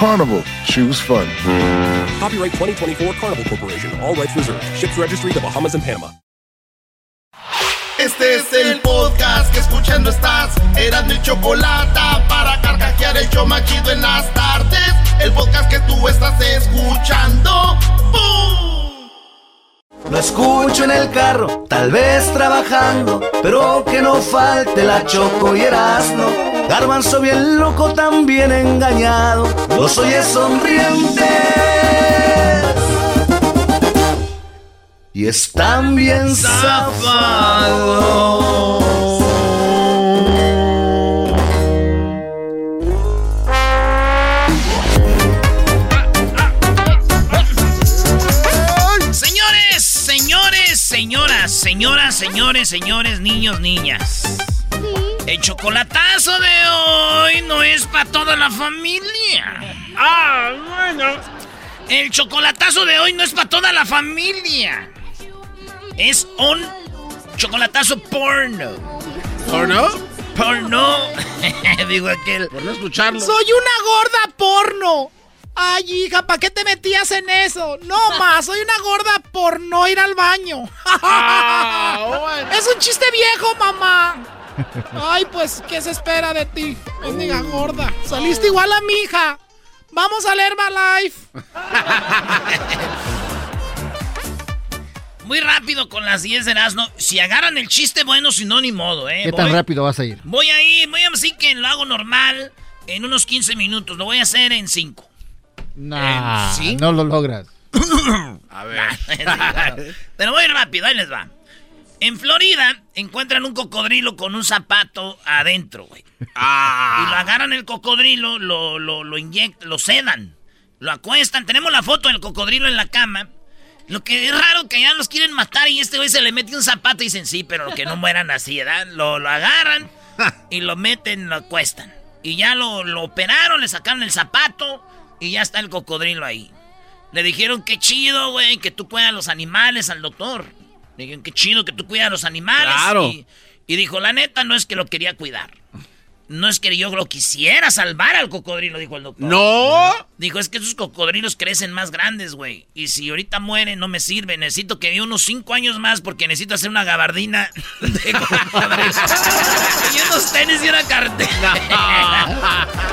Carnival, choose fun. Copyright 2024 Carnival Corporation, all rights reserved. Ships registry the Bahamas and Panama. Este es el podcast que escuchando estás. Eran mi chocolate para carcajear el show machido en las tardes. El podcast que tú estás escuchando. ¡Bum! Lo escucho en el carro, tal vez trabajando, pero que no falte la choco y erasno. Garbanzo bien loco, también engañado, los oyes sonrientes. Y están bien zafados. Señores, señores, señoras, señoras, señores, señores, niños, niñas. El chocolatazo de hoy no es para toda la familia. Ah, bueno. El chocolatazo de hoy no es para toda la familia. Es un chocolatazo porno. ¿Porno? Porno. Digo aquel. Por no escucharlo. Soy una gorda porno. Ay, hija, ¿para qué te metías en eso? No más, soy una gorda por no ir al baño. Es un chiste viejo, mamá. Ay, pues, ¿qué se espera de ti? Bendiga gorda. Saliste igual a mi hija. Vamos a leer My Life. Muy rápido con las 10 de Erasmo. Si agarran el chiste, bueno, si no, ni modo, ¿eh? ¿Qué tan rápido vas a ir? Voy a ir, voy a decir que lo hago normal en unos 15 minutos. Lo voy a hacer en 5. Nah, ¿sí? no lo logras. A ver. Pero voy rápido, ahí les va. En Florida encuentran un cocodrilo con un zapato adentro, güey. Ah. Y lo agarran el cocodrilo, lo, lo, lo inyectan, lo sedan, lo acuestan. Tenemos la foto del cocodrilo en la cama. Lo que es raro que ya los quieren matar y este güey se le mete un zapato y dicen, sí, pero que no mueran así, ¿verdad? Lo, lo agarran y lo meten, lo acuestan. Y ya lo, lo operaron, le sacaron el zapato y ya está el cocodrilo ahí. Le dijeron, qué chido, güey, que tú cuidas a los animales al doctor. Le dijeron, qué chido que tú cuidas a los animales. Claro. Y, y dijo, la neta, no es que lo quería cuidar. No es que yo lo quisiera salvar al cocodrilo, dijo el doctor. ¡No! Dijo, es que esos cocodrilos crecen más grandes, güey. Y si ahorita mueren, no me sirve. Necesito que viva unos cinco años más porque necesito hacer una gabardina de cocodrilo. y unos tenis y una cartera.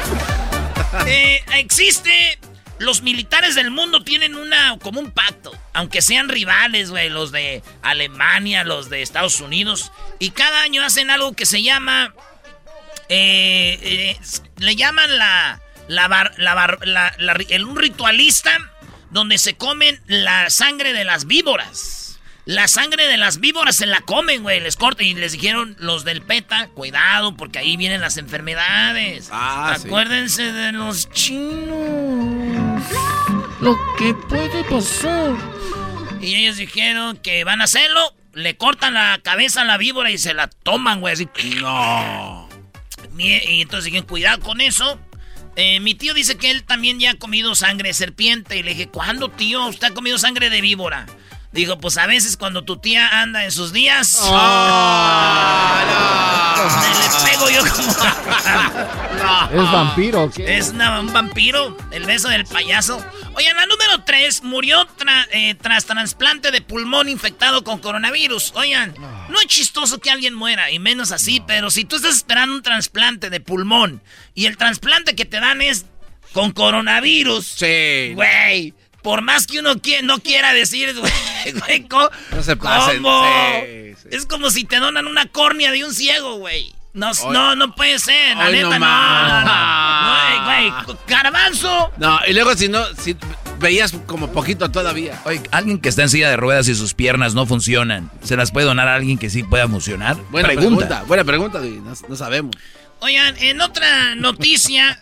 Eh, existe. Los militares del mundo tienen una como un pacto, aunque sean rivales, güey, los de Alemania, los de Estados Unidos, y cada año hacen algo que se llama, eh, eh, le llaman la, la, bar- la bar- la- la ri- el- un ritualista donde se comen la sangre de las víboras. La sangre de las víboras se la comen, güey, les cortan y les dijeron los del PETA, cuidado porque ahí vienen las enfermedades. Ah, sí. Acuérdense de los chinos. Lo que puede pasar. Y ellos dijeron que van a hacerlo, le cortan la cabeza a la víbora y se la toman, güey, así. No. Y entonces dijeron, cuidado con eso. Eh, mi tío dice que él también ya ha comido sangre de serpiente. Y le dije, ¿cuándo, tío? ¿Usted ha comido sangre de víbora? Dijo, pues a veces cuando tu tía anda en sus días. Me le pego yo como. ¿Es vampiro qué? Es una- un vampiro, el beso del payaso. Oye, la número 3 murió tra- eh, tras trasplante de pulmón infectado con coronavirus. Oigan, no es chistoso que alguien muera, y menos así, pero si tú estás esperando un trasplante de pulmón y el trasplante que te dan es con coronavirus, Sí. güey, por más que uno quiera, no quiera decir, güey, güey, ¿cómo? No se pasen, ¿Cómo? sí, sí. Es como si te donan una córnea de un ciego, güey. No, Hoy- no, no puede ser, la neta, no no, no, no. Güey, güey, garbanzo. No, y luego si no, si veías como poquito todavía. Oye, alguien que está en silla de ruedas y sus piernas no funcionan, ¿se las puede donar a alguien que sí pueda funcionar? Buena pregunta, buena pregunta, Doggy, no, no sabemos. Oigan, en otra noticia,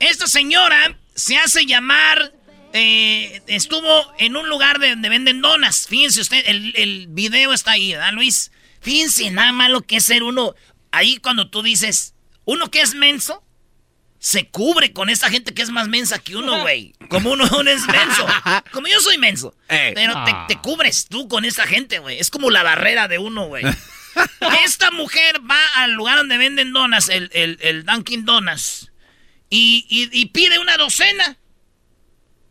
esta señora se hace llamar, eh, estuvo en un lugar de- donde venden donas. Fíjense usted, el, el video está ahí, ¿verdad, Luis? Fíjense nada más lo que es ser uno. Ahí cuando tú dices, uno que es menso, se cubre con esa gente que es más mensa que uno, güey. Como uno, uno es menso. Como yo soy menso. Eh. Pero te, te cubres tú con esa gente, güey. Es como la barrera de uno, güey. Esta mujer va al lugar donde venden donas, el, el, el Dunkin' Donuts, y, y- y pide una docena.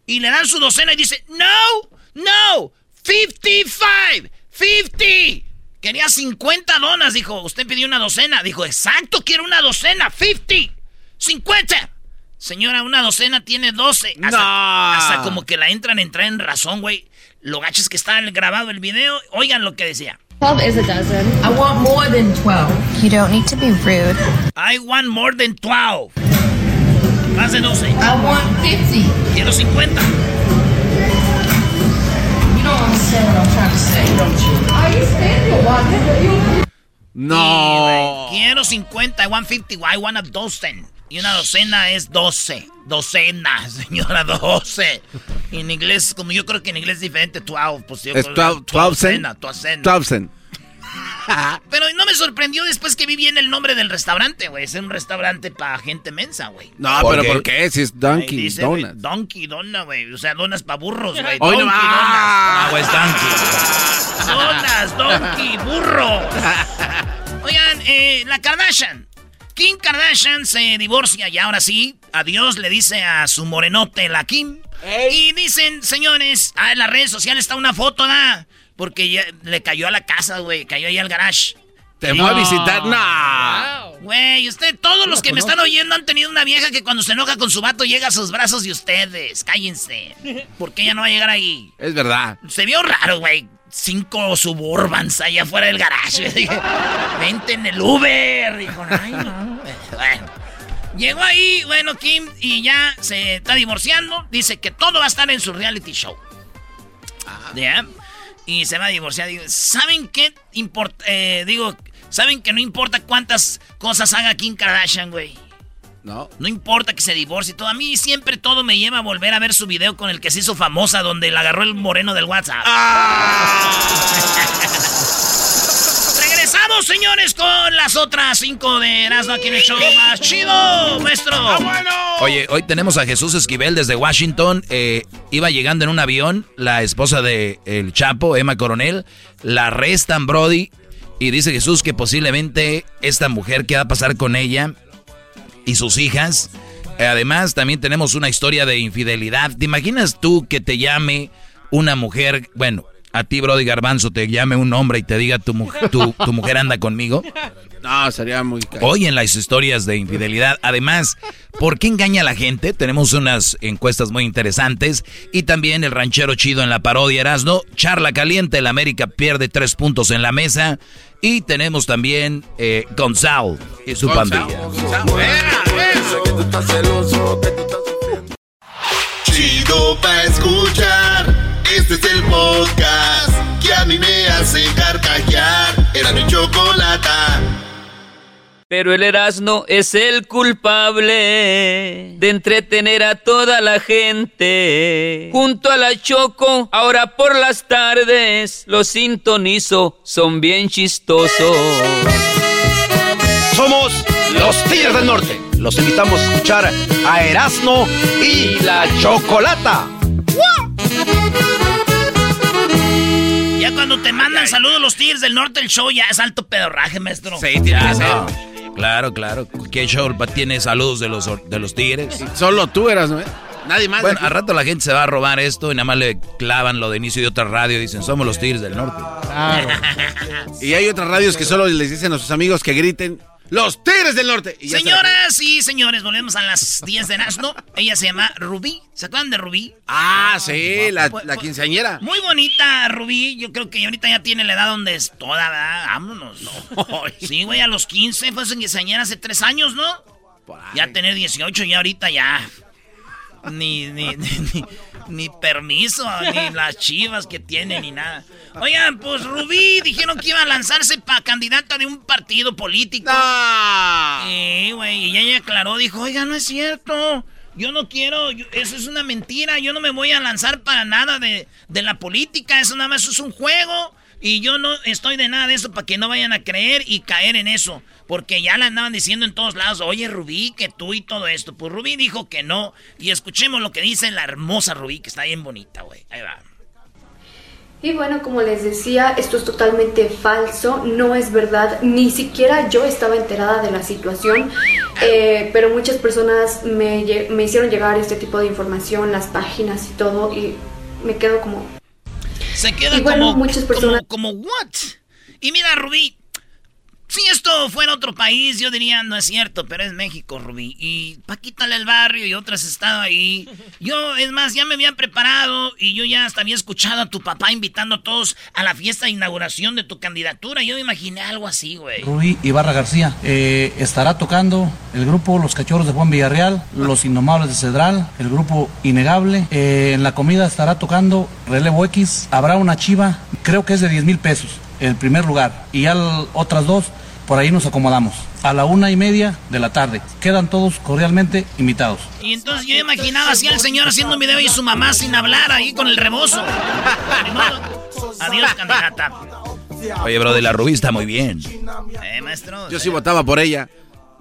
Y le dan su docena y dice, no, no, 55, 50. Quería 50 donas, dijo. Usted pidió una docena. Dijo, exacto, quiero una docena, 50, 50. Señora, una docena tiene 12. Hasta, No. hasta como que la entran, entran en razón, güey. Lo gacho es que está grabado el video. Oigan lo que decía. 12 is a dozen. I want more than 12. You don't need to be rude. I want more than 12. Más de 12. I want 50. Quiero 50. You don't understand what I'm trying to say, don't you? Are you standing or No. Quiero 50. I want 50. I want a dozen. Y una docena es 12. Docena, señora, 12. En inglés, como yo creo que en inglés es diferente, 12. Pues yo Es creo- 12, 12 docena, docena. 12. Pero no me sorprendió después que vi bien el nombre del restaurante, güey. Es un restaurante para gente mensa, güey. No, ¿Por pero qué? ¿por qué? Si es Donkey dice, Donuts. Donkey Dona, güey. O sea, donas para burros, güey. Hoy no Donkey más. Ah, Donkey. Donas, donkey, burro. Oigan, eh, la Kardashian. Kim Kardashian se divorcia y ahora sí, adiós le dice a su morenote, la Kim. Y dicen, señores, ah, en las redes sociales está una foto, ¿da? Porque ya le cayó a la casa, güey, cayó ahí al garage. Te fue a visitar. No. Güey, usted, todos los que me están oyendo han tenido una vieja que cuando se enoja con su vato llega a sus brazos de ustedes. Cállense. ¿Por qué ella no va a llegar ahí? Es verdad. Se vio raro, güey. Cinco suburbans allá afuera del garage. Dije, vente en el Uber. Dijo, ay, no. Bueno. Llegó ahí, bueno, Kim, y ya se está divorciando. Dice que todo va a estar en su reality show. ¿Ya? Y se va a divorciar. Digo, ¿Saben qué importa? eh, digo, ¿saben que no importa cuántas cosas haga Kim Kardashian, güey? No. No importa que se divorcie y todo. A mí siempre todo me lleva a volver a ver su video con el que se hizo famosa, donde la agarró el moreno del WhatsApp. Señores, con las otras cinco de Erasmo aquí en el show más chido, maestro. Oye, hoy tenemos a Jesús Esquivel desde Washington. Eh, iba llegando en un avión, la esposa de el Chapo, Emma Coronel, la arrestan, Brody. Y dice Jesús que posiblemente esta mujer, ¿qué va a pasar con ella y sus hijas? Eh, además, también tenemos una historia de infidelidad. ¿Te imaginas tú que te llame una mujer, bueno, a ti, Brody Garbanzo, te llame un hombre y te diga tu, mu- tu, tu mujer anda conmigo? No, sería muy caro. Hoy en las historias de infidelidad. Además, ¿por qué engaña a la gente? Tenemos unas encuestas muy interesantes. Y también el ranchero chido en la parodia Erasno. Charla caliente, el América pierde tres puntos en la mesa. Y tenemos también eh, Gonzalo y su pandilla. Chido pa' escuchar. Este es el podcast que a mí me hace carcajear. Era mi chocolata. Pero el Erasmo es el culpable de entretener a toda la gente. Junto a la Choco, ahora por las tardes, los sintonizo, son bien chistosos. Somos los Tigres del Norte. Los invitamos a escuchar a Erasmo y la Chocolata. Cuando te mandan saludos los Tigres del Norte, el show ya es alto pedorraje, maestro. Sí, tiene que ser. Claro, claro. ¿Qué show tiene saludos de los, de los tigres? Solo tú eras, ¿no? Nadie más. Bueno, al rato la gente se va a robar esto y nada más le clavan lo de inicio de otra radio y dicen, somos los tigres del norte. Y hay otras radios que solo les dicen a sus amigos que griten Los Tigres del Norte. Y ya Señoras y señores, volvemos a las 10 de Erasmo. Ella se llama Rubí. ¿Se acuerdan de Rubí? Ah, sí, la, la quinceañera. Muy bonita, Rubí. Yo creo que ahorita ya tiene la edad donde es toda, ¿verdad? Vámonos. Sí, güey, a los 15 fue su quinceañera hace 3 años, ¿no? Ya tener 18 y ahorita ya. Ni, ni, ni, ni, ni permiso, ni las chivas que tiene, ni nada. Oigan, pues Rubí dijeron que iba a lanzarse para candidata de un partido político. Sí, güey, y ella aclaró, dijo, oiga, no es cierto. Yo no quiero, yo- eso es una mentira, yo no me voy a lanzar para nada de, de la política, eso nada más es un juego. Y yo no estoy de nada de eso para que no vayan a creer y caer en eso. Porque ya la andaban diciendo en todos lados, oye Rubí, que tú y todo esto. Pues Rubí dijo que no. Y escuchemos lo que dice la hermosa Rubí, que está bien bonita, güey. Ahí va. Y bueno, como les decía, esto es totalmente falso, no es verdad, ni siquiera yo estaba enterada de la situación, eh, pero muchas personas me, me hicieron llegar este tipo de información, las páginas y todo, y me quedo como... Se queda bueno, como, muchas personas- como, como, ¿what? Y mira, Rubí, si esto fuera otro país, yo diría, no es cierto, pero es México, Rubí. Y pa' quitarle el barrio y otras estado ahí. Yo, es más, ya me había preparado y yo ya hasta había escuchado a tu papá invitando a todos a la fiesta de inauguración de tu candidatura. Yo me imaginé algo así, güey. Rubí Ibarra García. Eh, estará tocando el grupo Los Cachorros de Juan Villarreal, Los Indomables de Cedral, el grupo Innegable. Eh, en la comida estará tocando Relevo X. Habrá una chiva, creo que es de 10 mil pesos, el primer lugar. Y ya l- otras dos, por ahí nos acomodamos. A la una y media de la tarde. Quedan todos cordialmente invitados. Y entonces yo imaginaba así al señor haciendo un video y su mamá sin hablar ahí con el rebozo. Adiós, candidata. Oye, bro, de la Rubí está muy bien. Eh, maestro. Yo sí votaba por ella.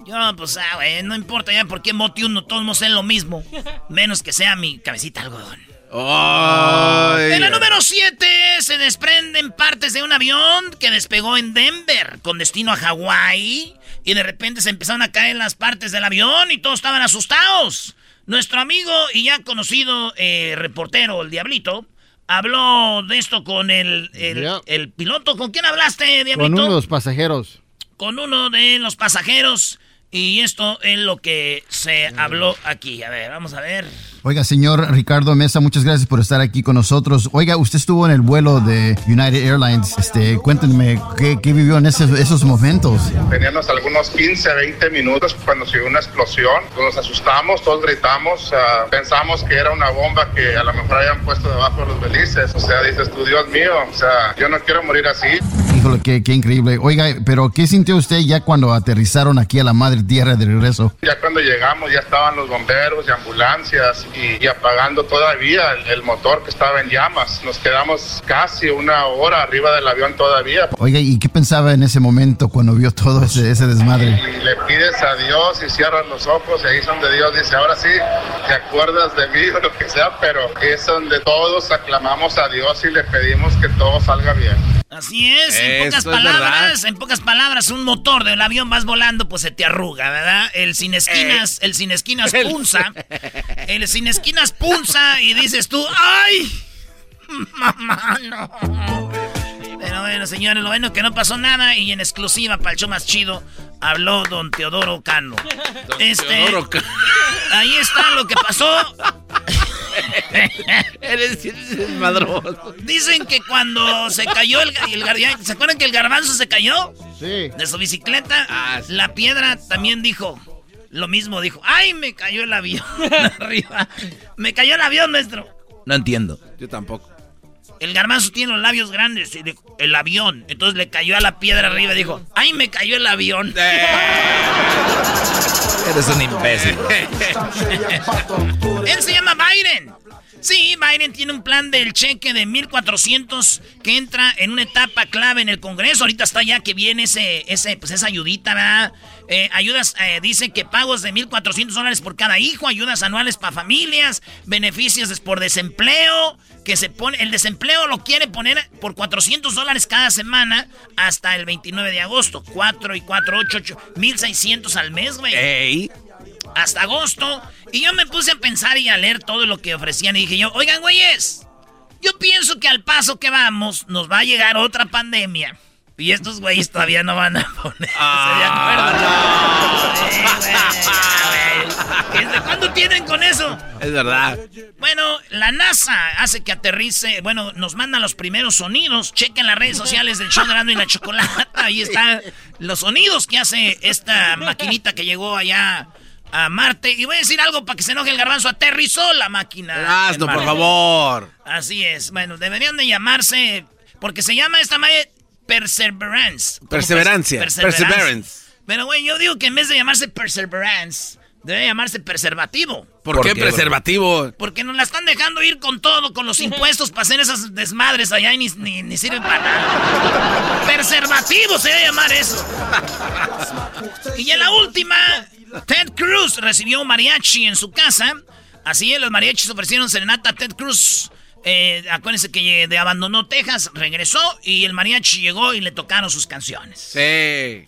Yo, pues, ah, güey, no importa ya por qué mote uno, todos nos lo mismo. Menos que sea mi cabecita algodón. En la número 7 se desprenden partes de un avión que despegó en Denver con destino a Hawái. Y de repente se empezaron a caer las partes del avión y todos estaban asustados. Nuestro amigo y ya conocido eh, reportero, el Diablito, habló de esto con el, el, el piloto. ¿Con quién hablaste, Diablito? Con uno de los pasajeros. con uno de los pasajeros. Y esto es lo que se habló aquí. A ver, vamos a ver. Oiga, señor Ricardo Mesa, muchas gracias por estar aquí con nosotros. Oiga, usted estuvo en el vuelo de United Airlines. Este, cuéntenme qué, qué vivió en ese- esos momentos. Teníamos algunos 15, 20 minutos cuando se dio una explosión. Nos asustamos, todos gritamos. ah, pensamos que era una bomba que a lo mejor habían puesto debajo de los belices. O sea, dices tú, Dios mío, o sea, yo no quiero morir así. Híjole, qué, qué increíble. Oiga, pero ¿qué sintió usted ya cuando aterrizaron aquí a la madre tierra de regreso? Ya cuando llegamos ya estaban los bomberos y ambulancias y, y apagando todavía el, el motor que estaba en llamas. Nos quedamos casi una hora arriba del avión todavía. Oiga, ¿y qué pensaba en ese momento cuando vio todo ese, ese desmadre? Y le pides a Dios y cierras los ojos y ahí es donde Dios dice, ahora sí, te acuerdas de mí o lo que sea, pero es donde todos aclamamos a Dios y le pedimos que todo salga bien. Así es, en pocas palabras, en pocas palabras, un motor del avión vas volando, pues se te arruga, ¿verdad? El sin esquinas, el sin esquinas punza. El sin esquinas punza y dices tú, ¡ay! Mamá, no. Pero bueno, señores, lo bueno es que no pasó nada y en exclusiva para el show más chido habló don Teodoro Cano. este, Teodoro Cano. Ahí está lo que pasó. Eres desmadroso. Dicen que cuando se cayó el, el gar- ¿Se acuerdan que el garbanzo se cayó? Sí. De su bicicleta. La piedra también dijo lo mismo. Dijo, ¡ay, me cayó el avión arriba! Me cayó el avión, maestro. No entiendo. Yo tampoco. El garbanzo tiene los labios grandes. y dijo, el avión. Entonces le cayó a la piedra arriba y dijo, ¡ay, me cayó el avión! Eres un imbécil. Él se llama Biden. Sí, Biden tiene un plan del cheque de 1400 que entra en una etapa clave en el Congreso. Ahorita está ya que viene ese, ese, pues esa ayudita, ¿verdad? Eh, ayudas, eh, dice que pagos de 1400 dólares por cada hijo, ayudas anuales para familias, beneficios por desempleo, que se pone, el desempleo lo quiere poner por 400 dólares cada semana hasta el 29 de agosto. 4 y 4, 8, 8, 1600 al mes, güey hasta agosto. Y yo me puse a pensar y a leer todo lo que ofrecían. Y dije yo, oigan, güeyes, yo pienso que al paso que vamos nos va a llegar otra pandemia. Y estos güeyes todavía no van a poner. Ah, ¿Desde cuándo tienen con eso? Es verdad. Bueno, la NASA hace que aterrice. Bueno, nos mandan los primeros sonidos. Chequen las redes sociales del show de y la chocolata. Ahí están los sonidos que hace esta maquinita que llegó allá a Marte. Y voy a decir algo para que se enoje el garbanzo. Aterrizó la máquina. Hazlo, por favor. Así es. Bueno, deberían de llamarse. Porque se llama esta madre Perseverance. Perseverancia. pers- Perseverance. Pero, güey, yo digo que en vez de llamarse Perseverance, debe llamarse Preservativo. ¿Por, qué, preservativo? Porque nos la están dejando ir con todo, con los impuestos para hacer esas desmadres allá y ni, ni, ni sirven para nada. Preservativo se debe llamar eso. Y en la última, Ted Cruz recibió un mariachi en su casa. Así es, los mariachis ofrecieron serenata a Ted Cruz. Eh, acuérdense que de abandonó Texas, regresó y el mariachi llegó y le tocaron sus canciones. Sí.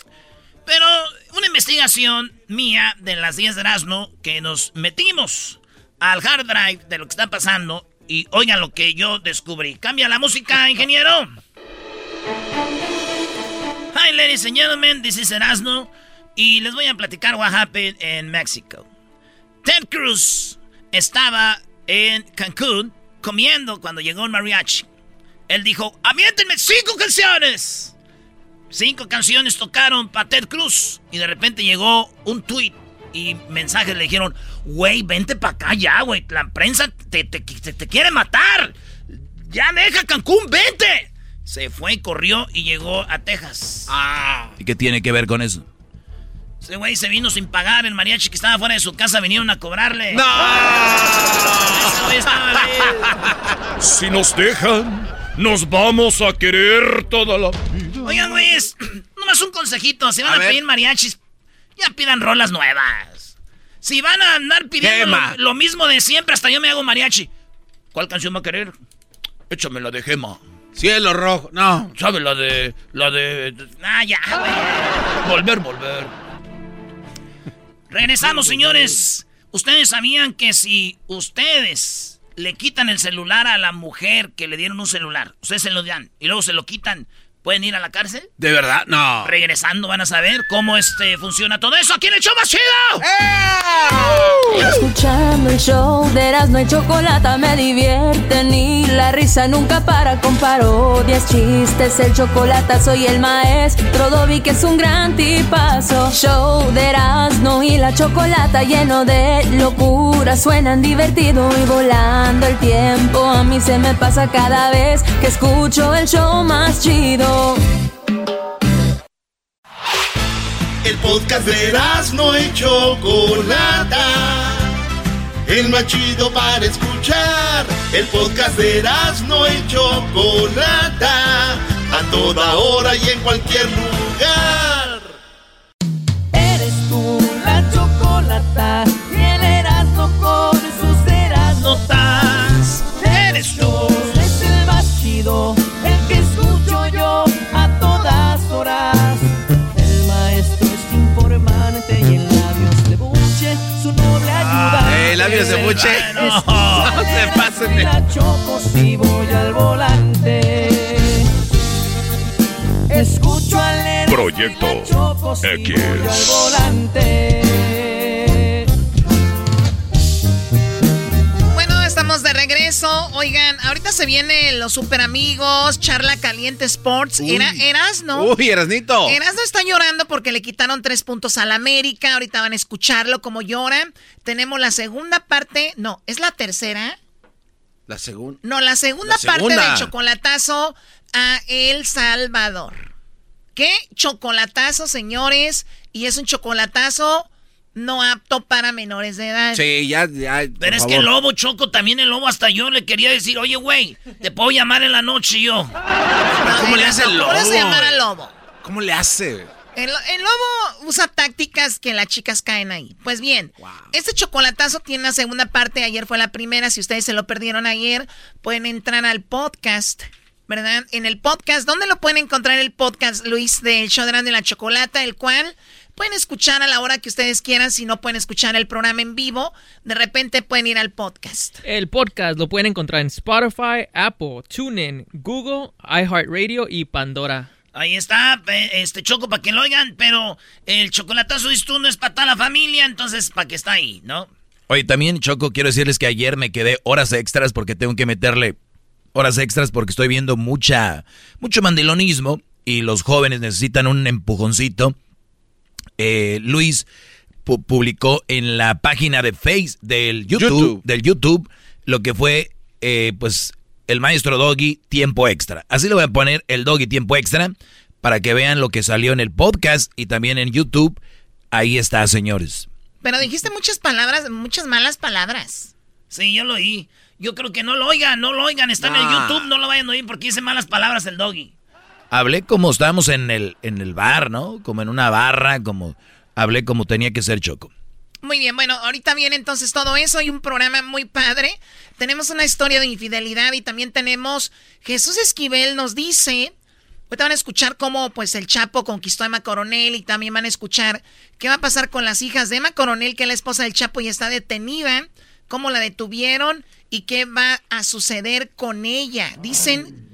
Pero una investigación mía de las 10 de Erasmo que nos metimos al hard drive de lo que está pasando y oigan lo que yo descubrí. Cambia la música, ingeniero. Hi, ladies and gentlemen, this is Erasmo y les voy a platicar what happened in Mexico. Ted Cruz estaba en Cancún comiendo cuando llegó el mariachi. Él dijo, aviéntenme cinco canciones. Cinco canciones tocaron para Ted Cruz. Y de repente llegó un tweet y mensajes le dijeron, güey, vente para acá ya, güey. La prensa te, te, te- te quiere matar. Ya deja Cancún, vente. Se fue corrió y llegó a Texas. ¿Y qué tiene que ver con eso? Ese güey se vino sin pagar. El mariachi que estaba fuera de su casa vinieron a cobrarle. ¡No! Ese güey estaba bien. Si nos dejan, nos vamos a querer toda la Oigan, güeyes, nomás un consejito. Si van A pedir mariachis, ya pidan rolas nuevas. Si van a andar pidiendo lo, lo mismo de siempre, hasta yo me hago mariachi. ¿Cuál canción va a querer? Échame la de Gema. Cielo rojo. No. ¿Sabe la de. la de. Ah, ya, güey. Volver, volver. Regresamos, señores. Ustedes sabían que si ustedes le quitan el celular a la mujer que le dieron un celular, ustedes se lo dan y luego se lo quitan, ¿pueden ir a la cárcel? ¿De verdad? No. Regresando van a saber cómo este funciona todo eso. ¿Aquí en el show más chido? Escuchando el show de Erasmo y Chocolata me divierte ni la risa nunca para con parodias, chistes, el chocolate soy el maestro Dobby que es un gran tipazo. Show de Erasmo y la Chocolata lleno de locura, suenan divertido y volando el tiempo a mí se me pasa cada vez que escucho el show más chido. El podcast de no y Chocolata. El más chido para escuchar. El podcast de no y Chocolata. A toda hora y en cualquier lugar. Eres tú la chocolata y el Erasmo con sus Erasnotas. Eres tú. Es el más chido, el que escucho Eh, labios de buche. No, No se pasen de- La choco si voy al volante. Escucho al Erasmo Proyecto X. regreso. Oigan, ahorita se vienen los super amigos, charla caliente sports. Uy. Era, eras, ¿no? Uy, Erasnito. Erasno está llorando porque le quitaron tres puntos al América. Ahorita van a escucharlo como llora. Tenemos la segunda parte. No, es la tercera. La segunda. No, la segunda, La parte segunda. del chocolatazo a El Salvador. ¿Qué chocolatazo, señores? Y es un chocolatazo no apto para menores de edad. Sí, ya, ya. Pero es que el lobo, Choco, también el lobo, hasta yo le quería decir, oye, güey, te puedo llamar en la noche yo. ¿Cómo le hace el ¿Cómo lobo? llamar al lobo? ¿Cómo le hace? El, el lobo usa tácticas que las chicas caen ahí. Pues bien, este chocolatazo tiene una segunda parte. Ayer fue la primera. Si ustedes se lo perdieron ayer, pueden entrar al podcast, ¿verdad? En el podcast, ¿dónde lo pueden encontrar el podcast, Luis, del show de la Chocolata? El cual pueden escuchar a la hora que ustedes quieran. Si no pueden escuchar el programa en vivo, de repente pueden ir al podcast. El podcast lo pueden encontrar en Spotify, Apple, TuneIn, Google, iHeartRadio y Pandora. Ahí está, este Choco, para que lo oigan, pero el chocolatazo de tú no es para toda la familia, entonces para que está ahí, ¿no? Oye, también, Choco, quiero decirles que ayer me quedé horas extras porque tengo que meterle horas extras porque estoy viendo mucha, mucho mandilonismo y los jóvenes necesitan un empujoncito. Eh, Luis publicó en la página de Face del YouTube, del YouTube lo que fue, eh, pues, el maestro Doggy tiempo extra. Así le voy a poner el Doggy tiempo extra para que vean lo que salió en el podcast y también en YouTube. Ahí está, señores. Pero dijiste muchas palabras, muchas malas palabras. Sí, yo lo oí. Yo creo que no lo oigan, no lo oigan. Está en el YouTube, no lo vayan a oír porque dice malas palabras el doggy. Hablé como estábamos en el, en el bar, ¿no? Como en una barra, como hablé como tenía que ser Choco. Muy bien, bueno, ahorita viene entonces todo eso. Hay un programa muy padre. Tenemos una historia de infidelidad y también tenemos Jesús Esquivel nos dice Ahorita van a escuchar cómo pues el Chapo conquistó a Emma Coronel y también van a escuchar qué va a pasar con las hijas de Emma Coronel, que es la esposa del Chapo y está detenida, cómo la detuvieron y qué va a suceder con ella. Dicen,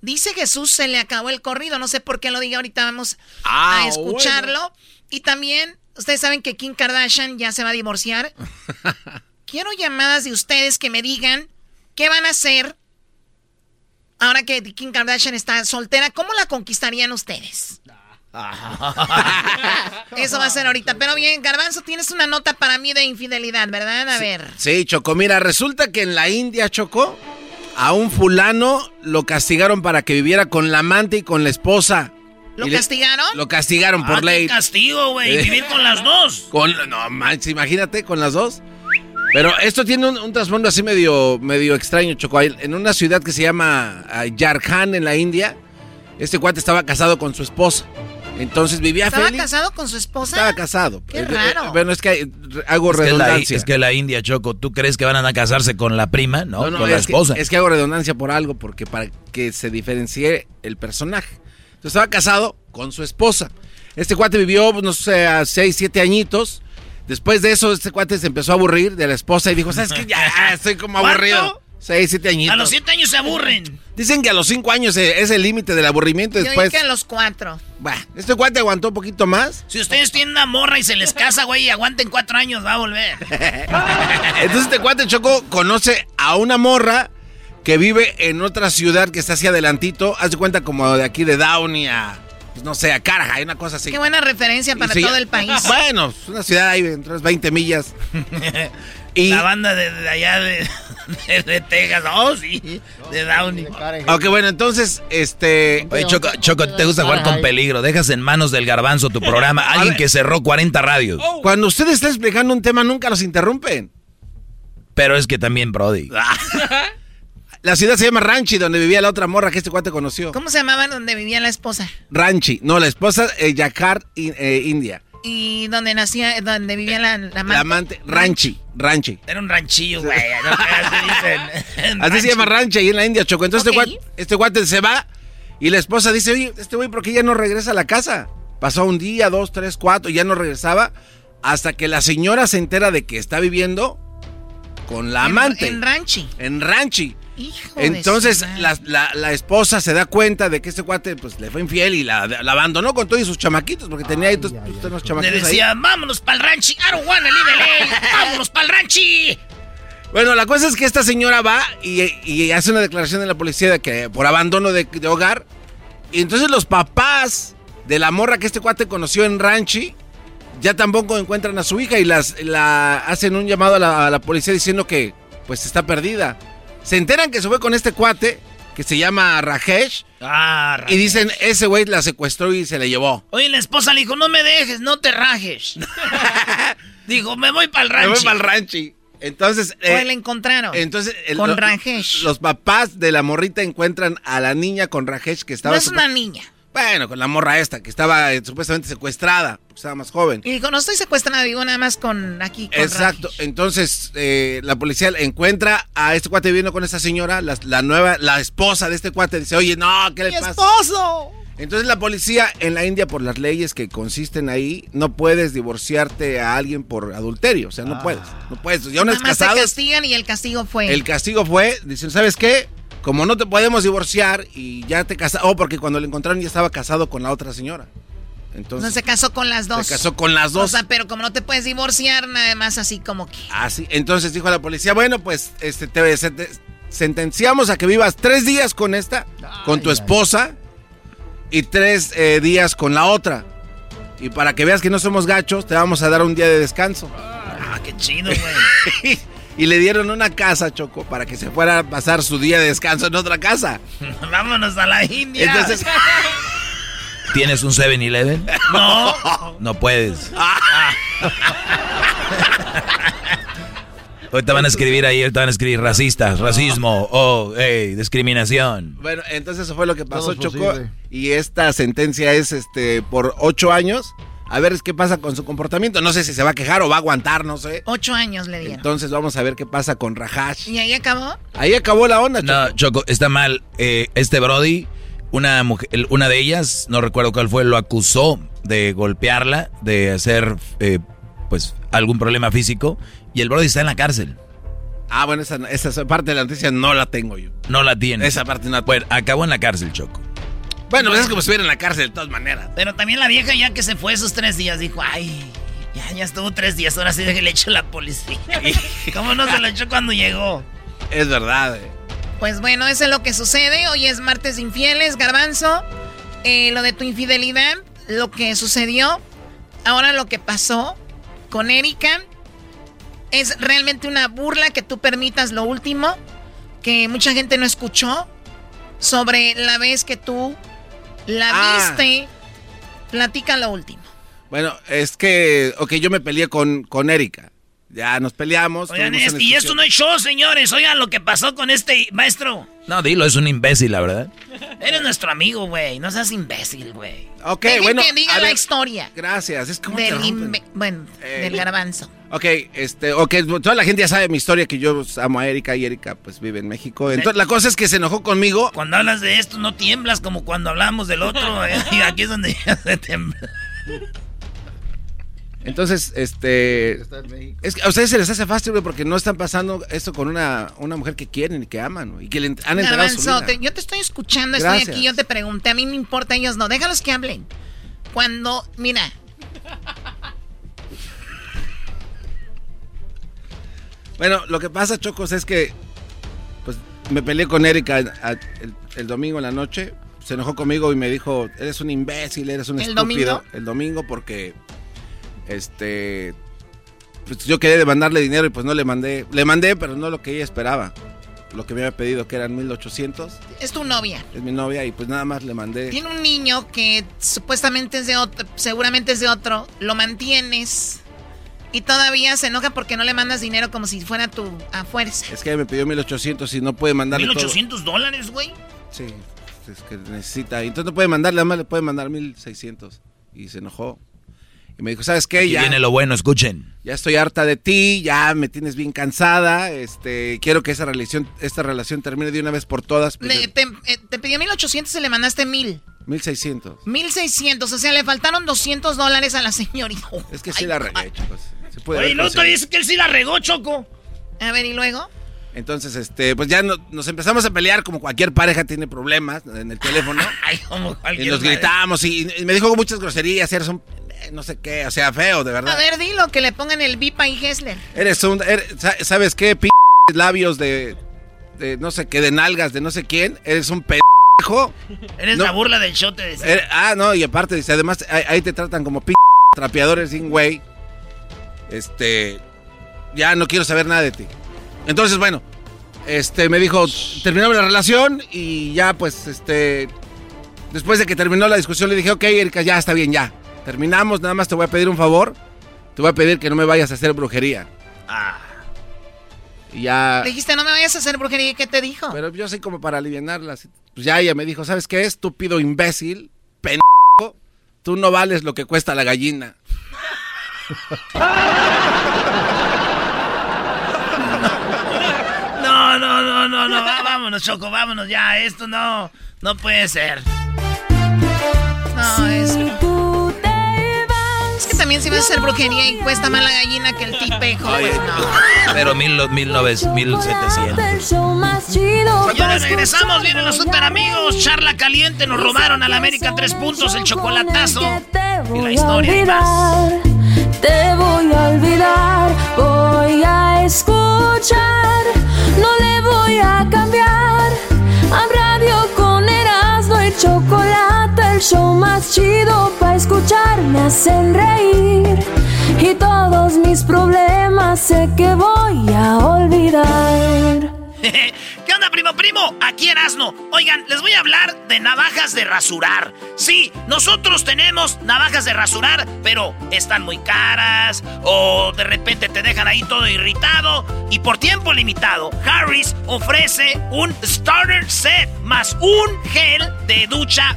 dice Jesús, se le acabó el corrido, no sé por qué lo diga, ahorita vamos a ah, escucharlo. Y también, ustedes saben que Kim Kardashian ya se va a divorciar. Quiero llamadas de ustedes que me digan qué van a hacer ahora que Kim Kardashian está soltera, ¿cómo la conquistarían ustedes? Eso va a ser ahorita. Pero bien, Garbanzo, tienes una nota para mí de infidelidad, ¿verdad? A ver. Sí, Choco. Mira, resulta que en la India, Choco, a un fulano lo castigaron para que viviera con la amante y con la esposa. ¿Lo castigaron? Lo castigaron por ah, ley. Qué castigo, güey. Vivir con las dos. Con, no, manches, imagínate, con las dos. Pero esto tiene un, trasfondo así medio, medio extraño, Choco. En una ciudad que se llama Yarkhan, en la India, este cuate estaba casado con su esposa. Entonces vivía ¿Estaba casado con su esposa? Estaba casado. Qué raro. Bueno, es que hago redundancia. es que la India, Choco, ¿tú crees que van a casarse con la prima? No, con la esposa. es que hago redundancia por algo, porque para que se diferencie el personaje. Entonces estaba casado con su esposa. Este cuate vivió, no sé, a 6, 7 añitos. Después de eso, este cuate se empezó a aburrir de la esposa y dijo, ¿sabes qué? Ya estoy como aburrido. Seis, siete añitos. A los siete años se aburren. Dicen que a los cinco años es el límite del aburrimiento. Después... Yo que a los cuatro. Bueno, este cuate aguantó un poquito más. Si ustedes tienen una morra y se les casa, güey, y aguanten cuatro años, va a volver. Entonces este cuate Choco conoce a una morra que vive en otra ciudad que está hacia adelantito. Haz de cuenta como de aquí de Downey a pues, no sé, a Caraja, una cosa así. Qué buena referencia para todo el país. Bueno, es una ciudad ahí entre 20 millas. y la banda de, allá de, de, Texas, oh sí, de Downey. Ok, bueno, entonces, este... Oye, Choco, Choco, te gusta jugar con peligro. Dejas en manos del garbanzo tu programa. Alguien que cerró 40 radios. Cuando usted está explicando un tema, nunca los interrumpen. Pero es que también, Brody. La ciudad se llama Ranchi, donde vivía la otra morra que este cuate conoció. ¿Cómo se llamaba donde vivía la esposa? Ranchi. No, la esposa, eh, Yakar, eh, India. ¿Y donde nacía, donde vivía la, amante? La amante, Ranchi. Ranchi. Era un ranchillo, güey. así, se llama Ranchi ahí en la India, Choco. Entonces este, guate, este guate se va y la esposa dice, oye, este güey, ¿por qué ya no regresa a la casa? Pasó un día, dos, tres, cuatro, y ya no regresaba. Hasta que la señora se entera de que está viviendo con la amante. En Ranchi. En Ranchi. Entonces la, esposa se da cuenta de que este cuate pues le fue infiel y la, abandonó con todos sus chamaquitos porque tenía ahí todos los chamaquitos. Le decía, vámonos pa'l ranchi, I don't wanna live vámonos pa'l ranchi. Bueno, la cosa es que esta señora va y, hace una declaración en la policía de que por abandono de, hogar. Y entonces los papás de la morra que este cuate conoció en Ranchi ya tampoco encuentran a su hija y las la hacen un llamado a la, a la policía diciendo que pues está perdida. Se enteran que se fue con este cuate que se llama Rajesh. Ah, Y dicen, ese güey la secuestró y se la llevó. Oye, la esposa le dijo, no me dejes, no te rajes. dijo, me voy para el rancho. Me voy para el rancho. Entonces. Eh, le encontraron. Entonces. con Rajesh. Los papás de la morrita encuentran a la niña con Rajesh que estaba. No es una niña. Bueno, con la morra esta, que estaba eh, supuestamente secuestrada, estaba más joven. Y dijo, no estoy secuestrada, digo nada más con aquí. Con Exacto. Entonces, eh, la policía encuentra a este cuate viviendo con esta señora, la, nueva, la esposa de este cuate, dice, oye, no, ¿qué le pasa? esposo! Entonces la policía en la India, por las leyes que consisten ahí, no puedes divorciarte a alguien por adulterio. O sea, no ah. puedes. No puedes. Ya una vez casados. castigan y el castigo fue. El castigo fue, dicen, ¿sabes qué? como no te podemos divorciar y ya te casaste, oh, porque cuando lo encontraron ya estaba casado con la otra señora. Entonces, No se casó con las dos. Se casó con las dos. O sea, pero como no te puedes divorciar, nada más así como que. Así, entonces dijo la policía, bueno, pues este te, sente- sentenciamos a que vivas tres días con esta, con tu esposa, y tres eh, días con la otra. Y para que veas que no somos gachos, te vamos a dar un día de descanso. Ah, qué chido, güey. y le dieron una casa, Choco, para que se fuera a pasar su día de descanso en otra casa. Vámonos a la India. Entonces- ¿Tienes un 7-Eleven? No. No puedes. Hoy te van a escribir ahí, te van a escribir racistas, racismo, oh, hey, discriminación. Bueno, entonces eso fue lo que pasó, posible. Y esta sentencia es este por ocho años. A ver qué pasa con su comportamiento. No sé si se va a quejar o va a aguantar, no sé. Ocho años le dieron. Entonces vamos a ver qué pasa con Rajash. ¿Y ahí acabó? Ahí acabó la onda, Choco. No, Choco, está mal. Eh, este Brody, una mujer, una de ellas, no recuerdo cuál fue, lo acusó de golpearla, de hacer, eh, pues, algún problema físico. Y el Brody está en la cárcel. Ah, bueno, esa, esa parte de la noticia no la tengo yo. No la tiene. Esa parte no. Bueno, acabó en la cárcel, Choco. Bueno, pues es como si estuviera en la cárcel de todas maneras. Pero también la vieja ya que se fue esos tres días dijo, ay, ya, ya estuvo tres días, ahora sí que le echó la policía. ¿Cómo no se lo echó cuando llegó? Es verdad. eh. Pues bueno, eso es lo que sucede. Hoy es martes de infieles, Garbanzo. Eh, lo de tu infidelidad, lo que sucedió. Ahora lo que pasó con Erika. Es realmente una burla que tú permitas lo último, que mucha gente no escuchó, sobre la vez que tú la Ah. viste. Platica lo último. Bueno, es que, ok, yo me peleé con, con Erika. Ya nos peleamos. Oigan, es- y esto no es show, señores. Oigan lo que pasó con este maestro. No, dilo, es un imbécil, la verdad. Eres nuestro amigo, güey. No seas imbécil, güey. Ok, Dejen bueno. que diga a la ver, historia. Gracias, es como Del, bueno, Eh, del garbanzo. Ok, este, ok, toda la gente ya sabe mi historia, que yo amo a Erika y Erika pues vive en México. Entonces la cosa es que se enojó conmigo. Cuando hablas de esto no tiemblas como cuando hablamos del otro. eh, Y aquí es donde ya se tembla. Entonces, este, es que a ustedes se les hace fácil, güey, porque no están pasando esto con una, una mujer que quieren y que aman, güey, y que le han entregado su Garbanzo, vida. te- yo te estoy escuchando, Gracias. estoy aquí, yo te pregunté, a mí me importa, ellos no, déjalos que hablen. Cuando, mira, Bueno, lo que pasa, Chocos, es que pues me peleé con Erika a- el, el domingo en la noche. Se enojó conmigo y me dijo, eres un imbécil, eres un ¿El estúpido. domingo? El domingo porque, este, pues yo quería mandarle dinero y pues no le mandé. Le mandé, pero no lo que ella esperaba. Lo que me había pedido, que eran 1800. es tu novia. Es mi novia y pues nada más le mandé. Tiene un niño que supuestamente es de otro, seguramente es de otro, lo mantienes y todavía se enoja porque no le mandas dinero como si fuera tu a fuerza. Es que ella me pidió 1800 y no puede mandarle todo. 1800 dólares, güey. Sí, es que necesita. Y entonces no puede mandarle, además le puede mandar 1600. Y se enojó. Y me dijo, ¿sabes qué? Aquí Ya, viene lo bueno, escuchen. ya estoy harta de ti, ya me tienes bien cansada. Este, quiero que esa relación, esta relación termine de una vez por todas. Pues, Le- te, eh, te pidió 1800 y le mandaste 1000. 1600. 1600, o sea, le faltaron 200 dólares a la señorita. Es que sí la regué, chicos. Se puede Oye, te se- dice que él sí la regó, Choco. A ver, ¿y luego? Entonces, este, pues ya no- nos empezamos a pelear como cualquier pareja tiene problemas en el teléfono. Ay, como y cualquier nos madre. gritamos y, y me dijo muchas groserías, eres un eh, no sé qué, o sea, feo, de verdad. A ver, dilo, que le pongan el Vipa y Hessler. Eres un. eres- sa- ¿Sabes qué? P labios de, de no sé qué, de nalgas, de no sé quién. Eres un pendejo. Eres No. la burla del show, te decía. Er- ah, no, y aparte, dice, además, ahí, ahí te tratan como p trapeadores sin güey. Este. Ya no quiero saber nada de ti. Entonces, bueno, este me dijo, terminamos la relación y ya, pues, este. Después de que terminó la discusión, le dije, ok, Erika, ya está bien, ya. Terminamos, nada más te voy a pedir un favor. Te voy a pedir que no me vayas a hacer brujería. Ah. Y ya. Dijiste, no me vayas a hacer brujería. ¿y ¿Qué te dijo? Pero yo soy como para alivianarla. Pues ya ella me dijo, ¿sabes qué? Estúpido imbécil, pendejo. Tú no vales lo que cuesta la gallina. No, no, no, no, no. vámonos, Choco, vámonos ya. Esto no, no puede ser. No, es... Vas, también si vas a hacer brujería y cuesta más la gallina que el tipejo, pues no. Pero mil, mil, noves, mil setecientos. Señores, regresamos, vienen los super amigos. Charla caliente, nos robaron al América tres puntos, el chocolatazo. Y la historia y más. Te voy a olvidar, voy a escuchar, no le voy a cambiar. A radio con Erasmo y chocolate, el show más chido para escuchar, me hacen reír. Y todos mis problemas sé que voy a olvidar. ¿Qué onda, primo, primo? Aquí Erasno. Oigan, les voy a hablar de navajas de rasurar. Sí, nosotros tenemos navajas de rasurar, pero están muy caras o de repente te dejan ahí todo irritado. Y por tiempo limitado, Harris ofrece un starter set más un gel de ducha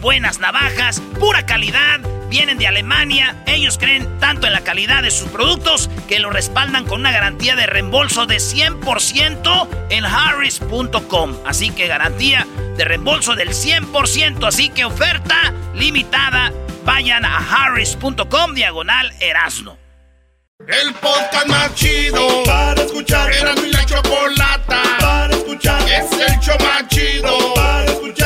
buenas navajas, pura calidad vienen de Alemania. Ellos creen tanto en la calidad de sus productos que lo respaldan con una garantía de reembolso de 100% en harris.com. Así que garantía de reembolso del 100%. Así que oferta limitada. Vayan a harris.com diagonal erasno. El podcast más chido para escuchar. Era mi la chocolata para escuchar. Es el show más chido para escuchar.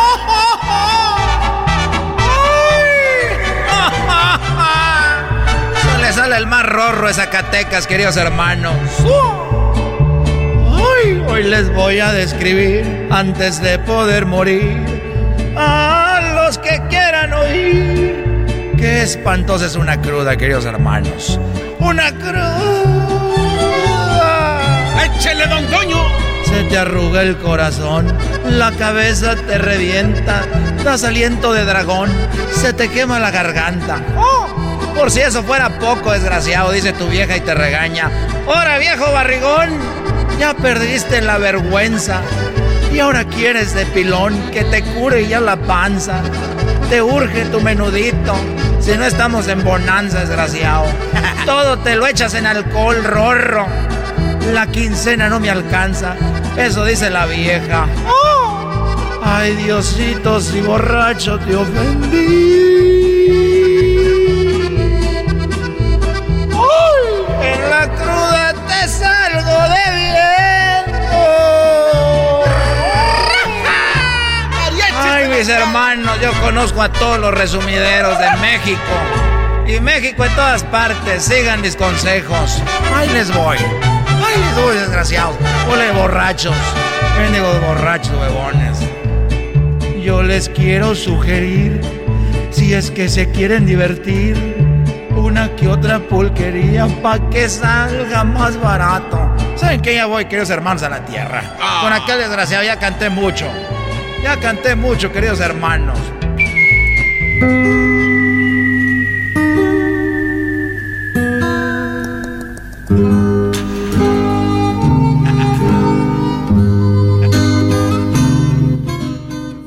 Sale el más rorro de Zacatecas, queridos hermanos. Hoy, hoy les voy a describir antes de poder morir a los que quieran oír. Qué espantosa es una cruda, queridos hermanos. Una cruda. ¡Échele, don Toño! Se te arruga el corazón, la cabeza te revienta, das aliento de dragón, se te quema la garganta. ¡Oh! Por si eso fuera poco, desgraciado, dice tu vieja y te regaña. Ahora, viejo barrigón, ya perdiste la vergüenza. Y ahora quieres de pilón que te cure ya la panza. Te urge tu menudito. Si no estamos en bonanza, desgraciado. Todo te lo echas en alcohol, rorro. La quincena no me alcanza. Eso dice la vieja. ¡Oh! Ay, Diosito, si borracho te ofendí. Te salgo de viento. Ay, mis hermanos, yo conozco a todos los resumideros de México. Y México en todas partes. Sigan mis consejos. Ahí les voy. Ahí les voy, desgraciados. Ole borrachos. Bendigos borrachos, huevones. Yo les quiero sugerir, si es que se quieren divertir, una que otra pulquería pa' que salga más barato. ¿Saben qué? Ya voy, queridos hermanos, a la tierra. Con aquel desgraciado ya canté mucho. Ya canté mucho, queridos hermanos.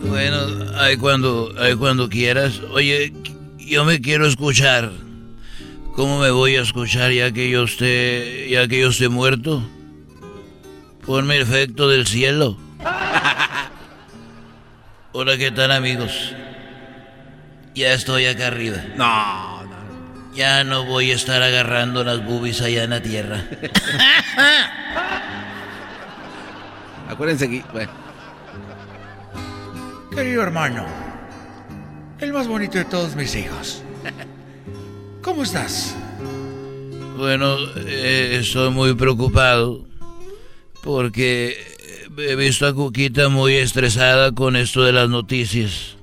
Bueno, ahí cuando, ahí cuando quieras. Oye, yo me quiero escuchar. ¿Cómo me voy a escuchar ya que yo esté, ya que yo esté muerto? Ponme efecto del cielo. Hola, ¿qué tal amigos? Ya estoy acá arriba. No, no. Ya no voy a estar agarrando las boobies allá en la tierra. Acuérdense que. Bueno. Querido hermano, el más bonito de todos mis hijos. ¿Cómo estás? Bueno, eh, estoy muy preocupado porque he visto a Cuquita muy estresada con esto de las noticias.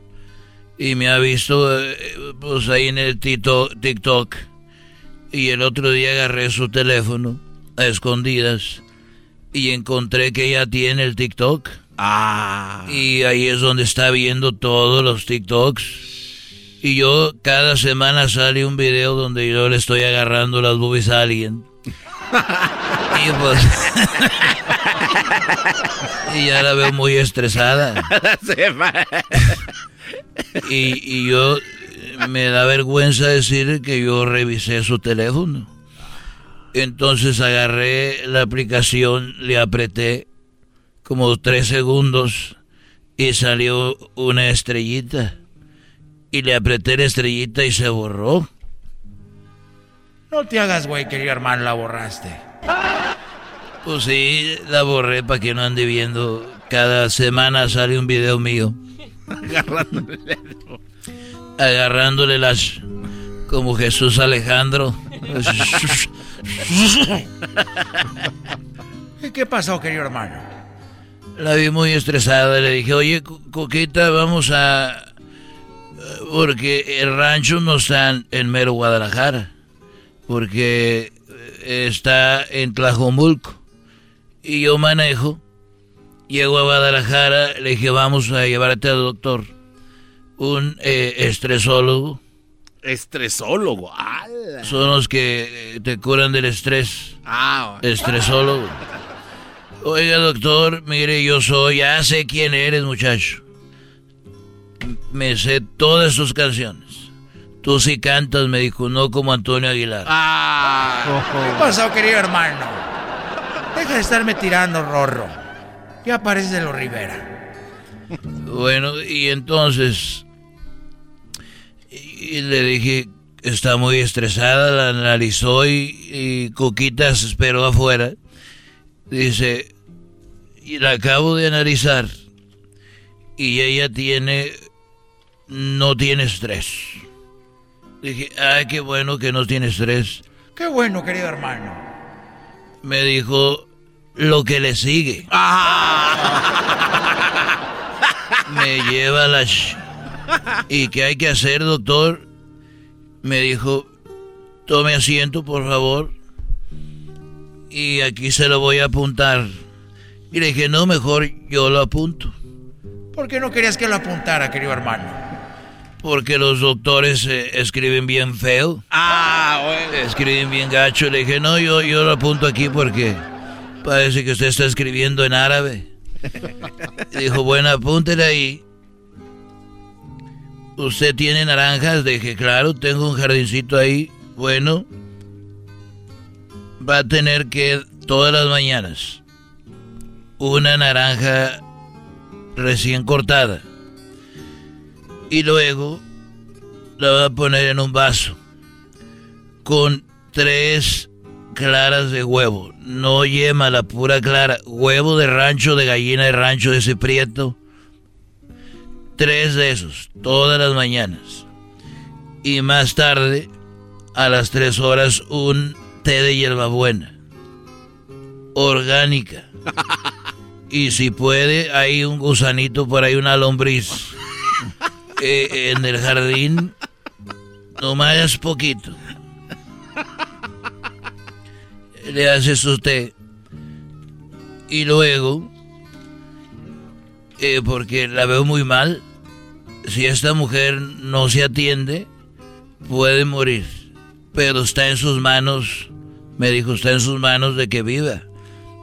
Y me ha visto, eh, pues ahí en el TikTok. Y el otro día agarré su teléfono a escondidas y encontré que ella tiene el TikTok. Ah. Y ahí es donde está viendo todos los TikToks. Y yo cada semana sale un video donde yo le estoy agarrando las boobies a alguien. y pues... y ya la veo muy estresada. y, y yo me da vergüenza decir que yo revisé su teléfono. Entonces agarré la aplicación, le apreté como tres segundos y salió una estrellita. Y le apreté la estrellita y se borró. No te hagas, güey, querido hermano, la borraste. Pues sí, la borré para que no ande viendo. Cada semana sale un video mío. Agarrándole, agarrándole las... Como Jesús Alejandro. ¿Y qué pasó, querido hermano? La vi muy estresada. Le dije, oye, Coquita, vamos a... Porque el rancho no está en mero Guadalajara. Porque está en Tlajomulco. Y yo manejo. Llego a Guadalajara. Le dije, vamos a llevarte al doctor. Un eh, estresólogo. Estresólogo. Son los que te curan del estrés. Ah, Estresólogo. Oiga, doctor, mire, yo soy, ya sé quién eres, muchacho. Me sé todas tus canciones. Tú sí cantas, me dijo, no como Antonio Aguilar. Ah. ¿Qué pasó, querido hermano? Deja de estarme tirando, Rorro. Ya pareces de los Rivera. Bueno, y entonces... Y le dije, está muy estresada, la analizó y, y Coquita se esperó afuera. Dice, y la acabo de analizar y ella tiene, no tiene estrés. Dije, ay, qué bueno que no tiene estrés. Qué bueno, querido hermano. Me dijo lo que le sigue. Me lleva la... ¿Y qué hay que hacer, doctor? Me dijo, tome asiento, por favor. Y aquí se lo voy a apuntar. Y le dije, no, mejor yo lo apunto. ¿Por qué no querías que lo apuntara, querido hermano? Porque los doctores eh, escriben bien feo. Ah, bueno. Escriben bien gacho. Le dije, no, yo, yo lo apunto aquí porque parece que usted está escribiendo en árabe. Dijo, bueno, apúntele ahí. ¿Usted tiene naranjas? Dije, claro, tengo un jardincito ahí. Bueno, va a tener que todas las mañanas una naranja recién cortada. Y luego la va a poner en un vaso con tres claras de huevo. No yema, la pura clara. Huevo de rancho, de gallina de rancho, de ese prieto. Tres de esos, todas las mañanas. Y más tarde, a las tres horas, un té de hierbabuena. Orgánica. Y si puede, hay un gusanito por ahí, una lombriz. En el jardín, nomás poquito. Le hace su té. Y luego, eh, porque la veo muy mal, si esta mujer no se atiende, puede morir. Pero está en sus manos, me dijo, está en sus manos de que viva.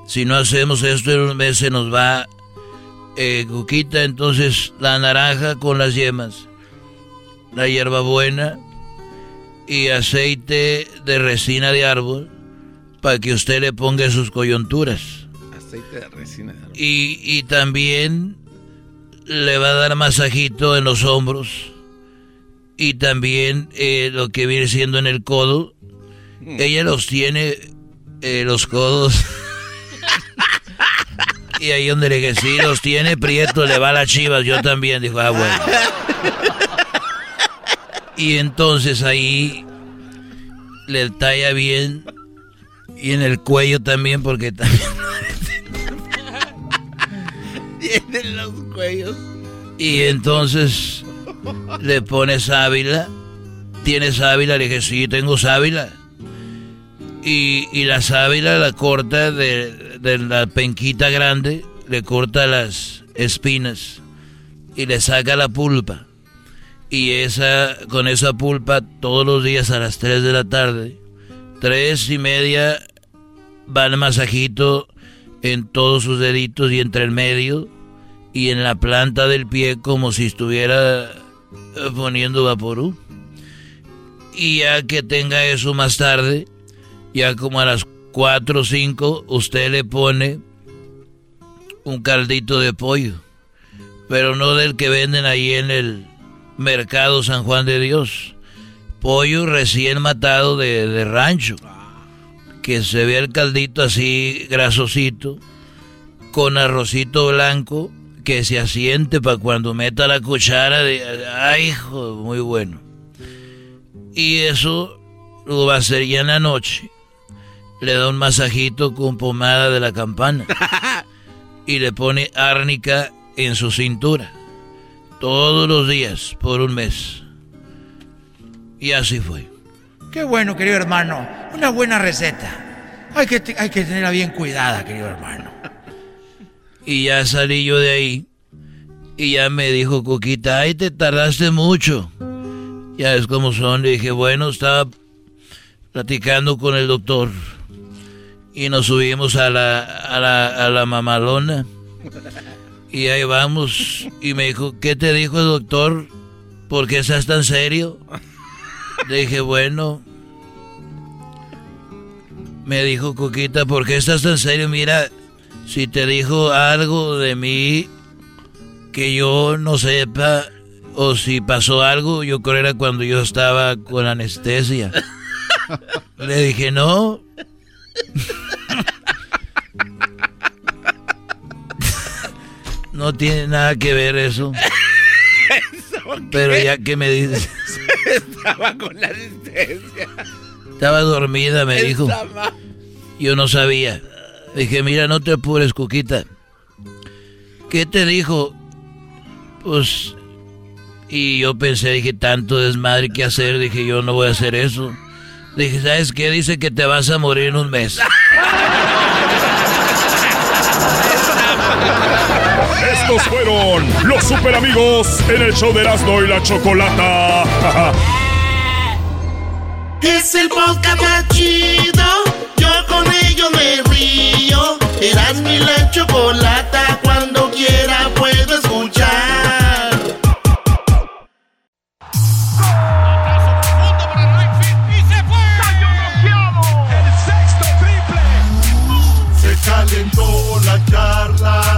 Si no hacemos esto en un mes se nos va eh, Cuquita, entonces la naranja con las yemas, la hierbabuena y aceite de resina de árbol para que usted le ponga sus coyunturas. Aceite de resina de árbol. Y, y también le va a dar masajito en los hombros y también eh, lo que viene siendo en el codo. Ella los tiene, eh, los codos. y ahí donde le dije, sí, los tiene Prieto, le va a las chivas. Yo también, dijo, ah, bueno. Y entonces ahí le talla bien y en el cuello también, porque también. tienen los cuellos. Y entonces le pone sábila. ¿Tienes sábila? Le dije, sí, tengo sábila. Y, la sábila la corta de, de la penquita grande, le corta las espinas y le saca la pulpa. Y esa, con esa pulpa, todos los días a las 3 de la tarde, tres y media, va el masajito en todos sus deditos y entre el medio y en la planta del pie como si estuviera eh, poniendo vaporú. Y ya que tenga eso más tarde, ya como a las 4 o 5, usted le pone un caldito de pollo. Pero no del que venden ahí en el mercado San Juan de Dios. Pollo recién matado de, rancho. Que se ve el caldito así grasosito. Con arrocito blanco que se asiente para cuando meta la cuchara de... ¡Ay, hijo! Muy bueno. Y eso lo va a hacer ya en la noche. Le da un masajito con pomada de la campana. y le pone árnica en su cintura. Todos los días, por un mes. Y así fue. Qué bueno, querido hermano. Una buena receta. Hay que, hay que tenerla bien cuidada, querido hermano. Y ya salí yo de ahí. Y ya me dijo Coquita, ay, te tardaste mucho. Ya es como son. Le dije, bueno, estaba platicando con el doctor. Y nos subimos a la, a la, a la mamalona. Y ahí vamos. Y me dijo, ¿qué te dijo el doctor? ¿Por qué estás tan serio? Le dije, bueno. Me dijo Coquita, ¿por qué estás tan serio? Mira, si te dijo algo de mí que yo no sepa, o si pasó algo, yo creo era cuando yo estaba con anestesia. Le dije, no. No tiene nada que ver eso. Pero ya que me dices. Estaba con la anestesia. Estaba dormida, me dijo. Yo no sabía. Dije, mira, no te apures, Cuquita. ¿Qué te dijo? Pues. Y yo pensé, dije, tanto desmadre que hacer. Dije, yo no voy a hacer eso. Dije, ¿sabes qué? Dice que te vas a morir en un mes. Estos fueron los super amigos en el show de Erasmo y la Chocolata. Es el podcast más chido. Yo con ello me río. Erasmo y la chocolata. Cuando quiera puedo escuchar. Se calentó la charla,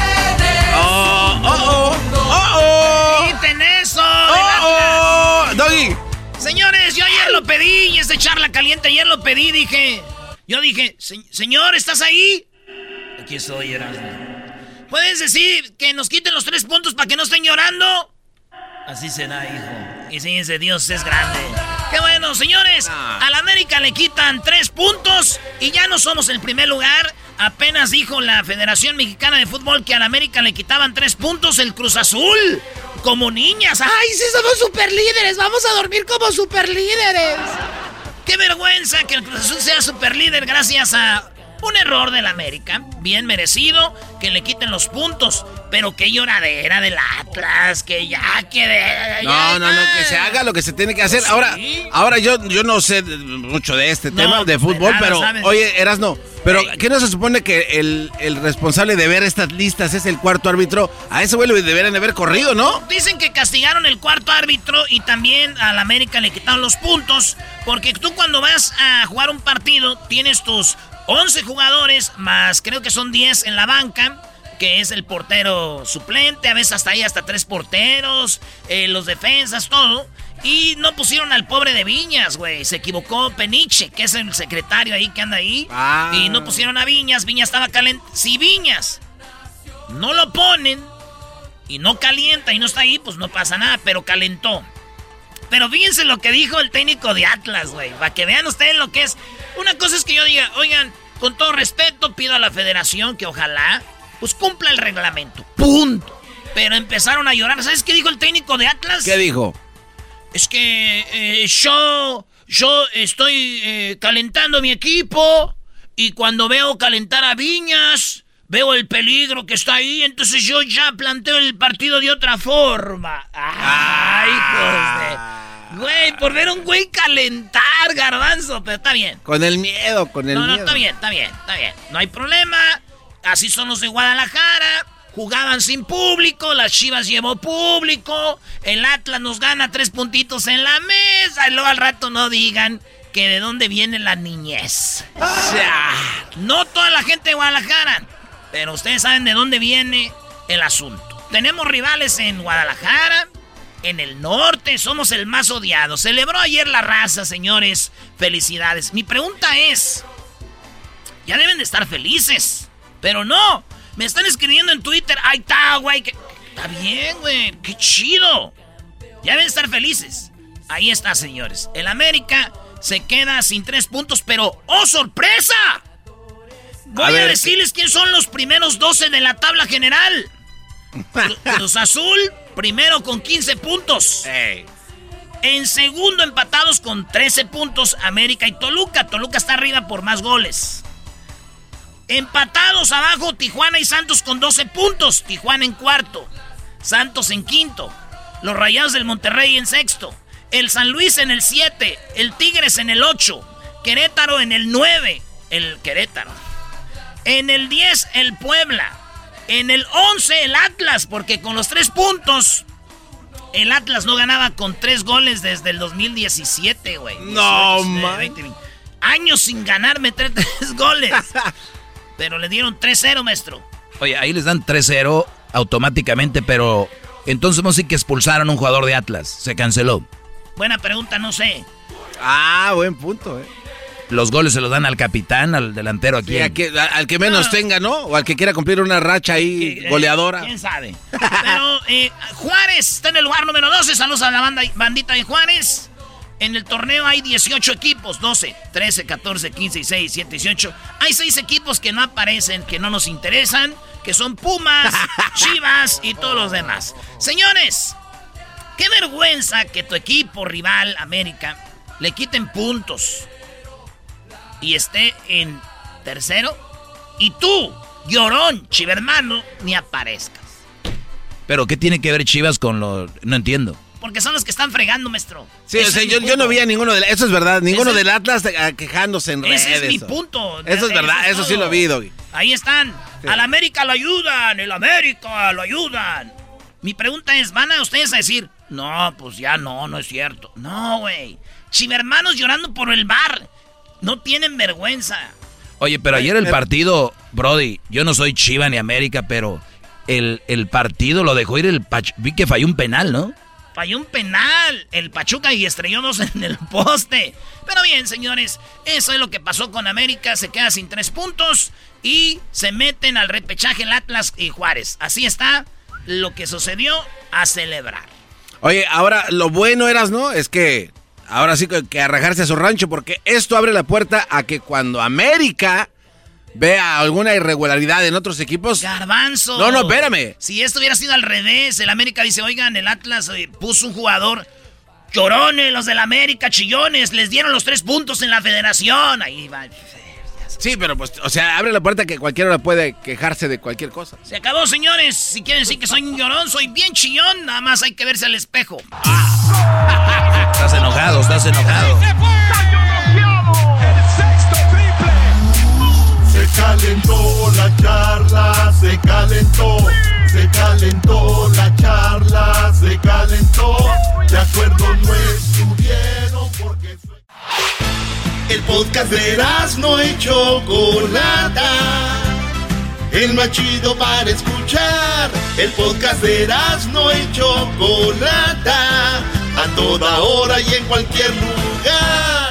Pedí y este charla caliente ayer lo pedí, dije. Yo dije, "Se- señor, ¿estás ahí? Aquí estoy, Erasmo. ¿Puedes decir que nos quiten los tres puntos para que no estén llorando? Así será, hijo. Y fíjense, Dios es grande. Qué bueno, señores. A la América le quitan tres puntos y ya no somos el primer lugar. Apenas dijo la Federación Mexicana de Fútbol que a la América le quitaban tres puntos el Cruz Azul. Como niñas. ¡Ay, sí somos super líderes! ¡Vamos a dormir como super líderes! ¡Qué vergüenza que el Cruz Azul sea super líder gracias a un error del América! Bien merecido que le quiten los puntos. Pero qué lloradera del Atlas, que ya que de- No, no, no, que se haga lo que se tiene que hacer. Ahora, ahora yo, yo no sé mucho de este No, tema de fútbol, nada pero sabes. oye, Erasno, pero ¿qué no se supone que el, el responsable de ver estas listas es el cuarto árbitro? A ese güey deberían de haber corrido, ¿no? Dicen que castigaron el cuarto árbitro y también al América le quitaron los puntos. Porque tú cuando vas a jugar un partido tienes tus 11 jugadores más creo que son 10 en la banca. Que es el portero suplente, a veces hasta ahí hasta tres porteros, eh, los defensas, todo. Y no pusieron al pobre de Viñas, güey. Se equivocó Peniche, que es el secretario ahí que anda ahí. Ah. Y no pusieron a Viñas. Viñas estaba caliente. Si Viñas no lo ponen y no calienta y no está ahí, pues no pasa nada, pero calentó. Pero fíjense lo que dijo el técnico de Atlas, güey. Para que vean ustedes lo que es. Una cosa es que yo diga, oigan, con todo respeto, pido a la federación que ojalá, pues cumpla el reglamento. Punto. Pero empezaron a llorar. ¿Sabes qué dijo el técnico de Atlas? ¿Qué dijo? Es que eh, yo, yo estoy eh, calentando mi equipo y cuando veo calentar a Viñas, veo el peligro que está ahí, entonces yo ya planteo el partido de otra forma. Ay, hijos de... Güey, por ver a un güey calentar, garbanzo, pero está bien. Con el miedo, con el no, miedo. no, está bien, está bien, está bien. No hay problema. Así son los de Guadalajara. Jugaban sin público, las Chivas llevó público, el Atlas nos gana tres puntitos en la mesa y luego al rato no digan que de dónde viene la niñez. O sea, no toda la gente de Guadalajara, pero ustedes saben de dónde viene el asunto. Tenemos rivales en Guadalajara, en el norte, somos el más odiado. Celebró ayer la raza, señores. Felicidades. Mi pregunta es, ya deben de estar felices, pero no. Me están escribiendo en Twitter, ahí está, güey. que- Está bien, güey. Qué chido. Ya deben estar felices. Ahí está, señores. El América se queda sin tres puntos, pero ¡oh, sorpresa! Voy A a, ver, decirles quién son los primeros 12 de la tabla general. Cruz Azul, primero con 15 puntos. En segundo, empatados con 13 puntos, América y Toluca. Toluca está arriba por más goles. Empatados abajo, Tijuana y Santos con 12 puntos. Tijuana en cuarto. Santos en quinto. Los Rayados del Monterrey en sexto. El San Luis en el 7. El Tigres en el 8. Querétaro en el 9. El Querétaro. En el 10, el Puebla. En el 11, el Atlas, porque con los tres puntos, el Atlas no ganaba con tres goles desde el 2017, güey. No, 18, man. 20, 20. Años sin ganar, meter tres goles. Pero le dieron 3-0, maestro. Oye, ahí les dan 3-0 automáticamente, pero entonces no sé que expulsaron a un jugador de Atlas. Se canceló. Buena pregunta, no sé. Ah, buen punto, eh. Los goles se los dan al capitán, al delantero aquí. Sí, que- al que menos tenga, ¿no? O al que quiera cumplir una racha ahí Eh, goleadora. ¿Quién sabe? Pero eh, Juárez está en el lugar número 12. Saludos a la banda, bandita de Juárez. En el torneo hay 18 equipos, 12, 13, 14, 15, 16, 17, 18. Hay 6 equipos que no aparecen, que no nos interesan, que son Pumas, Chivas y todos los demás. Señores, qué vergüenza que tu equipo rival, América, le quiten puntos y esté en tercero. Y tú, llorón, chivermano, ni aparezcas. Pero ¿qué tiene que ver Chivas con lo...? No entiendo. Porque son los que están fregando, maestro. Sí, o sea, yo, yo no vi a ninguno de Eso es verdad, ninguno Ese- del Atlas eh, quejándose en redes. Ese es mi punto. Eso es verdad, eso sí lo vi, Doggy. Ahí están. Al América lo ayudan, el América lo ayudan. Mi pregunta es, ¿van a ustedes a decir, no, pues ya no, no es cierto? No, güey. Chivermanos llorando por el bar. No tienen vergüenza. Oye, pero ayer el partido, Brody, yo no soy Chiva ni América, pero el, el partido lo dejó ir el Pach... Vi que falló un penal, ¿no? Falló un penal. El Pachuca y estrelló dos en el poste. Pero bien, señores, eso es lo que pasó con América. Se queda sin tres puntos y se meten al repechaje el Atlas y Juárez. Así está lo que sucedió a celebrar. Oye, ahora lo bueno eras, ¿no? Es que ahora sí que, que arrajarse a su rancho, porque esto abre la puerta a que cuando América vea alguna irregularidad en otros equipos. Garbanzo. No, no, espérame. Si esto hubiera sido al revés, el América dice, oigan, el Atlas eh, puso un jugador. Llorones, los del América, chillones, les dieron los tres puntos en la federación. Ahí va. Sí, pero pues, o sea, abre la puerta que cualquiera puede quejarse de cualquier cosa. Se acabó, señores. Si quieren decir que soy un llorón, soy bien chillón. Nada más hay que verse al espejo. Estás enojado, estás enojado. Calentó la charla, se calentó, se calentó la charla, se calentó. De acuerdo no estuvieron porque El podcast de no y Chocolata. el más chido para escuchar. El podcast de Erasmo y Chocolata, a toda hora y en cualquier lugar.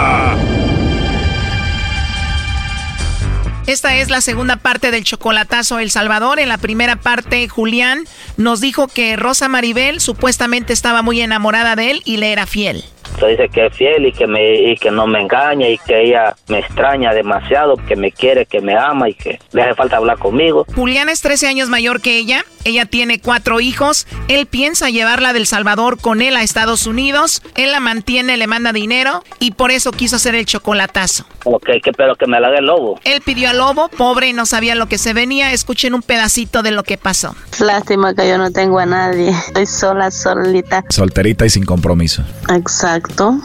Esta es la segunda parte del chocolatazo El Salvador. En la primera parte, Julián nos dijo que Rosa Maribel supuestamente estaba muy enamorada de él y le era fiel. Se dice que es fiel y que, me, y que no me engaña y que ella me extraña demasiado, que me quiere, que me ama y que le hace falta hablar conmigo. Julián es 13 años mayor que ella. Ella tiene cuatro hijos. Él piensa llevarla del Salvador con él a Estados Unidos. Él la mantiene, le manda dinero y por eso quiso hacer el chocolatazo. Ok, que pero que me la dé el lobo. Él pidió al lobo, pobre y no sabía lo que se venía. Escuchen un pedacito de lo que pasó. Lástima que yo no tengo a nadie. Estoy sola, solita. Solterita y sin compromiso. Exacto.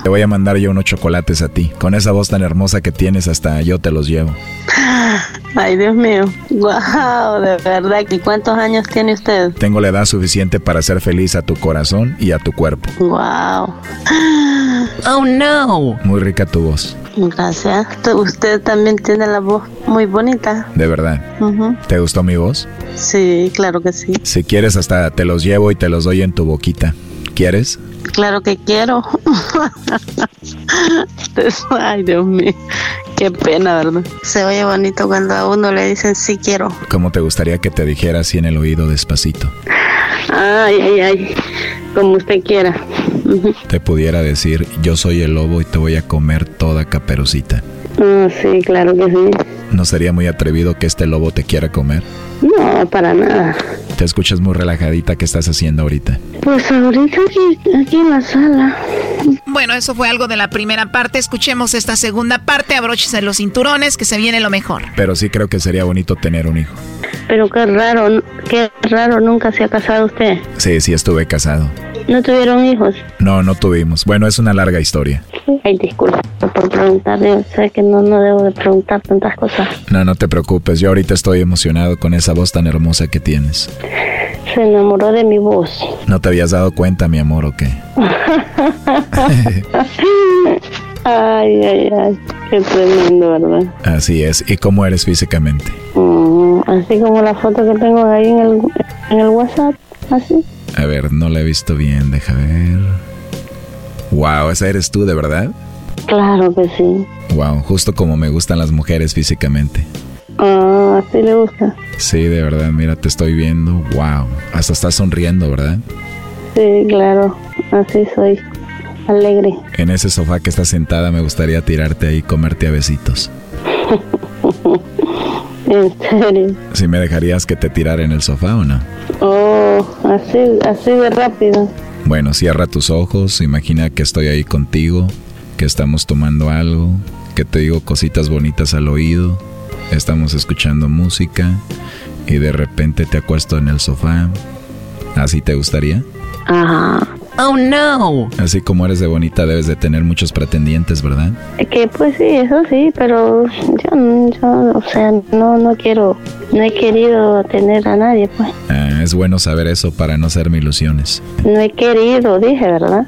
Te voy a mandar yo unos chocolates a ti. Con esa voz tan hermosa que tienes, hasta yo te los llevo. Ay, Dios mío. Wow, de verdad. ¿Y cuántos años tiene usted? Tengo la edad suficiente para hacer feliz a tu corazón y a tu cuerpo. Wow. Oh, no. Muy rica tu voz. Gracias. Usted también tiene la voz muy bonita. De verdad. ¿Te gustó mi voz? Sí, claro que sí. Si quieres, hasta te los llevo y te los doy en tu boquita. ¿Quieres? Claro que quiero. Ay, Dios mío. Qué pena, ¿verdad? Se oye bonito cuando a uno le dicen sí quiero. ¿Cómo te gustaría que te dijera así en el oído despacito? Ay, ay, ay. Como usted quiera. Te pudiera decir, yo soy el lobo y te voy a comer toda caperucita. Ah, sí, claro que sí. ¿No sería muy atrevido que este lobo te quiera comer? No, para nada. Te escuchas muy relajadita. ¿Qué estás haciendo ahorita? Pues ahorita aquí, aquí en la sala. Bueno, eso fue algo de la primera parte. Escuchemos esta segunda parte. Abróchese los cinturones, que se viene lo mejor. Pero sí creo que sería bonito tener un hijo. Pero qué raro, qué raro, nunca se ha casado usted. Sí, sí estuve casado. ¿No tuvieron hijos? No, no tuvimos. Bueno, es una larga historia. Ay, disculpa por preguntar, yo sé que no, no debo de preguntar tantas cosas. No, no te preocupes. Yo ahorita estoy emocionado con esa voz tan hermosa que tienes. Se enamoró de mi voz. ¿No te habías dado cuenta, mi amor, o qué? ay, ay, ay, qué tremendo, ¿verdad? Así es. ¿Y cómo eres físicamente? Mm, así como la foto que tengo ahí en el, en el WhatsApp, así. A ver, no la he visto bien. Deja ver. Wow, esa eres tú, ¿de verdad? Claro que sí. Wow, justo como me gustan las mujeres físicamente. Ah, así le gusta. Sí, de verdad, mira, te estoy viendo. Wow. Hasta estás sonriendo, ¿verdad? Sí, claro, así soy. Alegre. En ese sofá que estás sentada me gustaría tirarte ahí y comerte a besitos. En serio. ¿Si me dejarías que te tirara en el sofá o no? Oh, así, así de rápido. Bueno, cierra tus ojos, imagina que estoy ahí contigo, que estamos tomando algo, que te digo cositas bonitas al oído, estamos escuchando música y de repente te acuesto en el sofá. ¿Así te gustaría? Ajá. Oh, no. Así como eres de bonita debes de tener muchos pretendientes, ¿verdad? Que pues sí, eso sí, pero yo, yo o sea, no, no quiero, no he querido tener a nadie, pues. Ah, es bueno saber eso para no hacerme ilusiones. No he querido, dije, ¿verdad?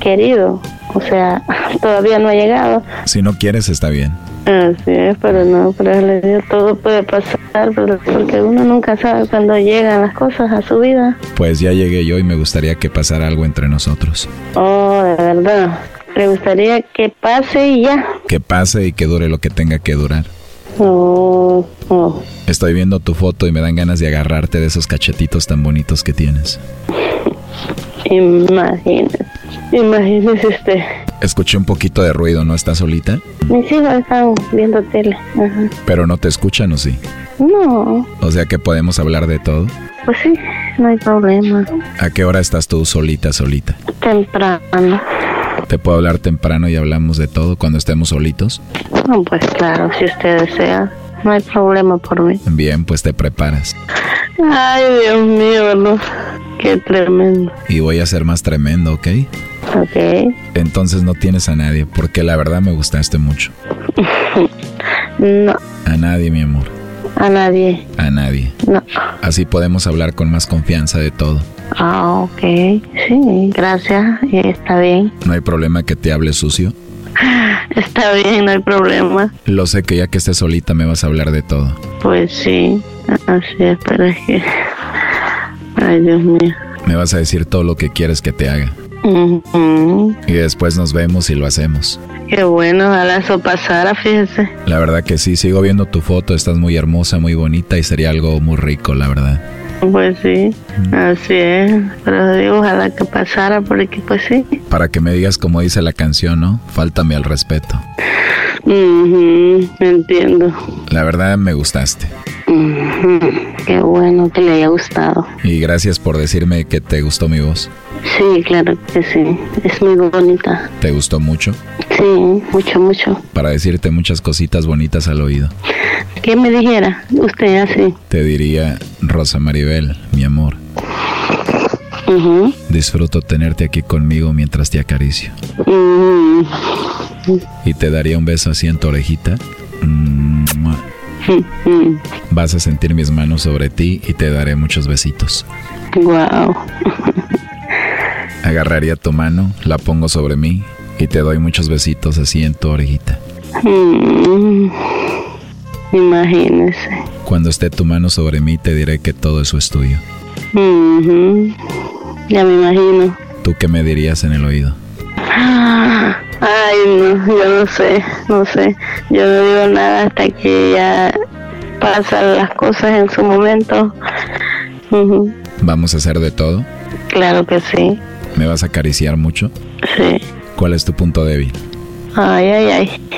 Querido. O sea, todavía no ha llegado. Si no quieres, está bien. Así es, pero no, pero le digo, todo puede pasar, pero porque uno nunca sabe cuándo llegan las cosas a su vida. Pues ya llegué yo y me gustaría que pasara algo entre nosotros. Oh, de verdad. Le gustaría que pase y ya. Que pase y que dure lo que tenga que durar. Oh, oh. Estoy viendo tu foto y me dan ganas de agarrarte de esos cachetitos tan bonitos que tienes. Imagínese, imagínese usted. Escuché un poquito de ruido, ¿no estás solita? Mis hijos están viendo tele. Ajá. Pero no te escuchan o sí. No, O sea que podemos hablar de todo. pues sí, no hay problema. ¿A qué hora estás tú solita, solita? Temprano. ¿Te puedo hablar temprano y hablamos de todo cuando estemos solitos? No, pues claro, si usted desea, no hay problema por mí. Bien, pues te preparas. Ay, Dios mío, no. Qué tremendo. Y voy a ser más tremendo, ¿ok? Ok. Entonces no tienes a nadie, porque la verdad me gustaste mucho. no, A nadie, mi amor. a nadie. A nadie. No. Así podemos hablar con más confianza de todo. Ah, ok. Sí, gracias. Está bien. No hay problema que te hable sucio. Está bien, no hay problema. Lo sé que ya que estés solita me vas a hablar de todo. Pues sí, así es, pero es que... Ay, Dios mío. Me vas a decir todo lo que quieres que te haga. Y después nos vemos y lo hacemos. Qué bueno, ojalá eso pasara, fíjese. La verdad que sí, sigo viendo tu foto, estás muy hermosa, muy bonita y sería algo muy rico, la verdad. Pues sí, así es. Pero digo, ojalá que pasara, porque pues sí. Para que me digas como dice la canción, ¿no? Fáltame al respeto. Ujú, entiendo. La verdad me gustaste. Qué bueno que le haya gustado. Y gracias por decirme que te gustó mi voz. Sí, claro que sí. Es muy bonita. ¿Te gustó mucho? Sí, mucho, mucho. Para decirte muchas cositas bonitas al oído. ¿Qué me dijera usted así? Te diría, Rosa Maribel, mi amor, Ujú, disfruto tenerte aquí conmigo mientras te acaricio. ujú, Y te daría un beso así en tu orejita. Mm. Vas a sentir mis manos sobre ti y te daré muchos besitos. Guau. Agarraría tu mano, la pongo sobre mí y te doy muchos besitos así en tu orejita. Mm, Imagínese. Cuando esté tu mano sobre mí te diré que todo eso es tuyo. Ujú, Ya me imagino. ¿Tú qué me dirías en el oído? Ay, no, yo no sé, no sé. Yo no digo nada hasta que ya pasan las cosas en su momento. ¿Vamos a hacer de todo? Claro que sí, ¿Me vas a acariciar mucho? sí. ¿Cuál es tu punto débil? Ay, ay, ay.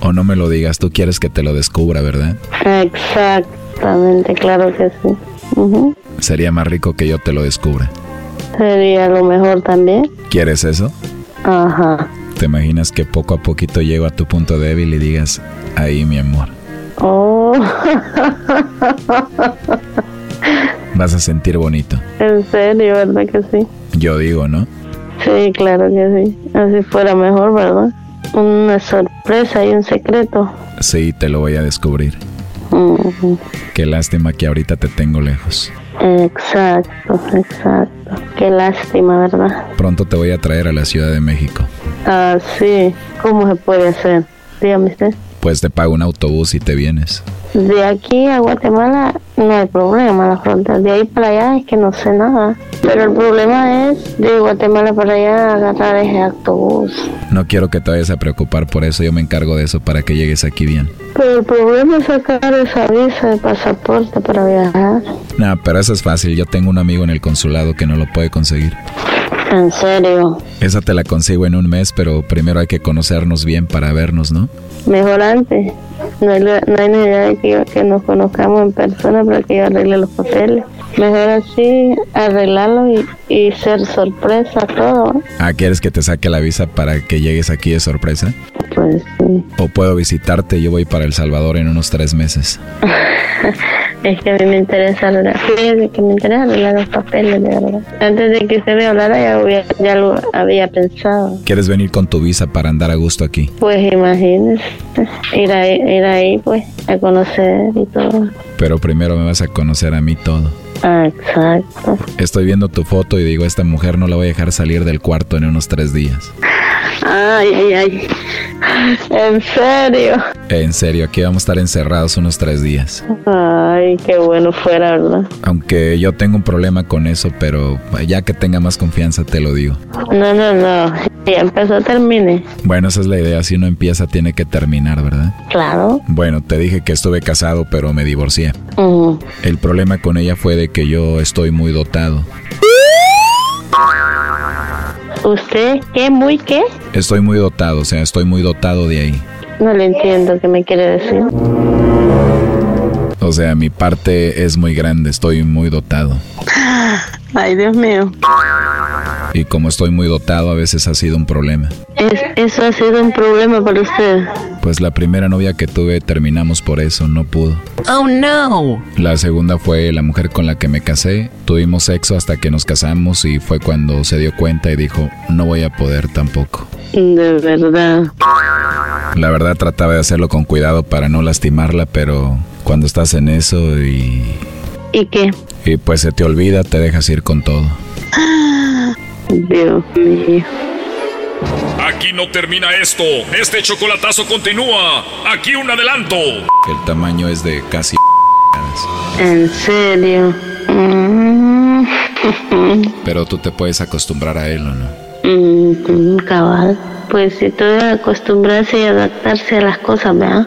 O no me lo digas, tú quieres que te lo descubra, ¿verdad? Exactamente, claro que sí. Ujú. Sería más rico que yo te lo descubra. Sería lo mejor también. ¿Quieres eso? Ajá. ¿Te imaginas que poco a poquito llego a tu punto débil y digas, ahí mi amor? Oh. Vas a sentir bonito. en serio, ¿verdad que sí? Yo digo, ¿no? Sí, claro que sí. Así fuera mejor, ¿verdad? Una sorpresa y un secreto. Sí, te lo voy a descubrir. Ujú. Qué lástima que ahorita te tengo lejos. Exacto, exacto. Qué lástima, ¿verdad? Pronto te voy a traer a la Ciudad de México. Ah, sí. ¿Cómo se puede hacer? Dígame usted. Pues te pago un autobús y te vienes. De aquí a Guatemala no hay problema, la frontera. De ahí para allá es que no sé nada. Pero el problema es de Guatemala para allá agarrar ese autobús. No quiero que te vayas a preocupar por eso, yo me encargo de eso para que llegues aquí bien. Pero el problema es sacar esa visa de pasaporte para viajar. Nah, pero eso es fácil, yo tengo un amigo en el consulado que no lo puede conseguir. En serio. Esa te la consigo en un mes, pero primero hay que conocernos bien para vernos, ¿no? Mejor antes. No hay, no hay necesidad de que, que nos conozcamos en persona para que yo arregle los papeles. Mejor así, arreglarlo y, y ser sorpresa todo. Ah, ¿quieres que te saque la visa para que llegues aquí de sorpresa? Pues sí. O puedo visitarte, yo voy para El Salvador en unos tres meses. Es que a mí me interesa arreglar. Fíjese que me interesa arreglar los papeles, de verdad. Antes de que usted me hablara, ya, ya lo había pensado. ¿Quieres venir con tu visa para andar a gusto aquí? Pues imagínese, ir ahí, ir ahí pues, a conocer y todo. Pero primero me vas a conocer a mí todo. Exacto. Estoy viendo tu foto y digo, esta mujer no la voy a dejar salir del cuarto en unos tres días. Ay, ay, ay. En serio. En serio, aquí vamos a estar encerrados unos tres días. Ay, qué bueno fuera, ¿verdad? Aunque yo tengo un problema con eso, pero ya que tenga más confianza te lo digo. No, no, no. Ya empezó, termine. Bueno, esa es la idea, si uno empieza tiene que terminar, ¿verdad? Claro. Bueno, te dije que estuve casado, pero me divorcié. El problema con ella fue de que yo estoy muy dotado. ¿Usted qué? ¿Muy qué? Estoy muy dotado, o sea, estoy muy dotado de ahí. No le entiendo qué me quiere decir. O sea, mi parte es muy grande, estoy muy dotado. Ay, Dios mío. Y como estoy muy dotado, a veces ha sido un problema. Es, eso ha sido un problema para usted. Pues la primera novia que tuve terminamos por eso, no pudo. Oh no. La segunda fue la mujer con la que me casé. Tuvimos sexo hasta que nos casamos y fue cuando se dio cuenta y dijo, no voy a poder tampoco. De verdad. La verdad trataba de hacerlo con cuidado para no lastimarla, pero cuando estás en eso y... ¿Y qué? Y pues se te olvida, te dejas ir con todo. Dios mío. Aquí no termina esto. Este chocolatazo continúa. Aquí un adelanto. El tamaño es de casi... ¿En serio? Mm. Pero tú te puedes acostumbrar a él, ¿o no? Mm, cabal. Pues si todo acostumbrarse y adaptarse a las cosas, ¿verdad?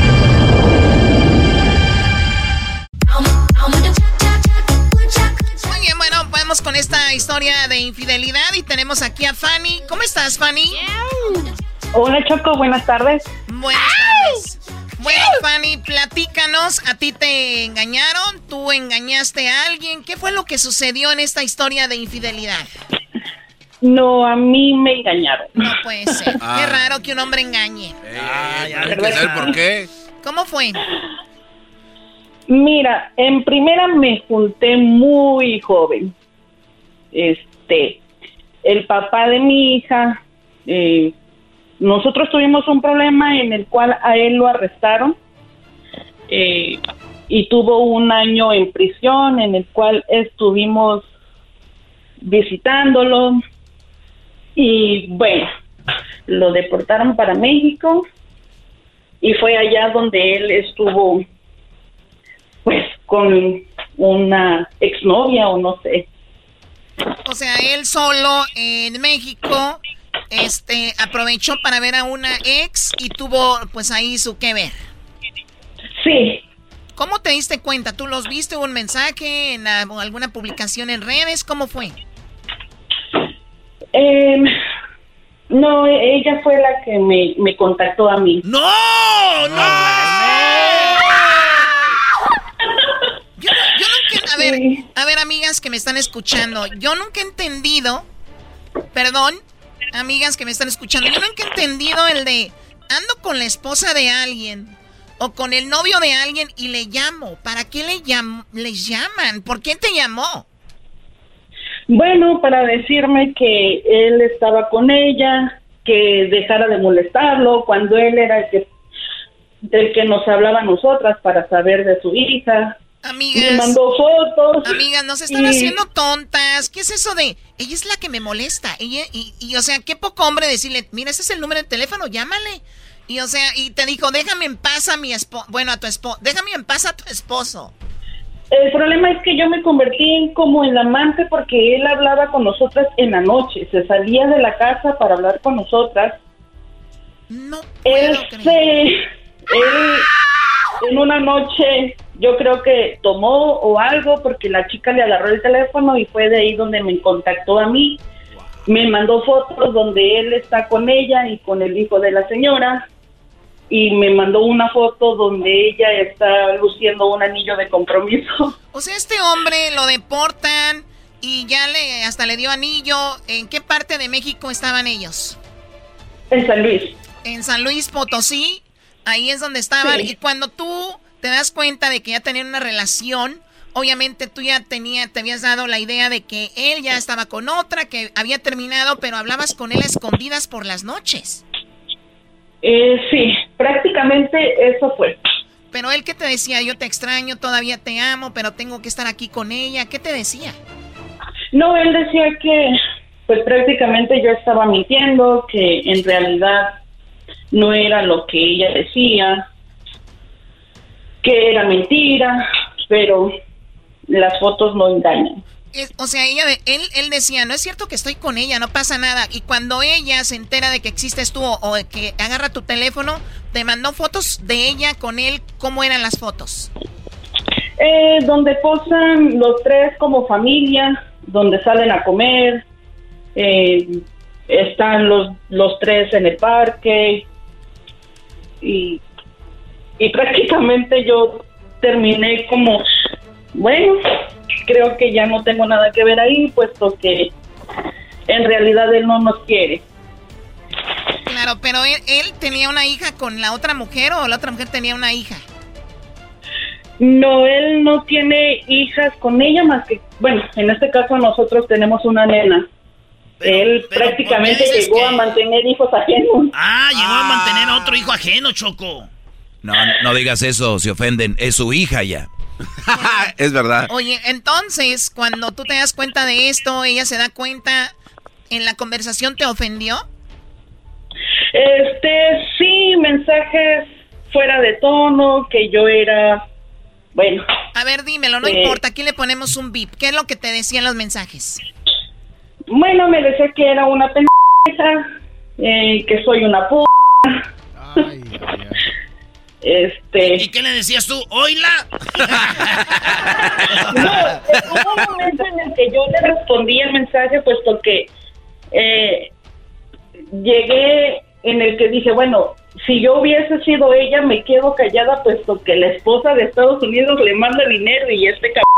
vamos con esta historia de infidelidad y tenemos aquí a Fanny. ¿Cómo estás, Fanny? Hola, Choco, buenas tardes. Buenas tardes. Bueno, Fanny, platícanos. ¿A ti te engañaron? ¿Tú engañaste a alguien? ¿Qué fue lo que sucedió en esta historia de infidelidad? No, a mí me engañaron. No puede ser. Ah. Qué raro que un hombre engañe. Hay que saber por qué. ¿Cómo fue? Mira, en primera me junté muy joven. Este, el papá de mi hija, eh, nosotros tuvimos un problema en el cual a él lo arrestaron eh, y tuvo un año en prisión en el cual estuvimos visitándolo y bueno, lo deportaron para México y fue allá donde él estuvo pues con una exnovia o no sé. O sea, él solo en México este aprovechó para ver a una ex y tuvo pues ahí su que ver. Sí. ¿Cómo te diste cuenta? ¿Tú los viste un mensaje en la- alguna publicación en redes? ¿Cómo fue? Em, no, ella fue la que me, me contactó a mí. ¡No! ¡No! Yo, yo nunca, a ver, a ver, amigas que me están escuchando, yo nunca he entendido, perdón, amigas que me están escuchando, yo nunca he entendido el de ando con la esposa de alguien o con el novio de alguien y le llamo. ¿Para qué le llam les llaman? ¿Por qué te llamó? Bueno, para decirme que él estaba con ella, que dejara de molestarlo, cuando él era el que, el que nos hablaba a nosotras para saber de su hija. Amigas. Me mandó fotos. Amigas, nos están y- haciendo tontas. ¿Qué es eso de ella es la que me molesta? Ella y, y, o sea, qué poco hombre decirle, mira, ese es el número de teléfono, llámale. Y o sea, y te dijo, déjame en paz a mi esposo, bueno, a tu esposo, déjame en paz a tu esposo. El problema es que yo me convertí en como el amante porque él hablaba con nosotras en la noche, se salía de la casa para hablar con nosotras. No. Él se, él en una noche yo creo que tomó o algo porque la chica le agarró el teléfono y fue de ahí donde me contactó a mí. Me mandó fotos donde él está con ella y con el hijo de la señora y me mandó una foto donde ella está luciendo un anillo de compromiso. O sea, este hombre lo deportan y ya le hasta le dio anillo. ¿En qué parte de México estaban ellos? En San Luis. En San Luis Potosí, ahí es donde estaban. Sí. Y cuando tú te das cuenta de que ya tenían una relación, obviamente tú ya tenía, te habías dado la idea de que él ya estaba con otra, que había terminado, pero hablabas con él a escondidas por las noches. Eh, sí, prácticamente eso fue. Pero él que te decía, yo te extraño, todavía te amo, pero tengo que estar aquí con ella. ¿Qué te decía? No, él decía que pues prácticamente yo estaba mintiendo, que en realidad no era lo que ella decía, que era mentira, pero las fotos no engañan. o sea, ella, él, él decía, no es cierto que estoy con ella, no pasa nada. Y cuando ella se entera de que existes tú o, que agarra tu teléfono, te mandó fotos de ella con él, ¿cómo eran las fotos? Eh, donde posan los tres como familia, donde salen a comer, eh, están los, los tres en el parque y, y prácticamente yo terminé como, bueno, creo que ya no tengo nada que ver ahí, puesto que en realidad él no nos quiere. Claro, pero él, tenía una hija con la otra mujer o la otra mujer tenía una hija. No, él no tiene hijas con ella más que, bueno, en este caso nosotros tenemos una nena. Él prácticamente llegó a mantener hijos ajenos. Ah, llegó a mantener a otro hijo ajeno, Choco. No, no digas eso, se ofenden. Es su hija ya. es verdad. Oye, entonces, cuando tú te das cuenta de esto, ella se da cuenta, ¿en la conversación te ofendió? Este, sí, mensajes fuera de tono, que yo era, bueno. A ver, dímelo, no eh, importa, aquí le ponemos un bip. ¿Qué es lo que te decían los mensajes? Bueno, me decía que era una pendeja, eh, que soy una puta. Ay, ay, este... ¿Y qué le decías tú? ¿Oila? no, hubo un momento en el que yo le respondí el mensaje, puesto que eh, llegué en el que dije, bueno, si yo hubiese sido ella, me quedo callada, puesto que la esposa de Estados Unidos le manda dinero y este cabrón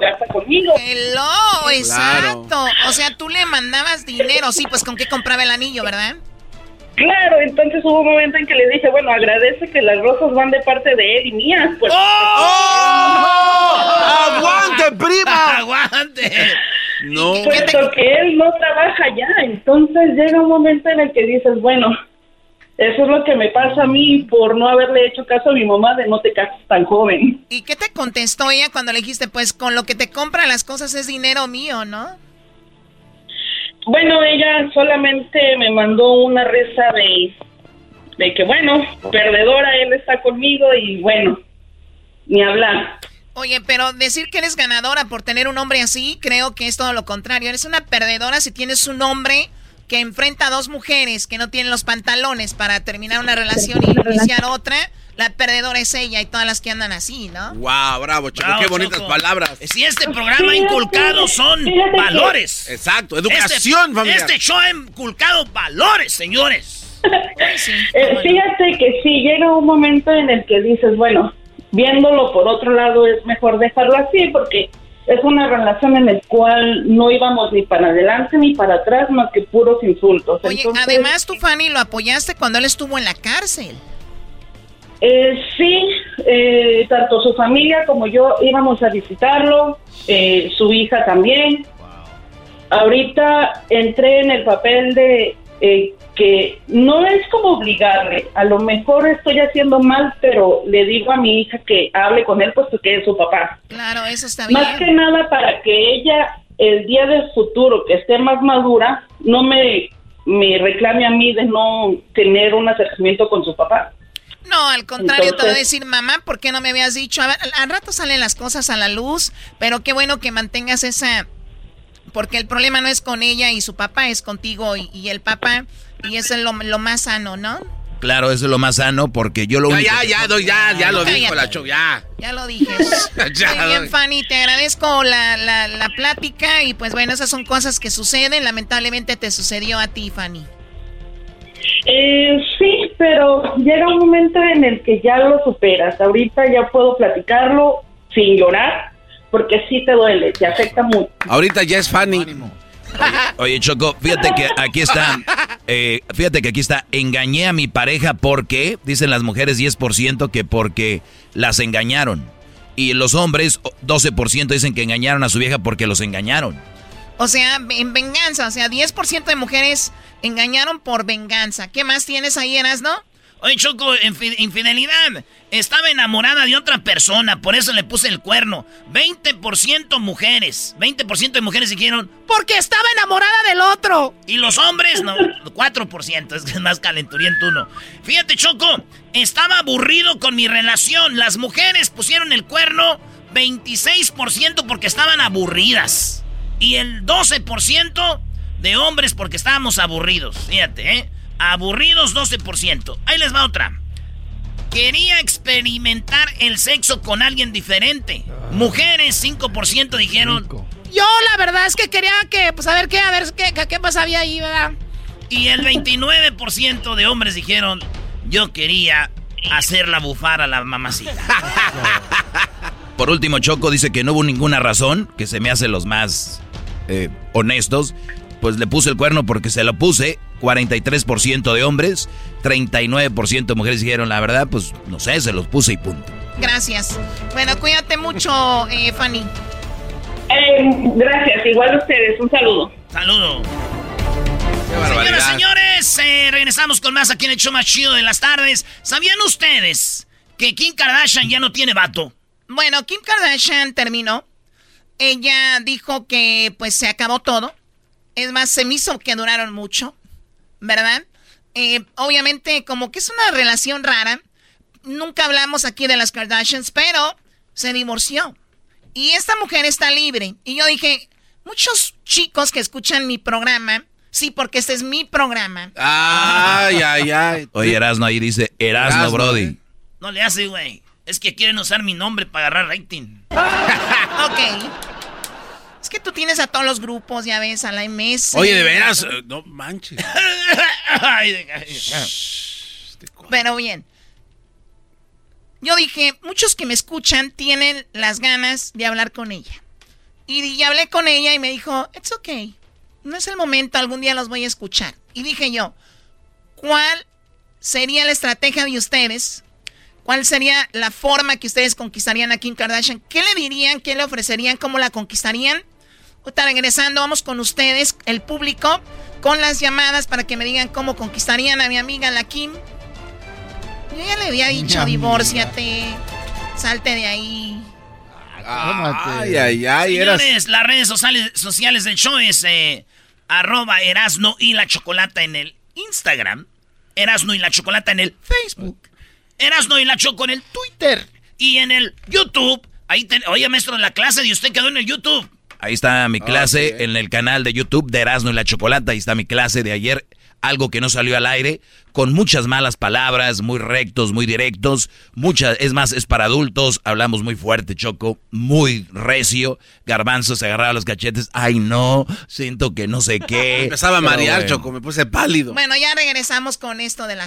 gasta conmigo. Hello, exacto. O sea, tú le mandabas dinero, sí, pues con qué compraba el anillo, ¿verdad? Claro, entonces hubo un momento en que le dije, bueno, agradece que las rosas van de parte de él y mías. Pues, ¡Oh! ¡Aguante, prima! ¡Aguante! No. Puesto que él no trabaja ya, entonces llega un momento en el que dices, bueno, eso es lo que me pasa a mí por no haberle hecho caso a mi mamá de no te cases tan joven. ¿Y qué te contestó ella cuando le dijiste, pues con lo que te compra las cosas es dinero mío, ¿no? Bueno, ella solamente me mandó una reza de, de que, bueno, perdedora, él está conmigo y bueno, ni hablar. Oye, pero decir que eres ganadora por tener un hombre así, creo que es todo lo contrario. Eres una perdedora si tienes un hombre que enfrenta a dos mujeres que no tienen los pantalones para terminar una relación y iniciar otra la perdedora es ella y todas las que andan así, ¿no? Wow, bravo, Choco, qué bonitas palabras. Si este programa ha inculcado son valores. Exacto, educación este, familiar. Este show ha inculcado valores, señores. Eh, fíjate que sí, llega un momento en el que dices, bueno, viéndolo por otro lado es mejor dejarlo así porque es una relación en la cual no íbamos ni para adelante ni para atrás más que puros insultos. Oye, además tú, Fanny, lo apoyaste cuando él estuvo en la cárcel. Eh, sí, eh, tanto su familia como yo íbamos a visitarlo, eh, su hija también. Ahorita entré en el papel de eh, que no es como obligarle, a lo mejor estoy haciendo mal, pero le digo a mi hija que hable con él puesto que es su papá. Claro, eso está bien. Más que nada para que ella, el día del futuro, que esté más madura, no me, me reclame a mí de no tener un acercamiento con su papá. No, al contrario, te voy a decir, mamá, ¿por qué no me habías dicho? al rato salen las cosas a la luz, pero qué bueno que mantengas esa... Porque el problema no es con ella y su papá, es contigo y, el papá, y eso es lo, más sano, ¿no? Claro, eso es lo más sano porque yo lo ya, único Ya, ya, ya, ya, ya lo dijo la show, ya. Ya lo dije. Muy bien, Fanny, te agradezco la, la, la plática y pues bueno, esas son cosas que suceden. Lamentablemente te sucedió a ti, Fanny. Eh, sí, pero llega un momento en el que ya lo superas. Ahorita ya puedo platicarlo sin llorar, porque sí te duele, te afecta mucho. Ahorita ya es funny. Oye, Choco, fíjate que aquí está, eh, fíjate que aquí está, engañé a mi pareja porque, dicen las mujeres 10% que porque las engañaron. Y los hombres 12% dicen que engañaron a su vieja porque los engañaron. O sea, en venganza, o sea, 10% de mujeres engañaron por venganza. ¿Qué más tienes ahí, Eras, no? Oye, Choco, infidelidad. Estaba enamorada de otra persona, por eso le puse el cuerno. 20% mujeres. 20% de mujeres dijeron, porque estaba enamorada del otro. Y los hombres, no, 4%, es más calenturiento uno. Fíjate, Choco, estaba aburrido con mi relación. Las mujeres pusieron el cuerno 26% porque estaban aburridas. Y el 12% de hombres porque estábamos aburridos. Fíjate, ¿eh? Aburridos 12%. Ahí les va otra. Quería experimentar el sexo con alguien diferente. Mujeres, 5% dijeron. Yo la verdad es que quería que, pues a ver qué, a ver qué, qué pasaba ahí, ¿verdad? Y el 29% de hombres dijeron, yo quería hacerla bufar a la mamacita. Por último, Choco dice que no hubo ninguna razón, que se me hace los más eh, honestos. Pues le puse el cuerno porque se lo puse. 43% de hombres, 39% de mujeres dijeron la verdad, pues no sé, se los puse y punto. Gracias. Bueno, cuídate mucho, eh, Fanny. Eh, gracias, igual ustedes. Un saludo. Saludo. Señoras, señores, eh, regresamos con más aquí en el show más chido de las tardes. ¿Sabían ustedes que Kim Kardashian ya no tiene vato? Bueno, Kim Kardashian terminó. Ella dijo que pues se acabó todo. Es más, se me hizo que duraron mucho, ¿verdad? Eh, obviamente, como que es una relación rara. Nunca hablamos aquí de las Kardashians, pero se divorció. Y esta mujer está libre. Y yo dije, muchos chicos que escuchan mi programa Sí, porque este es mi programa. Ay, ay, ay. Oye, Erasno ahí dice Erasno, Brody. ¿eh? No le hace, güey. Es que quieren usar mi nombre para agarrar rating. ok. Es que tú tienes a todos los grupos, ya ves, a la MS. Oye, de veras, eh, no manches. Pero bien. Yo dije, muchos que me escuchan tienen las ganas de hablar con ella. Y, hablé con ella y me dijo, it's okay no es el momento, algún día los voy a escuchar. Y dije yo, ¿cuál sería la estrategia de ustedes? ¿Cuál sería la forma que ustedes conquistarían a Kim Kardashian? ¿Qué le dirían? ¿Qué le ofrecerían? ¿Cómo la conquistarían? Ahorita regresando, vamos con ustedes, el público, con las llamadas para que me digan cómo conquistarían a mi amiga la Kim. Yo ya le había dicho, divórciate, salte de ahí. Ay, ay, ay. Señores, las redes sociales, sociales del show es eh, arroba Erasno y la Chocolata en el Instagram. Erasno y la Chocolata en el Facebook. Erasno y la Choco en el Twitter. Y en el YouTube. Ahí Oye, maestro, la clase de usted quedó en el YouTube. Ahí está mi clase en el canal de YouTube de Erasno y la Chocolata. Ahí está mi clase de ayer algo que no salió al aire, con muchas malas palabras, muy rectos, muy directos, muchas, es más, es para adultos, hablamos muy fuerte, Choco, muy recio, Garbanzo se agarraba los cachetes, ay no, siento que no sé qué. Empezaba a marear, Choco, me puse pálido. Bueno, ya regresamos con esto de la...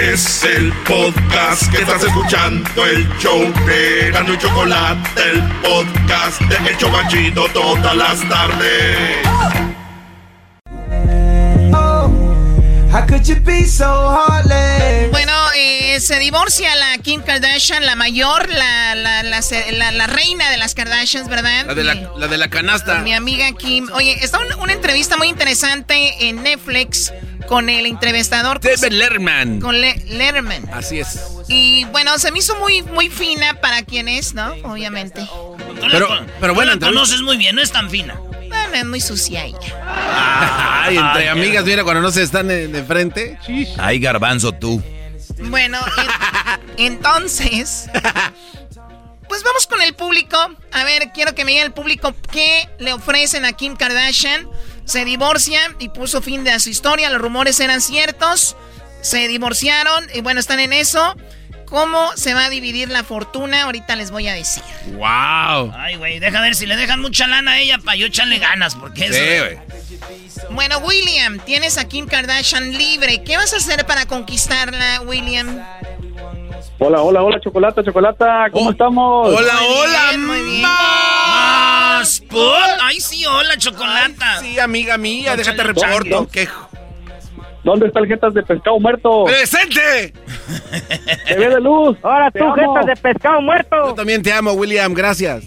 Es el podcast que estás escuchando, el show de Gano y Chocolate, el podcast de Hecho Machito todas las tardes. Bueno, eh, se divorcia la Kim Kardashian, la mayor, la, la, la, reina de las Kardashians, ¿verdad? La de la, la, de la canasta. Mi amiga Kim. Oye, está una entrevista muy interesante en Netflix con el entrevistador. David Letterman. Con Letterman. Así es. Y bueno, se me hizo muy, muy fina para quien es, ¿no? Obviamente. Pero, pero bueno, la conoces muy bien, no es tan fina. Es muy sucia ella. Ay, entre amigas, mira, cuando no se están de, frente. Ay, garbanzo tú. Bueno, entonces... Pues vamos con el público. A ver, quiero que me diga el público qué le ofrecen a Kim Kardashian se divorcia y puso fin de su historia. Los rumores eran ciertos. Se divorciaron y bueno, están en eso. ¿Cómo se va a dividir la fortuna? Ahorita les voy a decir. ¡Wow! Ay, güey, deja ver si le dejan mucha lana a ella para yo echarle ganas, porque eso. Bueno, William, tienes a Kim Kardashian libre. ¿Qué vas a hacer para conquistarla, William? Hola, hola, hola, Chocolata, Chocolata, ¿cómo oh, estamos? Hola, hola, muy bien. Más, Ay, sí, hola, Chocolata. sí, amiga mía, déjate reporto. ¿Dónde está el jetas de pescado muerto? ¡Presente! ¡Te ve de luz! Ahora tú, jetas de pescado muerto. Yo también te amo, William, gracias.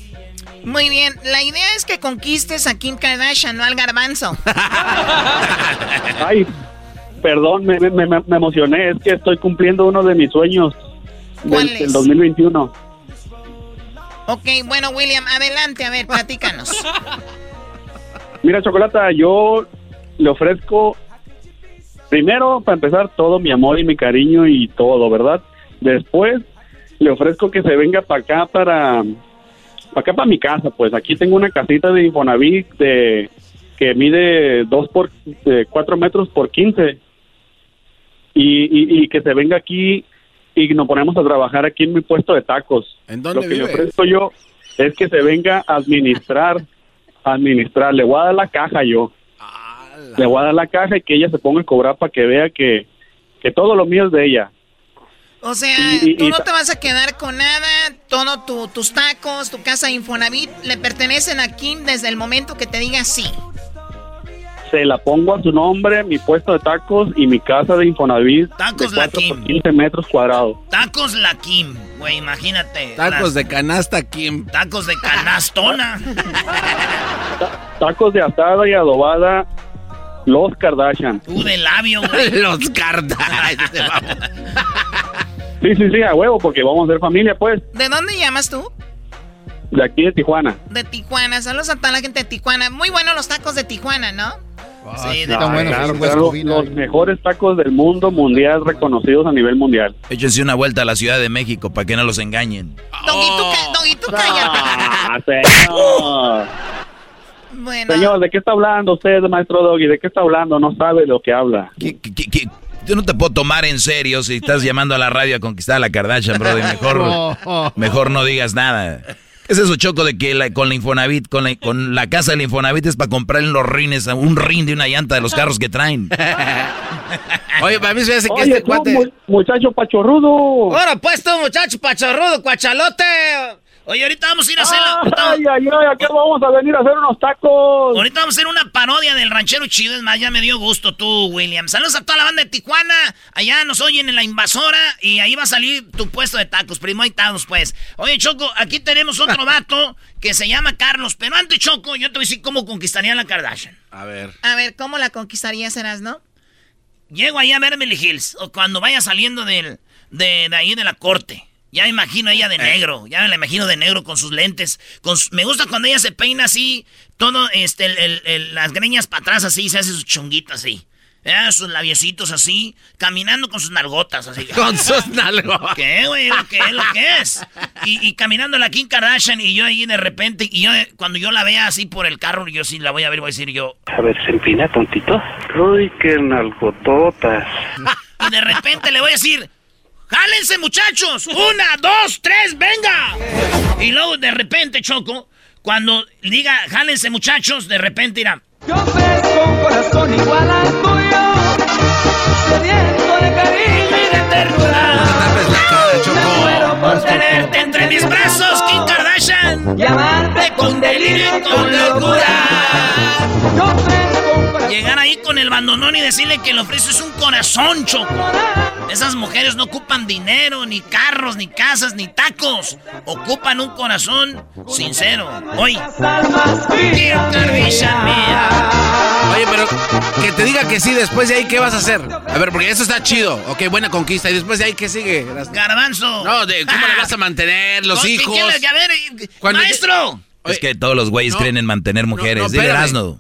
Muy bien, la idea es que conquistes a Kim Kardashian, no al garbanzo. Ay, perdón, me, me, me, me emocioné. Es que estoy cumpliendo uno de mis sueños ¿Cuál del, es? del 2021. ok, bueno, William, adelante, a ver, platícanos. Mira, Chocolata, yo le ofrezco, primero, para empezar, todo mi amor y mi cariño y todo, ¿verdad? Después, le ofrezco que se venga para acá, para, para acá, para mi casa. Pues aquí tengo una casita de Infonavit de, que mide 2 por, de 4 metros por 15. Y, y, y que se venga aquí y nos ponemos a trabajar aquí en mi puesto de tacos. ¿En dónde Lo que vive? le ofrezco yo es que se venga a administrar, a administrar. Le voy a dar la caja yo. Le voy a dar la caja y que ella se ponga a cobrar para que vea que, que todo lo mío es de ella. O sea, Y- y- tú y no te vas a quedar con nada, todo tu- tus tacos, tu casa Infonavit, le pertenecen a Kim desde el momento que te diga sí. Se la pongo a su nombre, mi puesto de tacos y mi casa de Infonavit Tacos de La 4 Kim. por 15 metros cuadrados. Tacos la Kim, güey, imagínate. Tacos Las- de canasta, Kim. Tacos de canastona. Tacos de asada y adobada, los Kardashian. Tú de labio, güey. Los Kardashian. Sí, sí, sí, a huevo, porque vamos a ser familia, pues, ¿De dónde llamas tú? de aquí de Tijuana. De Tijuana. Saludos a toda la gente de Tijuana. Muy buenos los tacos de Tijuana, ¿no? Sí, Ah, claro, claro, los mejores tacos del mundo mundial reconocidos a nivel mundial. Échense una vuelta a la Ciudad de México para que no los engañen. Doguito, ca- Doguito, cállate. Ah, señor. Bueno. Señor, ¿de qué está hablando usted, maestro Doggy? ¿De qué está hablando? No sabe lo que habla. Yo no te puedo tomar en serio si estás llamando a la radio a conquistar a la Kardashian, brother. Mejor, mejor no digas nada. ¿Qué es eso, Choco, de que la- con la Infonavit, con la, con la casa del Infonavit es para comprar en los rines un rin de una llanta de los carros que traen? Oye, para mí se me hace que Oye, este tú, cuate... mu- muchacho pachorrudo. Ahora pues tú, muchacho pachorrudo, cuachalote. Oye, ahorita vamos a ir a hacer la... Ay, ay, ay, aquí vamos a venir a hacer unos tacos. Ahorita vamos a hacer una parodia del ranchero chido. Es más, ya me dio gusto tú, William. Saludos a toda la banda de Tijuana. Allá nos oyen en la invasora. Y ahí va a salir tu puesto de tacos. Primo, ahí estamos, pues. Oye, Choco, aquí tenemos otro vato que se llama Carlos. Pero antes, Choco, yo te voy a decir cómo conquistaría a la Kardashian. A ver. A ver, ¿cómo la conquistarías, Eras, no? Llego ahí a Beverly Hills. O cuando vaya saliendo del, de, de ahí de la corte. Ya me imagino a ella de negro. Ya me la imagino de negro con sus lentes. Con su- me gusta cuando ella se peina así. Todo, este, el- el- el- las greñas para atrás así. Se hace su chonguito así. Ya, sus labiositos así. Caminando con sus nalgotas así. Con sus nalgotas. ¿Qué, güey? Lo que es, lo que es. Y, y caminando la Kim Kardashian y yo ahí de repente. Y yo, cuando yo la vea así por el carro, yo sí la voy a ver, voy a decir yo. A ver, se empina tontito. Uy, qué nalgototas. Y de repente le voy a decir, ¡jálense muchachos! ¡Una, dos, tres, venga! Y luego de repente, Choco, cuando diga, jálense muchachos, de repente irá. Yo ofrezco un corazón igual al tuyo, sediento de cariño y de ternura. Por tenerte entre mis brazos, Kim Kardashian. Y amarte con delirio y con locura. Llegar ahí con el bandonón y decirle que le ofreces un corazón, Choco. Esas mujeres no ocupan dinero, ni carros, ni casas, ni tacos. Ocupan un corazón sincero. Hoy. Oye, pero que te diga que sí, después de ahí, ¿qué vas a hacer? A ver, porque eso está chido. Ok, buena conquista. ¿Y después de ahí qué sigue? Garbanzo. No, de cómo le vas a mantener, los No, ¿qué hijos. A ver, Cuando- maestro. Es que todos los güeyes No. creen en mantener mujeres. no.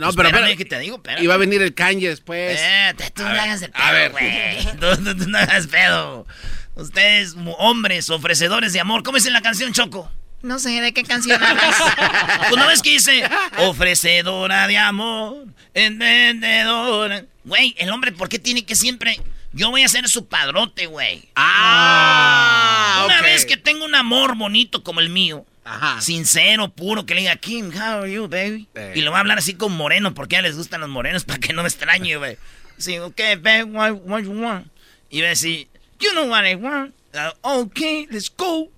No, pero Espérame espérame. que te digo, espérame. Y va a venir el Kanye después. Espérate, tú no hagas de pedo, a ver. güey. Tú, tú- tú no hagas pedo. Ustedes, hombres, ofrecedores de amor. ¿Cómo dice la canción, Choco? No sé de qué canción hablas. Pues no ves que dice ofrecedora de amor, vendedora. Güey, el hombre, ¿por qué tiene que siempre.? Yo voy a ser su padrote, güey. Ah, Una vez que tengo un amor bonito como el mío, Ajá. sincero, puro, que le diga, Kim, how are you, baby? Eh. Y lo voy a hablar así con moreno, porque a ellos les gustan los morenos, para que no me extrañe, güey. Sí, ok, babe, what, what you want? Y va a decir, you know what I want. Uh, ok, let's go.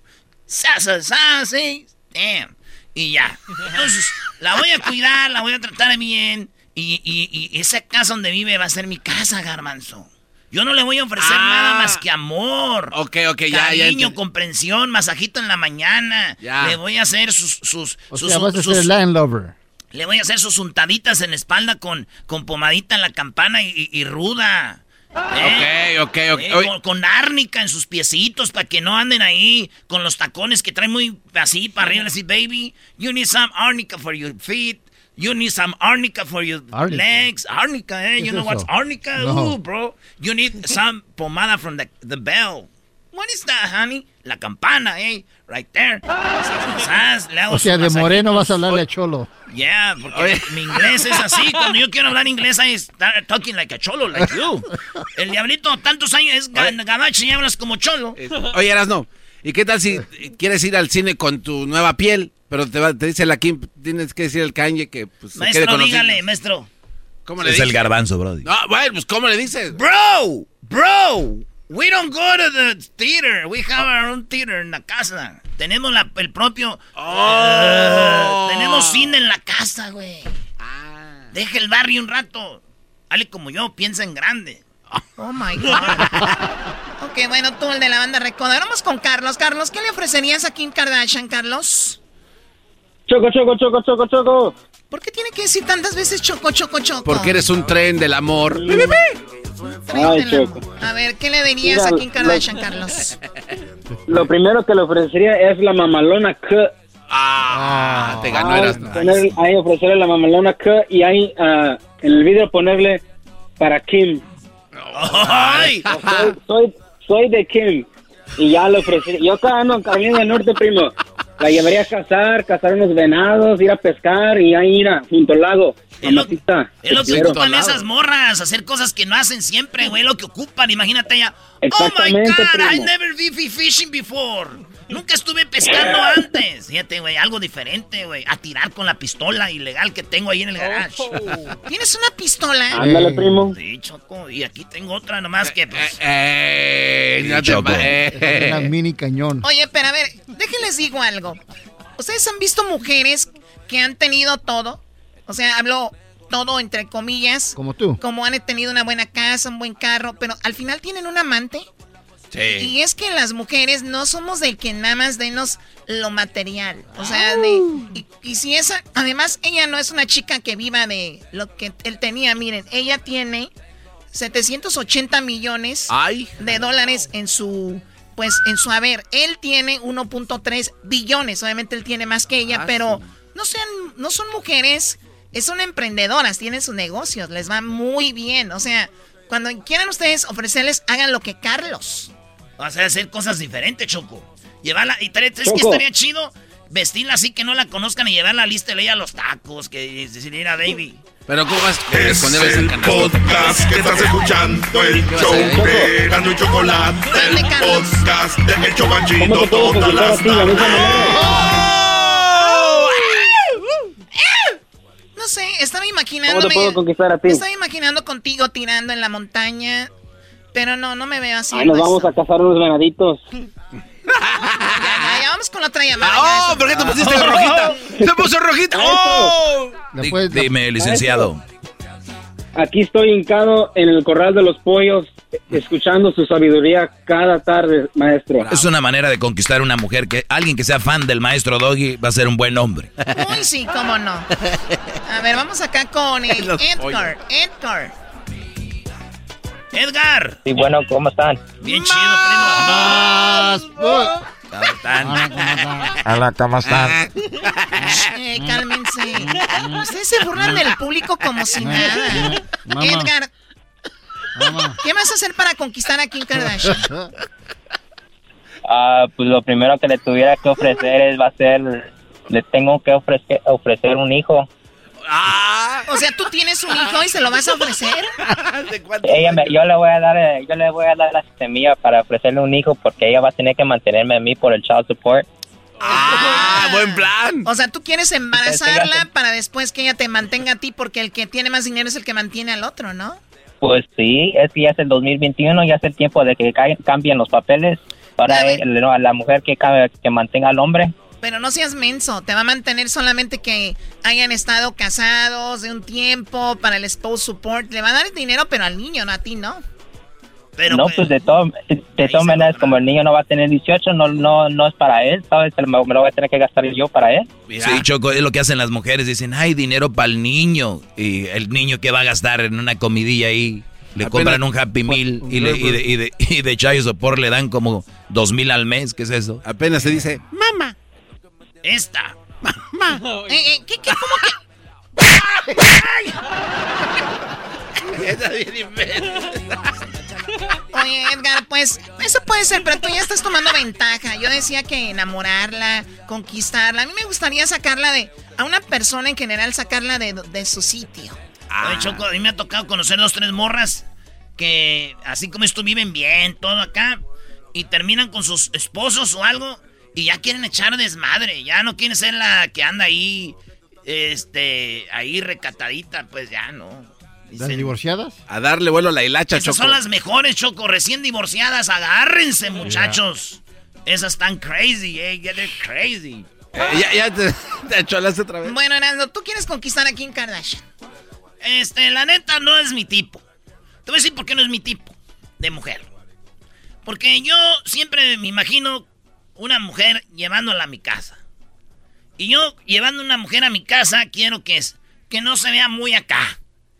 Sasa, sasa, damn. Y ya. Entonces, la voy a cuidar, la voy a tratar bien. Y, y, y esa casa donde vive va a ser mi casa, garbanzo. Yo no le voy a ofrecer Ah. nada más que amor. Ok, ok, ya, ya. Cariño, comprensión, masajito en la mañana. Ya. Le voy a hacer sus... sus, O sus- sea, vas a sus- le voy a hacer sus untaditas en la espalda con, con pomadita en la campana y, y- y ruda. ¿Eh? Ok, ok, ok. Eh, con, con árnica en sus piecitos para que no anden ahí con los tacones que traen muy así para arriba. Así, baby, you need some arnica for your feet. You need some arnica for your Arnica. legs. Arnica, eh? ¿Qué You know what's eso? arnica? No. Ooh, bro. You need some pomada from the, the bell. What is that, honey? La campana, eh? Right there. Sas, le hago O sea, de moreno vas a hablarle a Cholo. Yeah, porque mi inglés es así. Cuando yo quiero hablar inglés, I start talking like a cholo, like you. El diablito, tantos años es ga- gabacho y hablas como cholo. oye, Erasno, ¿y qué tal si quieres ir al cine con tu nueva piel? Pero te, va- te dice la Kim, tienes que decir al Kanye que pues, se quede Maestro, con los dígale, signos. maestro. ¿Cómo le Es dices? el garbanzo, Brody. No, bueno, pues ¿cómo le dices? Bro, bro, we don't go to the theater. We have our own theater en la casa. Tenemos la- el propio... Oh. Eh, tenemos cine en la casa, güey. Deja el barrio un rato. Dale como yo, piensa en grande. Oh my God. ok, bueno, tú el de la banda Recoda. Vamos con Carlos. Carlos, ¿qué le ofrecerías a Kim Kardashian, Carlos? Choco, choco, choco, choco, choco. ¿Por qué tiene que decir tantas veces choco, choco, choco? Porque eres un tren del amor. Ay, choco. A ver, ¿qué le dirías a Kim Kardashian, Carlos? Lo primero que le ofrecería es la mamalona K. Ah, te ganó poner- ahí ofrecerle la mamalona K y ahí ah, en el video ponerle para Kim. ¡Ay! Soy, soy, soy de Kim. Y ya le ofrecí. Yo acá ando en Carolina del Norte, primo. La llevaría a cazar, cazar unos venados, ir a pescar y ahí ir a, junto al lago. Es lo te que quiero. ocupan esas morras, hacer cosas que no hacen siempre, güey, lo que ocupan. Imagínate ya. Oh my God, I primo. never been fishing before. Nunca estuve pescando antes. Fíjate, güey, algo diferente, güey. A tirar con la pistola ilegal que tengo ahí en el garage. ¿Tienes una pistola? Ándale, primo. Sí, Choco. Y aquí tengo otra nomás que, pues... Eh, no te Choco. pa- eh. Una mini cañón. Oye, pero a ver, déjenles digo algo. ¿Ustedes han visto mujeres que han tenido todo? O sea, hablo todo entre comillas. Como tú. Como han tenido una buena casa, un buen carro, pero al final tienen un amante. Sí. Y es que las mujeres no somos de que nada más denos lo material. O sea, de, y, y si esa, además ella no es una chica que viva de lo que él tenía, miren, ella tiene 780 millones Ay. de dólares en su, pues en su haber. Él tiene 1.3 billones, obviamente él tiene más que ella, Ah, pero no sean, no son mujeres, son emprendedoras, tienen sus negocios, les va muy bien. O sea, cuando quieran ustedes ofrecerles, hagan lo que Carlos. O sea, hacer cosas diferentes, Choco. Llevarla, y tal- es que estaría chido vestirla así que no la conozcan y llevarla lista y leer a los tacos, que decir, mira, baby. Pero ¿cómo vas a Es el podcast que estás escuchando, el ¿Qué vas a show de y Chocolate, el podcast de El Chobachito ¿Cómo te puedo todas a las ti de la misma tardes. manera? No sé, estaba ¿Cómo imaginándome. te puedo conquistar a ti? Me estaba imaginando contigo tirando en la montaña. Pero no, no me veo así. Ay, nos pues. vamos a cazar unos venaditos. Ya, ya, vamos con la otra llamada. Ah, ¡Oh! ya, ¿Por qué te pusiste rojita? ¡Se puso rojita! ¡Oh! Después- dime, licenciado. Aquí estoy hincado en el corral de los pollos, escuchando su sabiduría cada tarde, maestro. Es una manera de conquistar una mujer que alguien que sea fan del maestro Doggy va a ser un buen hombre. Uy, sí, cómo no. A ver, vamos acá con el Edgar. Edgar. Edgar. Sí, bueno, ¿cómo están? Bien chido, Más. primo. ¿Cómo están? Hola, ¿cómo están? Eh, cálmense. Ustedes se burlan del público como si nada. Mamá. Edgar, Mamá. ¿qué vas a hacer para conquistar a Kim Kardashian? Ah, pues lo primero que le tuviera que ofrecer es, va a ser, le tengo que ofrecer, ofrecer un hijo. ¡Ah! O sea, tú tienes un hijo y se lo vas a ofrecer. Ella me- yo le voy a dar, eh, yo le voy a dar la semilla para ofrecerle un hijo porque ella va a tener que mantenerme a mí por el child support. ¡Ah! ¡Buen plan! O sea, tú quieres embarazarla para después que ella te mantenga a ti porque el que tiene más dinero es el que mantiene al otro, ¿no? Pues sí, es que ya es el 2021, ya es el tiempo de que ca- cambien los papeles para A no, la mujer que, que mantenga al hombre. Pero no seas menso, te va a mantener solamente que hayan estado casados de un tiempo para el spouse support. Le va a dar el dinero, pero al niño, no a ti, ¿no? Pero no, pues de, todo, de todas maneras, como el niño no va a tener 18, no, no, no es para él, ¿sabes? Me, me lo voy a tener que gastar yo para él. Sí, Choco, es lo que hacen las mujeres. Dicen, hay dinero para el niño. Y el niño que va a gastar en una comidilla ahí, le Apenas- compran un Happy Meal y, le, y, de, y, de, y de chayo sopor le dan como dos mil al mes. ¿Qué es eso? Apenas se dice, Mamá. Esta. Mamá. Eh, eh, ¿qué, qué, cómo que? Oye, Edgar, pues eso puede ser, pero tú ya estás tomando ventaja. Yo decía que enamorarla, conquistarla. A mí me gustaría sacarla de. A una persona en general, sacarla de, de su sitio. Oye, Choco, a mí me ha tocado conocer dos, tres morras que, así como esto, viven bien, todo acá, y terminan con sus esposos o algo, y ya quieren echar desmadre, ya no quieren ser la que anda ahí, este, ahí recatadita, pues ya no. ¿Las divorciadas? a darle vuelo a la hilacha, Esas Choco. son las mejores, Choco, recién divorciadas, agárrense, muchachos. Esas están crazy, eh, yeah, they're crazy. Eh, ya ya te, te acholaste otra vez. Bueno, Erasmo, tú quieres conquistar a Kim Kardashian. Este, la neta no es mi tipo. Te voy a decir por qué no es mi tipo de mujer. Porque yo siempre me imagino una mujer llevándola a mi casa. Y yo llevando una mujer a mi casa quiero que, es, que no se vea muy acá.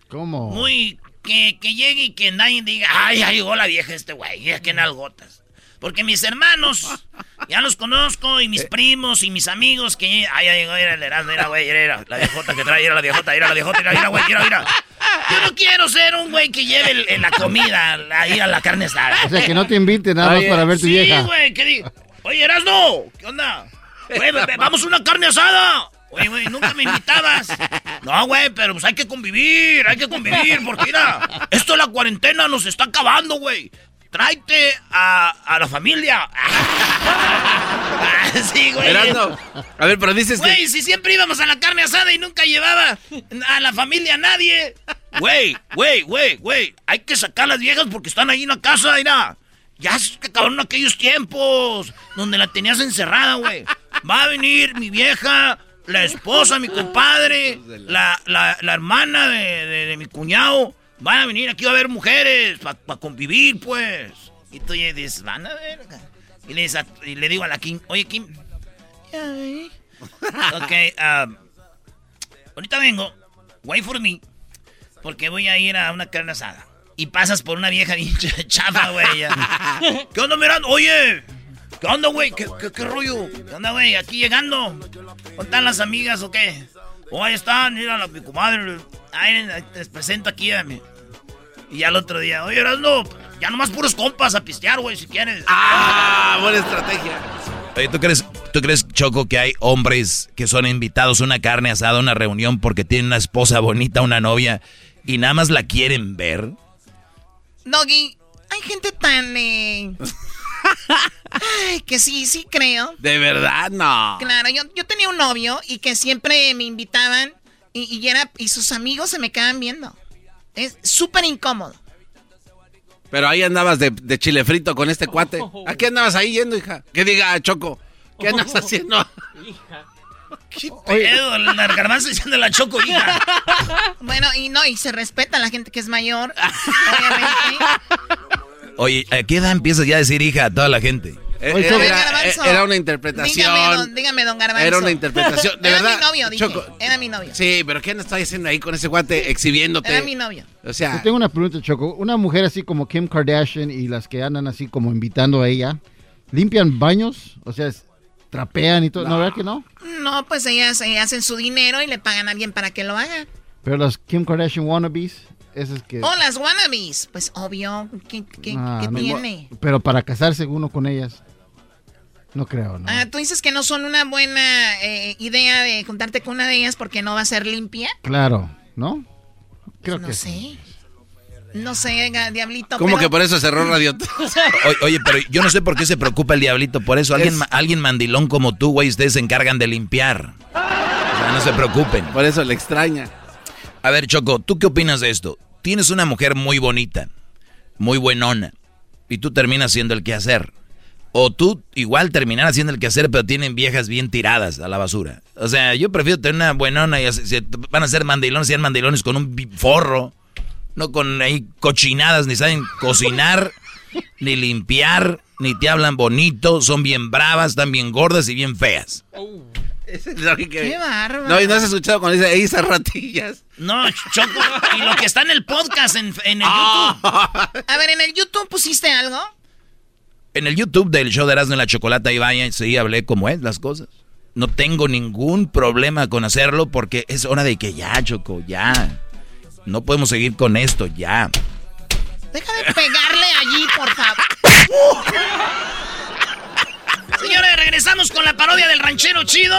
¿Cómo? Muy... Que, que llegue y que nadie diga, ay, ya llegó la vieja este güey, ya que nalgotas. Porque mis hermanos, ya los conozco, y mis primos, y mis amigos, que... Ay, llegó, era el Erasmo, era güey, era la viejota que trae, era la viejota, era la viejota, era, güey, era, era. Yo no quiero ser un güey que lleve el- el- la comida ahí a la carne asada. O sea, que no te invite nada más para ver tu sí, vieja. güey, que diga, oye, Erasmo, ¿qué onda? Güey, vamos a una carne asada. Oye, güey, nunca me invitabas. No, güey, pero pues hay que convivir, hay que convivir, porque mira, esto de la cuarentena nos está acabando, güey. Tráete a, a la familia. sí, güey. Erasmo, a ver, pero dices Güey, que... si siempre íbamos a la carne asada y nunca llevaba a la familia a nadie. Güey, güey, güey, güey. Hay que sacar las viejas porque están ahí en la casa, mira. Ya se acabaron aquellos tiempos donde la tenías encerrada, güey. Va a venir mi vieja, la esposa, mi compadre, la, la, la hermana de, mi cuñado. Van a venir aquí a ver mujeres para convivir, pues. Y tú ya dices, van a ver. Y le, a- digo a la Kim, oye, Kim, Ok, um, ahorita vengo. Wait for me. Porque voy a ir a una carne asada. Y pasas por una vieja bien ch- chafa, güey. ya. ¿Qué onda, mirando? Oye, ¿qué onda, güey? ¿Qué, qué, qué rollo? ¿Qué onda, güey? Aquí llegando. ¿Dónde están las amigas o qué? Oh, ahí están, mira, la, mi comadre. Ay, te presento aquí a mi. Y ya el otro día, oye, no, ya nomás puros compas a pistear, güey, si quieres. ¡Ah! Buena estrategia. Oye, ¿tú crees, ¿tú crees, Choco, que hay hombres que son invitados a una carne asada, a una reunión, porque tienen una esposa bonita, una novia, y nada más la quieren ver? Doggy, hay gente tan... eh, Ay, que sí, sí creo. De verdad, no. Claro, yo, yo tenía un novio y que siempre me invitaban y, y era, y sus amigos se me quedaban viendo. Es súper incómodo. Pero ahí andabas de, de chile frito con este cuate. ¿A qué andabas ahí yendo, hija? Que diga, Choco, ¿qué andas haciendo? ¿Qué pedo? Garbanzo diciendo la choco, hija. Bueno, y no, y se respeta a la gente que es mayor. Obviamente. Oye, ¿a qué edad empiezas ya a decir hija a toda la gente? Eh, Oye, eh, era, eh, era una interpretación. Dígame, don, dígame, don Garbanzo. Era una interpretación. De era verdad. mi novio, dije. Choco. Era mi novio. Sí, pero ¿qué andas haciendo ahí con ese guate exhibiéndote? Era mi novio. O sea, Yo tengo una pregunta, Choco. Una mujer así como Kim Kardashian y las que andan así como invitando a ella, ¿limpian baños? O sea, es- trapean y todo. ¿No, verdad que no? No, pues ellas, eh, hacen su dinero y le pagan a alguien para que lo haga. Pero las Kim Kardashian wannabes, esas que... O las wannabes. Pues obvio. ¿Qué, qué- Ah, qué no. tiene? Pero para casarse uno con ellas, no creo, ¿no? Ah, tú dices que no son una buena eh, idea de juntarte con una de ellas porque no va a ser limpia. Claro, ¿no? Creo no que sé. sí. No sé, diablito. ¿cómo pero- que por eso cerró Radio? Oye, oye, pero yo no sé por qué se preocupa el diablito por eso. Alguien, Es- ma- alguien mandilón como tú, güey, ustedes se encargan de limpiar. O sea, no se preocupen. Por eso le extraña. A ver, Choco, ¿tú qué opinas de esto? Tienes una mujer muy bonita, muy buenona, y tú terminas siendo el quehacer. O tú igual terminar haciendo el quehacer, pero tienen viejas bien tiradas a la basura. O sea, yo prefiero tener una buenona y así- van a ser mandilones, sean mandilones con un forro, no con ahí cochinadas, ni saben cocinar. ni limpiar, ni te hablan bonito, son bien bravas, están bien gordas y bien feas. Qué bárbaro. No, y no has escuchado cuando dice esas ratillas. No, Choco, y lo que está en el podcast, en, en el. YouTube. A ver, ¿en el YouTube pusiste algo? En el YouTube del show de Erasmo y la Chocolata, ahí vaya, sí, hablé como es las cosas. No tengo ningún problema con hacerlo porque es hora de que ya, Choco, ya. No podemos seguir con esto, ya. Deja de pegarle allí, por favor. Señores, regresamos con la parodia del ranchero chido.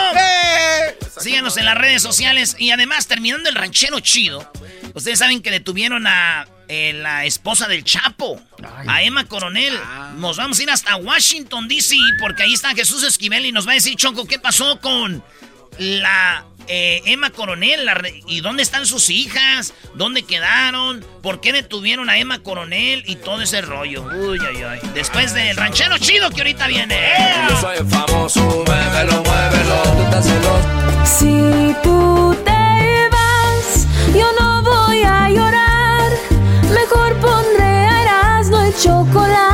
Síganos en las redes sociales. Y además, terminando el ranchero chido, ustedes saben que detuvieron a eh, la esposa del Chapo, a Emma Coronel. Nos vamos a ir hasta Washington, D.C., porque ahí está Jesús Esquivel y nos va a decir, Choco, ¿qué pasó con la eh, Emma Coronel? La re- ¿Y dónde están sus hijas? ¿Dónde quedaron? ¿Por qué detuvieron a Emma Coronel? Y todo ese rollo. Uy, ay, ay. Después del ranchero chido que ahorita viene. Yo soy famoso, muévelo, muévelo, tú. Si tú te vas, yo no voy a llorar. Mejor pondré a Erasmo y chocolate, el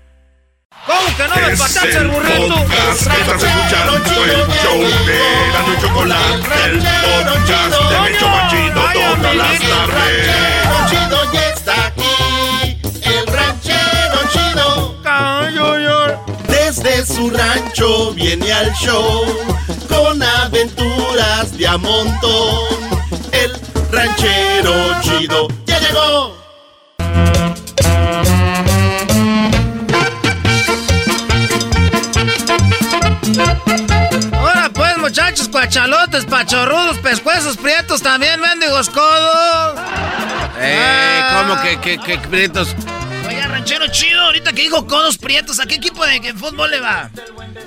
¿Cómo que no me Es pataste el el burrito? podcast estás escuchando, el show de Erasmo y Chocolate, el podcast de Hecho Machito todas las tardes. chido ya está aquí, el ranchero chido. Desde su rancho viene al show con aventuras de a montón. El ranchero chido ya llegó. Muchachos, cuachalotes, pachorrudos, pescuezos, prietos, también mendigos codos. Eh, ¿cómo que, que, que prietos? Oiga, ranchero chido, ahorita que dijo codos prietos, ¿a qué equipo de que fútbol le va?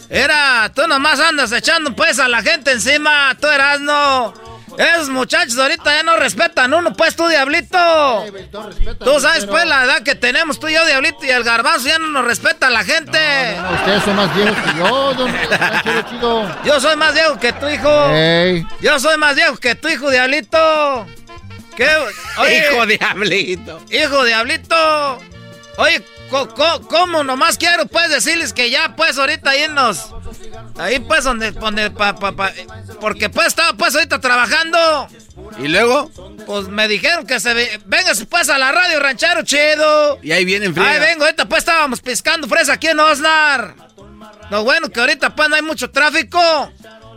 Era, tú nomás andas echando pues a la gente encima, tú eras no. Esos muchachos ahorita ya no respetan uno, pues tú, Diablito. Tú sabes, pues, la edad que tenemos tú y yo, Diablito, y el garbanzo ya no nos respeta la gente. Ustedes son más viejos que yo, don Chido. Yo soy más viejo que tu hijo. Yo soy más viejo que tu hijo, Diablito. ¿Qué? Hijo Diablito. Hijo Diablito. Oye, co- co- ¿cómo nomás quiero pues decirles que ya pues ahorita irnos? Ahí pues donde, donde pa, pa, pa- porque pues estaba pues ahorita trabajando. ¿Y luego? Pues me dijeron que se ve, véngase pues a la radio ranchero chido. Y ahí vienen friega. Ahí vengo, ahorita pues estábamos pescando fresa aquí en Osnar. Lo bueno que ahorita pues no hay mucho tráfico.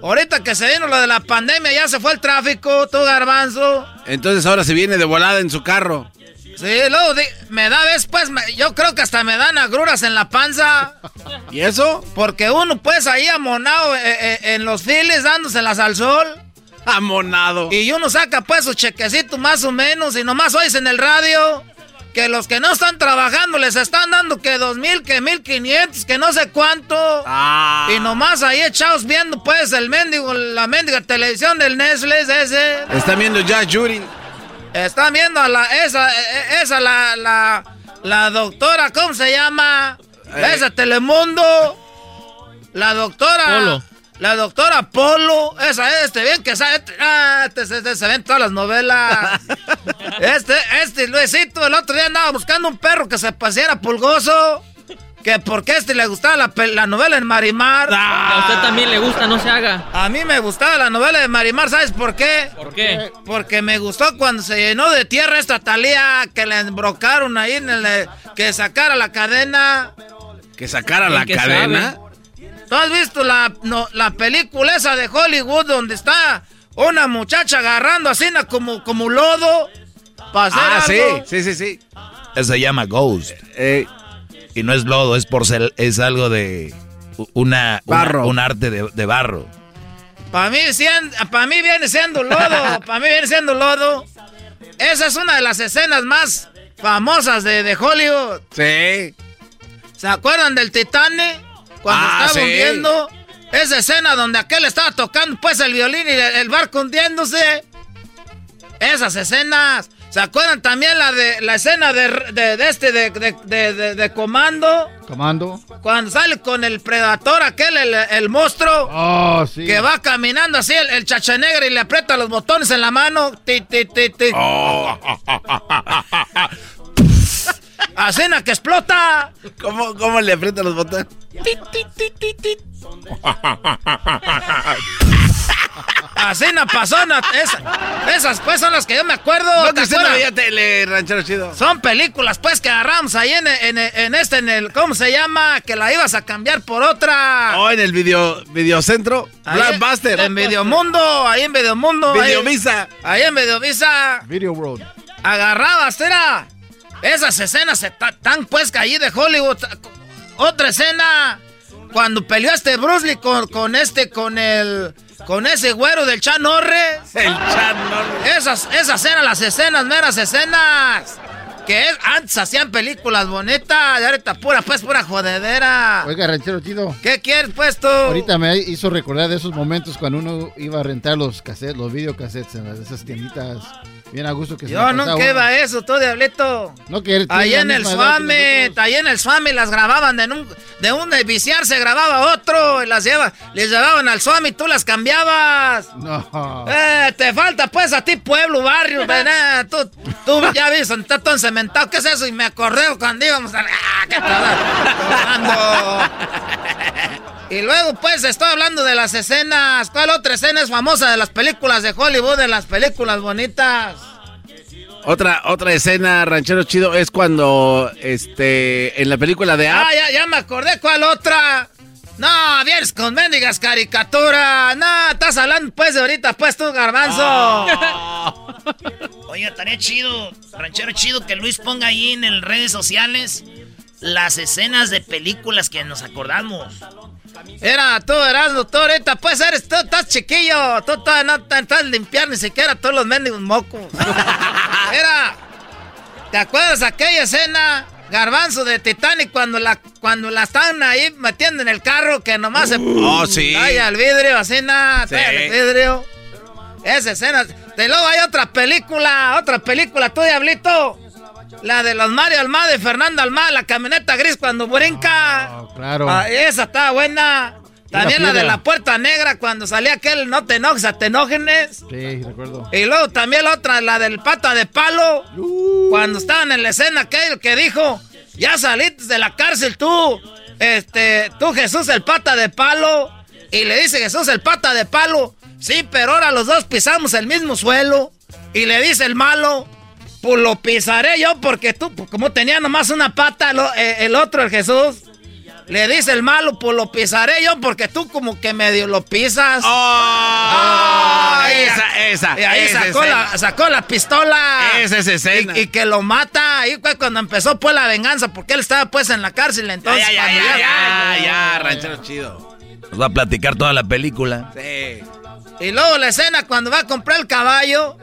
Ahorita que se vino lo de la pandemia ya se fue el tráfico, tú garbanzo. Entonces ahora se viene de volada en su carro. Sí, luego me da después, me- yo creo que hasta me dan agruras en la panza. ¿Y eso? Porque uno pues ahí amonado eh, eh, en los files dándoselas al sol. Amonado. Y uno saca pues su chequecito más o menos y nomás oyes en el radio que los que no están trabajando les están dando que dos mil, que mil quinientos, que no sé cuánto. Ah. Y nomás ahí echados viendo pues el mendigo, la mendiga televisión del Nestlé ese. Están viendo ya Judy. Están viendo a la, esa, eh, esa, la, la, La doctora, ¿cómo se llama? Eh. Esa Telemundo. La doctora. Polo. La doctora Polo. Esa, este, bien que sabe. Este, ah, este, este, este, se ven todas las novelas. Este, este, Luisito, el otro día andaba buscando un perro que se paseara pulgoso. Que porque a este le gustaba la, la novela en Marimar. A usted también le gusta, no se haga. A mí me gustaba la novela de Marimar, ¿sabes por qué? ¿Por qué? Porque me gustó cuando se llenó de tierra esta talía que le embrocaron ahí en el... que sacara la cadena. Que sacara la ¿Quién que cadena. ¿Tú has visto la, no, la película esa de Hollywood donde está una muchacha agarrando así como, como lodo? para hacer Ah, sí, algo? sí, sí, sí. Eso se llama Ghost. Eh, y no es lodo, es porcel es algo de una, una- Barro. un arte de, de barro. Para mí, sien- pa' mí viene siendo lodo. Para mí viene siendo lodo. Esa es una de las escenas más famosas de, de Hollywood. Sí. ¿Se acuerdan del Titanic? Cuando Ah, estaba sí. hundiendo. Esa escena donde aquel estaba tocando pues el violín y el, el barco hundiéndose. Esas escenas. ¿Se acuerdan también la de la escena de, de- de este de, de- de- de- de comando? Comando. Cuando sale con el predator aquel, el, el monstruo. Oh, sí. Que va caminando así el, el chacha negra y le aprieta los botones en la mano. Ti, ti, ti, ti. Asena que explota. ¿Cómo, ¿Cómo le aprieta los botones? Asena pasó. na- esa- esas pues son las que yo me acuerdo. No, ¿te que usted no veía tele, ranchero chido. Son películas pues que agarramos ahí en, en- en este, en el, ¿cómo se llama? Que la ibas a cambiar por otra. Oh, en el video, videocentro. Ahí Blockbuster. En Videomundo, ahí en Videomundo. ahí- Videovisa. Ahí, en Videovisa. Video World. Agarrabas, era. Esas escenas ta- tan pues que allí de Hollywood. Otra escena. Cuando peleó este Bruce Lee con, con este, con el. Con ese güero del Chan Norris. El Chan Norris. Esas, esas eran las escenas, meras escenas. Que es- antes hacían películas bonitas. Y ahorita pura, pues, pura jodedera. Oiga, ranchero chido. ¿Qué quieres, pues, tú? Ahorita me hizo recordar de esos momentos cuando uno iba a rentar los cassettes, los videocassettes en las- esas tiendiditas. Bien a gusto que se Yo la no pasaba que uno. iba eso, tú, diablito. No que la en el Swami, ahí en el Swami las grababan de un, de un de viciar se grababa otro y las lleva, les llevaban al Swami, tú las cambiabas. No. Eh, te falta pues a ti pueblo, barrio, ven, eh, tú, tú ya viste, está todo encementado, ¿qué es eso? Y me acordé cuando íbamos a... ¡Ah, qué tal! Y luego pues estoy hablando de las escenas, ¿cuál otra escena es famosa de las películas de Hollywood, de las películas bonitas? Otra, otra escena, ranchero chido, es cuando este en la película de Up. Ah, ya, ya me acordé cuál otra. No, vienes con mendigas caricaturas. No, estás hablando pues de ahorita, pues tú, garbanzo. Oiga, estaría chido, ranchero chido, que Luis ponga ahí en el redes sociales las escenas de películas que nos acordamos. Era tú, eras doctor, ahorita pues eres tú, estás chiquillo. Tú todavía no estás limpiar ni siquiera todos los mendigos mocos. Era, ¿te acuerdas aquella escena, garbanzo de Titanic, cuando la, cuando la estaban ahí metiendo en el carro que nomás se... Oh, sí. Talla el vidrio, así nada, Sí. el vidrio. Esa escena. De luego hay otra película, otra película, tú, Diablito. La de los Mario Almada y Fernando Almada, la camioneta gris cuando brinca. Claro. Ah, esa estaba buena. También la de la puerta negra cuando salía aquel no te enojes, atenógenes. Sí, recuerdo. Y luego también la otra, la del pata de palo. Cuando estaban en la escena aquel que dijo, ya saliste de la cárcel tú, este, tú Jesús el pata de palo. Y le dice Jesús el pata de palo, sí, pero ahora los dos pisamos el mismo suelo. Y le dice el malo, pues lo pisaré yo porque tú, pues, como tenía nomás una pata, lo- eh, el otro, el Jesús. Le dice el malo, pues lo pisaré yo porque tú como que medio lo pisas. Ah, Ay, esa, esa, y ahí esa sacó escena. la, sacó la pistola. Esa es escena. Y, y que lo mata. Ahí fue cuando empezó pues la venganza, porque él estaba pues en la cárcel. Entonces, ya, ya, ya, ya, ya, ranchero chido. Nos va a platicar toda la película. Sí. Y luego la escena cuando va a comprar el caballo,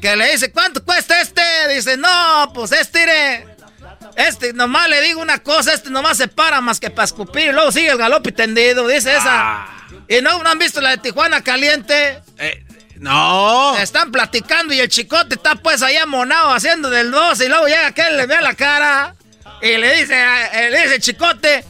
que le dice, ¿cuánto cuesta este? Dice, no, pues este, iré. Este, nomás le digo una cosa, este nomás se para más que para escupir. Y luego sigue el galope tendido, dice esa. Ah. ¿Y no, no han visto la de Tijuana caliente? Eh, No. Están platicando y el chicote está pues ahí amonado haciendo del 2 y luego llega aquel, le ve a la cara y le dice, eh, le dice chicote,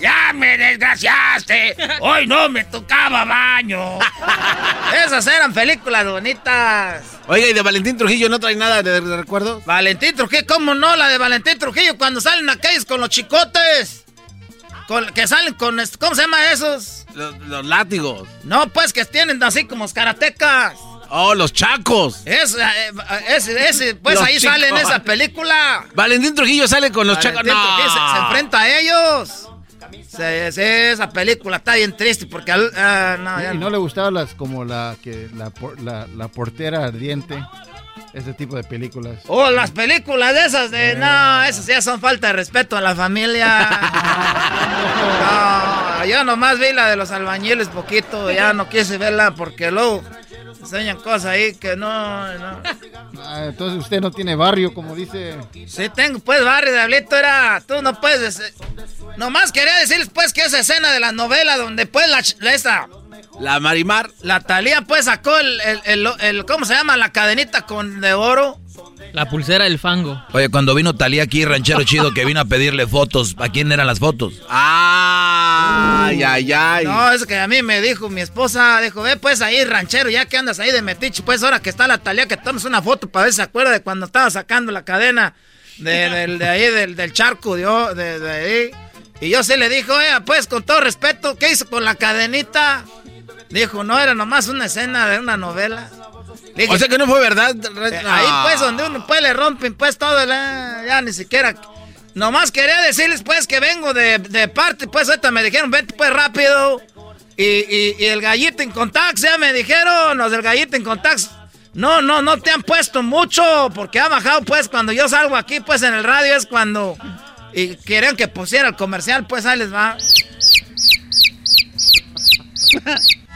ya me desgraciaste, hoy no me tocaba baño. Esas eran películas bonitas. Oiga, ¿y de Valentín Trujillo no trae nada de, de recuerdo? Valentín Trujillo, ¿cómo no? La de Valentín Trujillo cuando salen a calles con los chicotes. Con, que salen con, ¿cómo se llama esos? Los, los látigos. No, pues que tienen así como karatecas. Oh, los chacos. Es, eh, ese, ese, pues Los ahí sale en chicos. esa película. Valentín Trujillo sale con los chacos. Valentín No. Trujillo se, se enfrenta a ellos. Se- esa película está bien triste porque... al- ah, no, ya y no. no le gustaban las como la que la, por- la, la portera ardiente, ese tipo de películas. Oh, las películas de esas de... No, esas ya son falta de respeto a la familia. No, yo nomás vi la de los albañiles poquito, ya no quise verla porque luego enseñan cosas ahí que no, no. Ah, entonces usted no tiene barrio, como dice. Sí tengo, pues, barrio Diablito era... Tú no puedes... Nomás quería decirles, pues, que esa escena de la novela donde, pues, la... esa... La Marimar. La Talía, pues, sacó el, el, el- el- ¿Cómo se llama? La cadenita con de oro. La pulsera del fango. Oye, cuando vino Talía aquí, ranchero chido, que vino a pedirle fotos, ¿a quién eran las fotos? Ay, ay, ay. No, es que a mí me dijo mi esposa, dijo, ve pues ahí ranchero, ya que andas ahí de metiche, pues ahora que está la Talía, que tomes una foto para ver si se acuerda de cuando estaba sacando la cadena de, del- de ahí, del, del charco de, de, de ahí. Y yo sí le dijo, oiga, pues con todo respeto, ¿qué hizo con la cadenita? Dijo, no, era nomás una escena de una novela. Dije, O sea que no fue verdad. eh, Ahí pues donde uno pues le rompen pues todo, la- ya ni siquiera... Nomás quería decirles pues que vengo de, de parte, pues ahorita me dijeron, vete pues rápido. Y, y- y el gallito en contacts, ya me dijeron, los del gallito en contacts. No, no, no te han puesto mucho, porque ha bajado pues cuando yo salgo aquí pues en el radio es cuando... Y querían que pusiera el comercial, pues ahí les va.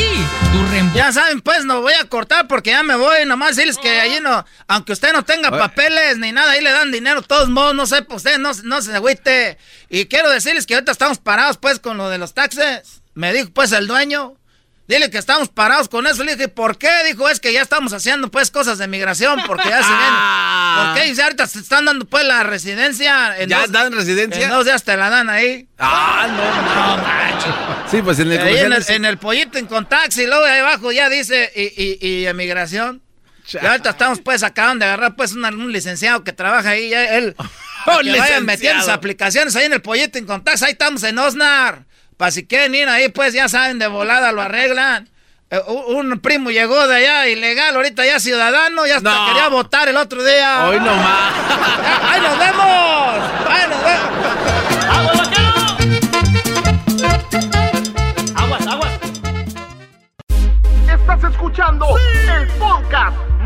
Sí, tu reembolso. Ya saben, pues no voy a cortar porque ya me voy. Nomás decirles que ahí no, aunque usted no tenga papeles ni nada, ahí le dan dinero. de Todos modos, no sé, pues usted no, no se agüite. Y quiero decirles que ahorita estamos parados, pues, con lo de los taxes. Me dijo, pues, el dueño. Dile que estamos parados con eso. Le dije, ¿por qué? Dijo, es que ya estamos haciendo, pues, cosas de migración. Porque ya se ven. ¿Por qué? Ahorita se están dando, pues, la residencia. en ¿Ya dos- dan residencia? En dos días te la dan ahí. Ah, no, no, manches. Sí, pues en el Ahí en el, en el pollito en taxi, luego ahí abajo ya dice y, y, y emigración. Y ahorita estamos pues acaban de agarrar pues un licenciado que trabaja ahí, ya él. para que vayan licenciado. metiendo sus aplicaciones ahí en el pollito en taxi, ahí estamos en Osnar. Para si quieren ir ahí, pues ya saben, de volada lo arreglan. Eh, un un primo llegó de allá ilegal, ahorita ya ciudadano, ya hasta No. quería votar el otro día. Hoy no más. ¡Ahí nos vemos! ¡Ahí nos vemos! Aguas, aguas. Estás escuchando el podcast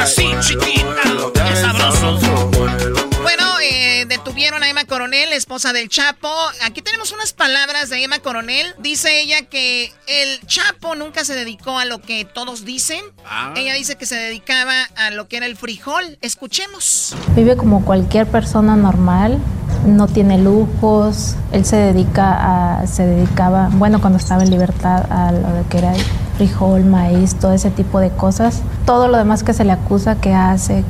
Así, chiquita, qué sabroso. Bueno, eh, detuvieron a Emma Coronel, esposa del Chapo. Aquí tenemos unas palabras de Emma Coronel. Dice ella que el Chapo nunca se dedicó a lo que todos dicen. Ah. Ella dice que se dedicaba a lo que era el frijol. Escuchemos. Vive como cualquier persona normal, no tiene lujos, él se dedica a, se dedicaba, bueno, cuando estaba en libertad a lo de que era frijol, maíz, todo ese tipo de cosas. Todo lo demás que se le acusa que hace,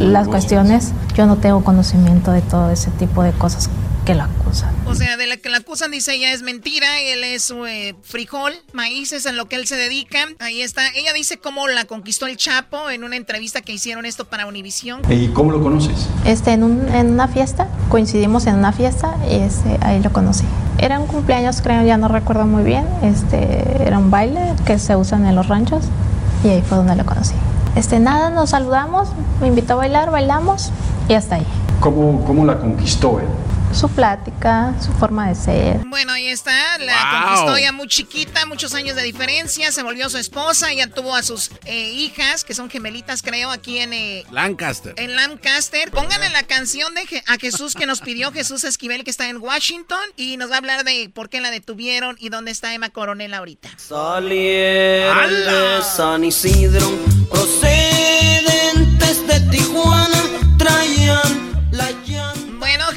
las cuestiones, yo no tengo conocimiento de todo ese tipo de cosas que lo acusan. O sea, de la que la acusan, dice ella, es mentira. Él es eh, frijol, maíz, es en lo que él se dedica. Ahí está. Ella dice cómo la conquistó el Chapo en una entrevista que hicieron esto para Univisión. ¿Y cómo lo conoces? Este, en, un- en una fiesta, coincidimos en una fiesta y este, ahí lo conocí. Era un cumpleaños, creo, ya no recuerdo muy bien. Este, era un baile que se usan en los ranchos y ahí fue donde lo conocí. Este, nada, nos saludamos, me invitó a bailar, bailamos y hasta ahí. ¿Cómo, cómo la conquistó él? Su plática, su forma de ser. Bueno, ahí está. La Wow. conquistó ya muy chiquita, muchos años de diferencia. Se volvió su esposa. Ya tuvo a sus eh, hijas, que son gemelitas, creo, aquí en, eh, Lancaster. en Lancaster. Pónganle la canción de Je- a Jesús que nos pidió Jesús Esquivel, que está en Washington. Y nos va a hablar de por qué la detuvieron y dónde está Emma Coronel ahorita. Salieron de San Isidro, procedentes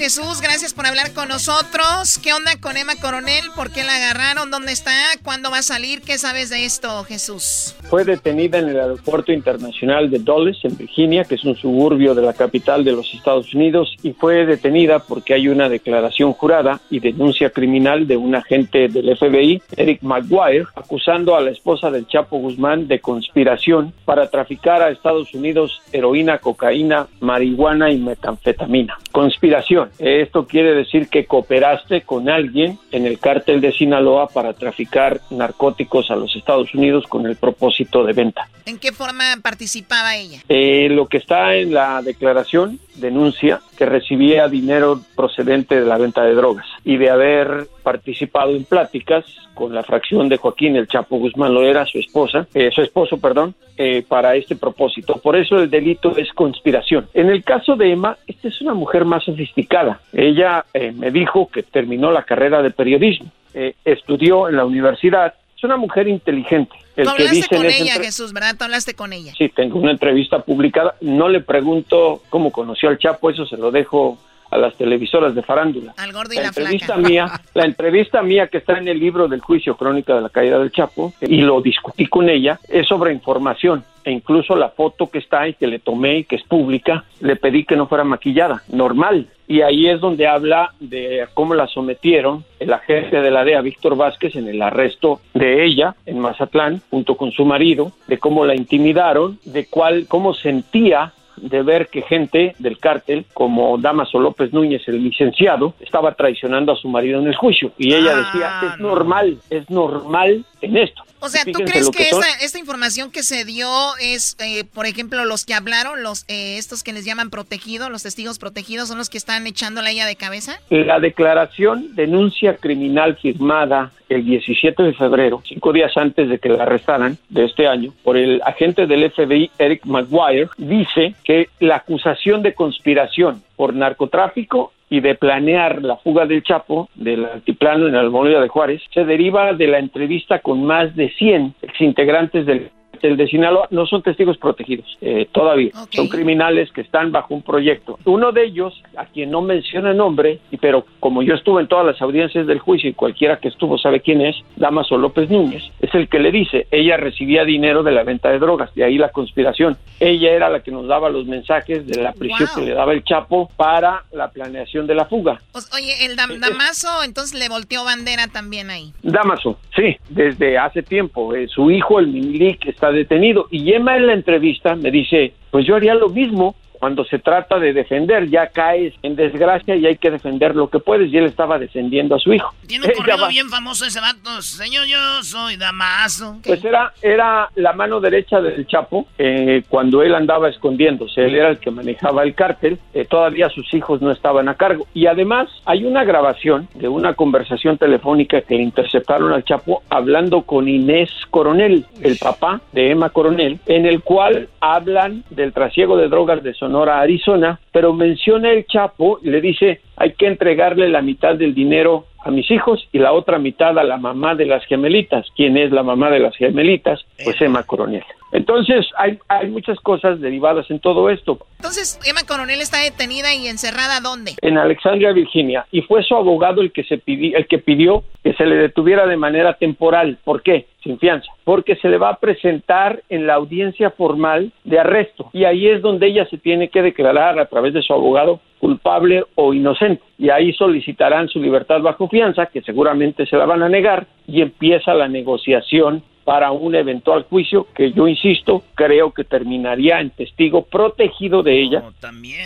Jesús, gracias por hablar con nosotros. ¿Qué onda con Emma Coronel? ¿Por qué la agarraron? ¿Dónde está? ¿Cuándo va a salir? ¿Qué sabes de esto, Jesús? Fue detenida en el aeropuerto internacional de Dulles, en Virginia, que es un suburbio de la capital de los Estados Unidos, y fue detenida porque hay una declaración jurada y denuncia criminal de un agente del FBI, Eric Maguire, acusando a la esposa del Chapo Guzmán de conspiración para traficar a Estados Unidos heroína, cocaína, marihuana y metanfetamina. Conspiración. Esto quiere decir que cooperaste con alguien en el cártel de Sinaloa para traficar narcóticos a los Estados Unidos con el propósito de venta. ¿En qué forma participaba ella? Eh, lo que está en la declaración denuncia recibía dinero procedente de la venta de drogas y de haber participado en pláticas con la fracción de Joaquín el Chapo Guzmán Loera, su esposa, eh, su esposo, perdón, eh, para este propósito. Por eso el delito es conspiración. En el caso de Emma, esta es una mujer más sofisticada. Ella eh, me dijo que terminó la carrera de periodismo, eh, estudió en la universidad. Es una mujer inteligente. El Tú que hablaste dice con en esa ella, entre- Jesús, ¿verdad? Tú hablaste con ella. Sí, tengo una entrevista publicada. No le pregunto cómo conoció al Chapo, eso se lo dejo a las televisoras de farándula. Al gordo y La la, entrevista flaca. mía, la entrevista mía que está en el libro del juicio crónica de la caída del Chapo y lo discutí con ella es sobre información e incluso la foto que está y que le tomé y que es pública le pedí que no fuera maquillada, normal. Y ahí es donde habla de cómo la sometieron el agente de la DEA, Víctor Vázquez, en el arresto de ella en Mazatlán, junto con su marido, de cómo la intimidaron, de cuál, cómo sentía de ver que gente del cártel, como Damaso López Núñez, el licenciado, estaba traicionando a su marido en el juicio. Y ella decía, es normal, es normal en esto. O sea, ¿tú crees que, son- esta, esta información que se dio es, eh, por ejemplo, los que hablaron, los eh, estos que les llaman protegidos, los testigos protegidos, son los que están echándola a ella de cabeza? La declaración denuncia criminal firmada el 17 de febrero, cinco días antes de que la arrestaran de este año, por el agente del FBI Eric Maguire, dice que la acusación de conspiración por narcotráfico y de planear la fuga del Chapo del altiplano en Almonía de Juárez se deriva de la entrevista con más de 100 exintegrantes del el de Sinaloa no son testigos protegidos eh, todavía, son criminales que están bajo un proyecto. Uno de ellos, a quien no menciona nombre, pero como yo estuve en todas las audiencias del juicio y cualquiera que estuvo sabe quién es, Damaso López Núñez, es el que le dice, ella recibía dinero de la venta de drogas, de ahí la conspiración. Ella era la que nos daba los mensajes de la prisión Wow. que le daba el Chapo para la planeación de la fuga. O- oye, el Dam- Damaso entonces le volteó bandera también ahí. Damaso, sí, desde hace tiempo. Eh, su hijo, el Milik, está detenido. Y Emma en la entrevista me dice, pues yo haría lo mismo cuando se trata de defender. Ya caes en desgracia y hay que defender lo que puedes. Y él estaba defendiendo a su hijo. Tiene un corrido bien famoso ese vato. Señor, yo soy Damaso. Pues era, era la mano derecha del Chapo eh, cuando él andaba escondiéndose. Él era el que manejaba el cártel. eh, todavía sus hijos no estaban a cargo. Y además hay una grabación de una conversación telefónica que le interceptaron al Chapo hablando con Inés Coronel, el papá de Emma Coronel, en el cual hablan del trasiego de drogas de Sonora a Arizona, pero menciona el Chapo y le dice hay que entregarle la mitad del dinero a mis hijos y la otra mitad a la mamá de las gemelitas. ¿Quién es la mamá de las gemelitas? Pues Emma Coronel. Entonces, hay, hay muchas cosas derivadas en todo esto. Entonces, Emma Coronel está detenida y encerrada ¿dónde? En Alexandria, Virginia, y fue su abogado el que se pidió, el que pidió que se le detuviera de manera temporal. ¿Por qué? Sin fianza. Porque se le va a presentar en la audiencia formal de arresto. Y ahí es donde ella se tiene que declarar a través de su abogado culpable o inocente. Y ahí solicitarán su libertad bajo fianza, que seguramente se la van a negar, y empieza la negociación para un eventual juicio que yo insisto, creo que terminaría en testigo protegido de ella.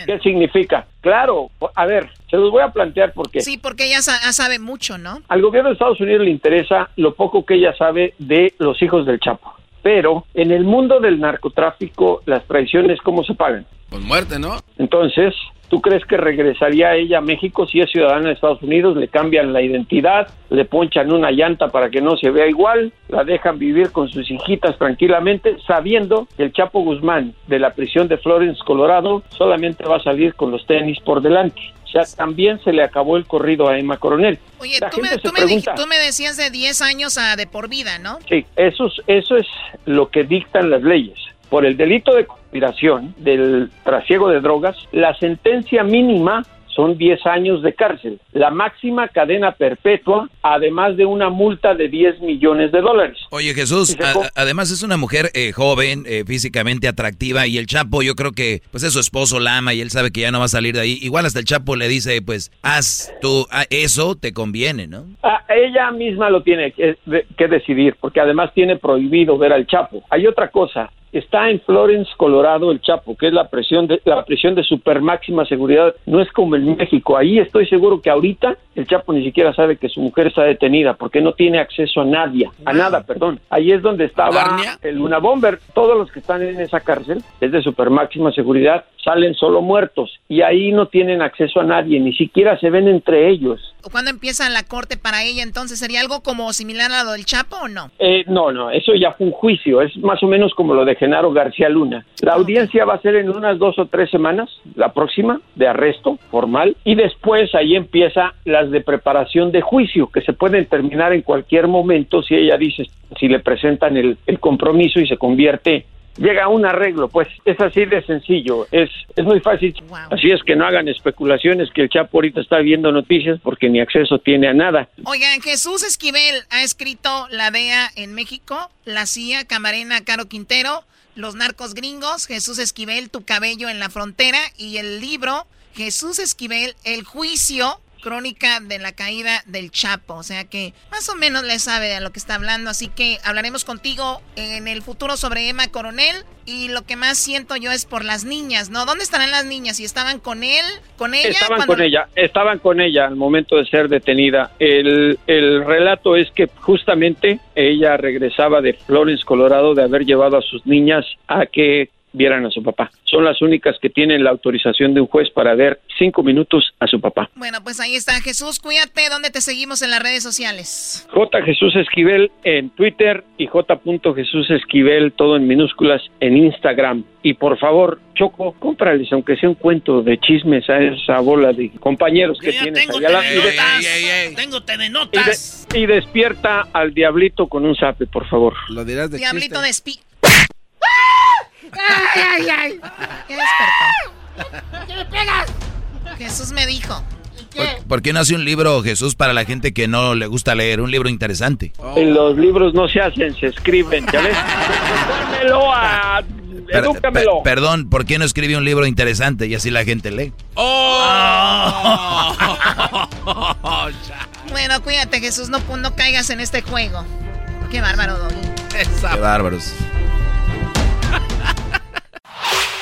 ¿Qué significa? Claro, a ver, se los voy a plantear porque Sí, porque ella sa- ah, sabe mucho, ¿no? al gobierno de Estados Unidos le interesa lo poco que ella sabe de los hijos del Chapo. Pero en el mundo del narcotráfico, las traiciones, ¿cómo se pagan? Con muerte, ¿no? Entonces, ¿tú crees que regresaría ella a México si es ciudadana de Estados Unidos? Le cambian la identidad, le ponchan una llanta para que no se vea igual, la dejan vivir con sus hijitas tranquilamente, sabiendo que el Chapo Guzmán de la prisión de Florence, Colorado, solamente va a salir con los tenis por delante. O sea, también se le acabó el corrido a Emma Coronel. Oye, La tú me, tú, me tú me decías de 10 años a de por vida, ¿no? Sí, eso es, eso es lo que dictan las leyes. Por el delito de conspiración, del trasiego de drogas, la sentencia mínima son 10 años de cárcel. La máxima cadena perpetua, además de una multa de 10 millones de dólares. Oye Jesús, a- además es una mujer eh, joven, eh, físicamente atractiva y el Chapo yo creo que pues es su esposo, la ama y él sabe que ya no va a salir de ahí. Igual hasta el Chapo le dice pues haz tú ah, eso, te conviene, ¿no? Ah, ella misma lo tiene que, de- que decidir, porque además tiene prohibido ver al Chapo. Hay otra cosa. Está en Florence, Colorado, el Chapo, que es la prisión de la prisión de super máxima seguridad. No es como en México. Ahí estoy seguro que ahorita el Chapo ni siquiera sabe que su mujer está detenida, porque no tiene acceso a nadie, a nada, perdón. Ahí es donde estaba el Luna Bomber. Todos los que están en esa cárcel es de super máxima seguridad, salen solo muertos y ahí no tienen acceso a nadie, ni siquiera se ven entre ellos. ¿Cuándo empieza la corte para ella? Entonces, ¿sería algo como similar a lo del Chapo o no? Eh, no, no, eso ya fue un juicio, es más o menos como lo de Genaro García Luna. La audiencia va a ser en unas dos o tres semanas, la próxima, de arresto formal, y después ahí empieza las de preparación de juicio, que se pueden terminar en cualquier momento si ella dice, si le presentan el, el compromiso y se convierte llega a un arreglo, pues es así de sencillo, es, es muy fácil. Así es que no hagan especulaciones que el Chapo ahorita está viendo noticias porque ni acceso tiene a nada. Oigan, Jesús Esquivel ha escrito La DEA en México, La CIA, Camarena, Caro Quintero, Los Narcos Gringos, Jesús Esquivel, Tu Cabello en la Frontera y el libro Jesús Esquivel, El Juicio, Crónica de la Caída del Chapo. O sea que más o menos le sabe a lo que está hablando, así que hablaremos contigo en el futuro sobre Emma Coronel. Y lo que más siento yo es por las niñas, ¿no? ¿Dónde estarán las niñas? ¿Y estaban con él? ¿Con ella? Estaban cuando- con ella, estaban con ella al momento de ser detenida. El, el relato es que justamente ella regresaba de Florence, Colorado, de haber llevado a sus niñas a que vieran a su papá. Son las únicas que tienen la autorización de un juez para ver cinco minutos a su papá. Bueno, pues ahí está. Jesús, cuídate. ¿Dónde te seguimos en las redes sociales? J. Jesús Esquivel en Twitter y J. Jesús Esquivel, todo en minúsculas, en Instagram. Y por favor, Choco, cómprales, aunque sea un cuento de chismes a esa bola de compañeros que tienes Tengo allá. te Y, de de- notas. Tengo te de notas. y de- y despierta al diablito con un zape, por favor. Lo dirás Diablito de espi... ¡Ay, ay, ay! ¿Qué despertó? ¿Qué me pegas? Jesús me dijo. ¿Por, por qué no hace un libro, Jesús, para la gente que no le gusta leer? Un libro interesante. Los libros no se hacen, se escriben, ¿ya ves? A... Per- per- perdón, ¿por qué no escribe un libro interesante y así la gente lee? Bueno, cuídate, Jesús. No, no caigas en este juego. Qué bárbaro, Doggy. Qué bárbaros.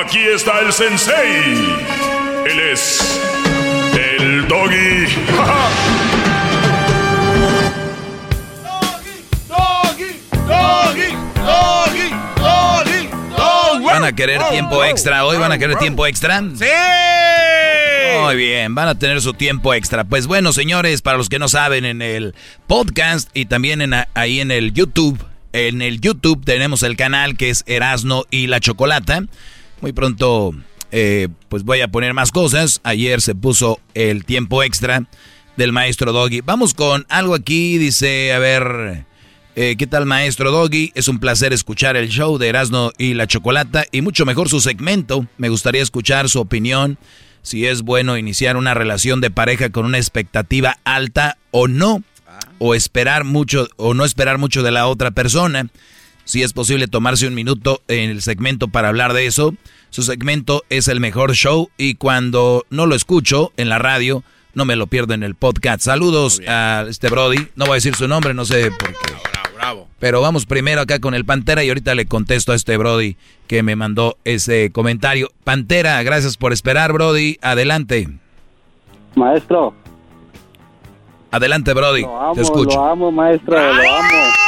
Aquí está el sensei. Él es el doggy. Doggy, doggy, doggy, doggy, doggy. Van a querer tiempo extra hoy? ¿Van a querer tiempo extra? ¡Sí! Muy bien, van a tener su tiempo extra. Pues bueno, señores, para los que no saben, en el podcast y también en, ahí en el YouTube, en el YouTube tenemos el canal que es Erasno y la Chocolata. Muy pronto, eh, pues voy a poner más cosas. Ayer se puso el tiempo extra del maestro Doggy. Vamos con algo aquí, dice, a ver, eh, ¿qué tal maestro Doggy? Es un placer escuchar el show de Erasno y la Chocolata y mucho mejor su segmento. Me gustaría escuchar su opinión, si es bueno iniciar una relación de pareja con una expectativa alta o no, o esperar mucho o no esperar mucho de la otra persona. Si es posible tomarse un minuto en el segmento para hablar de eso. Su segmento es el mejor show y cuando no lo escucho en la radio, no me lo pierdo en el podcast. Saludos a este Brody. No voy a decir su nombre, no sé por qué. Bravo, Pero vamos primero acá con el Pantera y ahorita le contesto a este Brody que me mandó ese comentario. Pantera, gracias por esperar, Brody. Adelante. Maestro. Adelante, Brody. Lo amo, Te escucho. lo amo, maestro, lo amo.